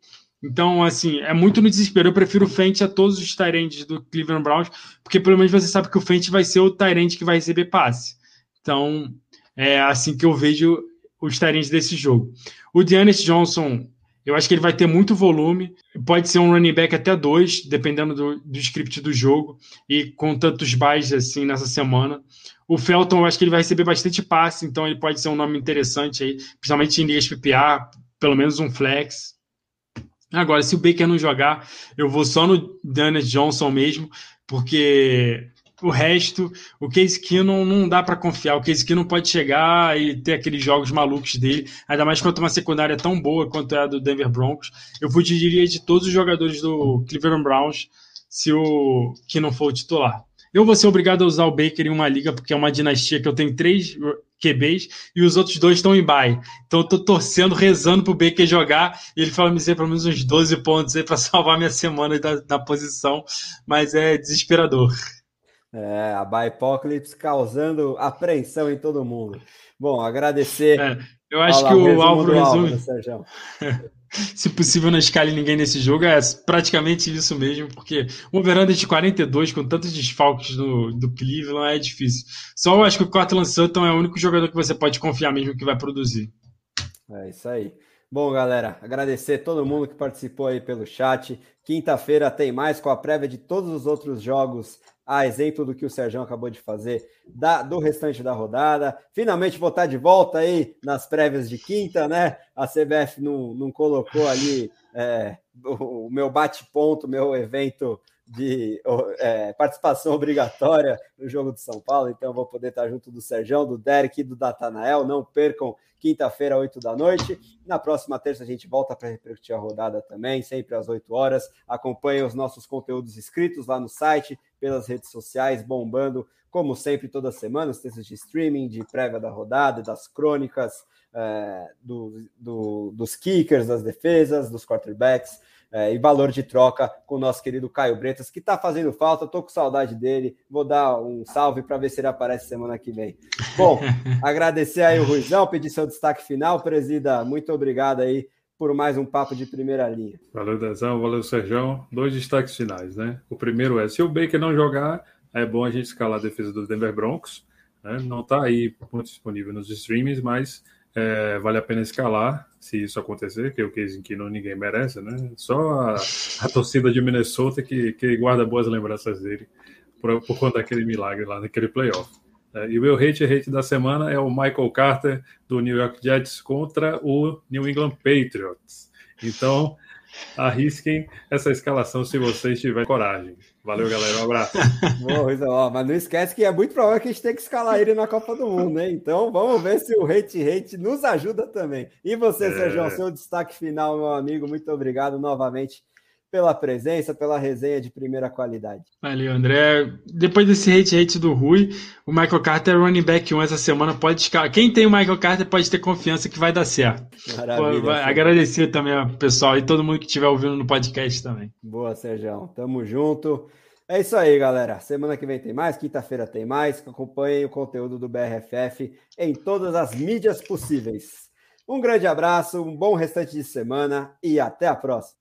Então, assim, é muito no desespero. Eu prefiro o Fent a todos os Tyrants do Cleveland Browns, porque pelo menos você sabe que o Fent vai ser o Tyrant que vai receber passe. Então, é assim que eu vejo os Tyrants desse jogo. O Deanis Johnson, eu acho que ele vai ter muito volume. Pode ser um running back até dois, dependendo do, do script do jogo. E com tantos buys assim nessa semana. O Felton, eu acho que ele vai receber bastante passe, então ele pode ser um nome interessante aí, principalmente em ligas PPA, pelo menos um flex. Agora, se o Baker não jogar, eu vou só no Dennis Johnson mesmo, porque o resto, o Case Keenum não dá para confiar. O Case Keenum pode chegar e ter aqueles jogos malucos dele, ainda mais quanto uma secundária tão boa quanto é a do Denver Broncos. Eu fugiria de todos os jogadores do Cleveland Browns se o Keenum for o titular. Eu vou ser obrigado a usar o Baker em uma liga, porque é uma dinastia que eu tenho três QBs e os outros dois estão em bye. Então eu tô torcendo, rezando pro Baker jogar e ele fala me dizer pelo menos uns 12 pontos aí para salvar minha semana da, da posição, mas é desesperador. É, a Bipocalypse causando apreensão em todo mundo. Bom, agradecer. É, eu acho que o Álvaro resume. Álvaro, Se possível, não escale ninguém nesse jogo. É praticamente isso mesmo, porque o over de 42, com tantos desfalques do, do Cleveland, é difícil. Só eu acho que o Cortland Sutton é o único jogador que você pode confiar mesmo que vai produzir. É isso aí. Bom, galera, agradecer todo mundo que participou aí pelo chat. Quinta-feira tem mais com a prévia de todos os outros jogos, a exemplo do que o Sérgio acabou de fazer da, do restante da rodada. Finalmente vou estar de volta aí nas prévias de quinta, né? A CBF não, não colocou ali é, o, meu bate-ponto, meu evento de é, participação obrigatória no jogo de São Paulo, então vou poder estar junto do Serjão, do Derek e do Datanael. Não percam quinta-feira, 8 da noite. Na próxima terça a gente volta para repercutir a rodada também, sempre às 8 horas. Acompanhe os nossos conteúdos escritos lá no site, pelas redes sociais, bombando, como sempre, toda semana, os textos de streaming, de prévia da rodada, das crônicas, é, do, do, dos kickers, das defesas, dos quarterbacks é, e valor de troca com o nosso querido Caio Bretas, que está fazendo falta, estou com saudade dele. Vou dar um salve para ver se ele aparece semana que vem. Bom, agradecer aí o Ruizão, pedir seu destaque final, presida. Muito obrigado aí por mais um papo de primeira linha. Valeu, Dezão, valeu, Sérgio. Dois destaques finais, né? O primeiro é: se o Baker não jogar, é bom a gente escalar a defesa do Denver Broncos. Né? Não está aí muito disponível nos streams, mas é, vale a pena escalar se isso acontecer, que é o case em que não ninguém merece, né? Só a, a torcida de Minnesota que, que guarda boas lembranças dele por, por conta daquele milagre lá naquele playoff. É, e o meu hate hate da semana é o Michael Carter do New York Jets contra o New England Patriots. Então, arrisquem essa escalação se vocês tiverem coragem. Valeu, galera. Um abraço. Boa, mas não esquece que é muito provável que a gente tenha que escalar ele na Copa do Mundo, hein? Então vamos ver se o hate hate nos ajuda também. E você, é... Sérgio, seu destaque final, meu amigo. Muito obrigado novamente pela presença, pela resenha de primeira qualidade. Valeu, André. Depois desse hate hate do Rui, o Michael Carter é running back 1 essa semana. Pode escalar. Quem tem o Michael Carter pode ter confiança que vai dar certo. Maravilha. Pô, agradecer também ao pessoal e todo mundo que estiver ouvindo no podcast também. Boa, Sérgio. Tamo junto. É isso aí, galera. Semana que vem tem mais, quinta-feira tem mais. Acompanhem o conteúdo do BRFF em todas as mídias possíveis. Um grande abraço, um bom restante de semana e até a próxima.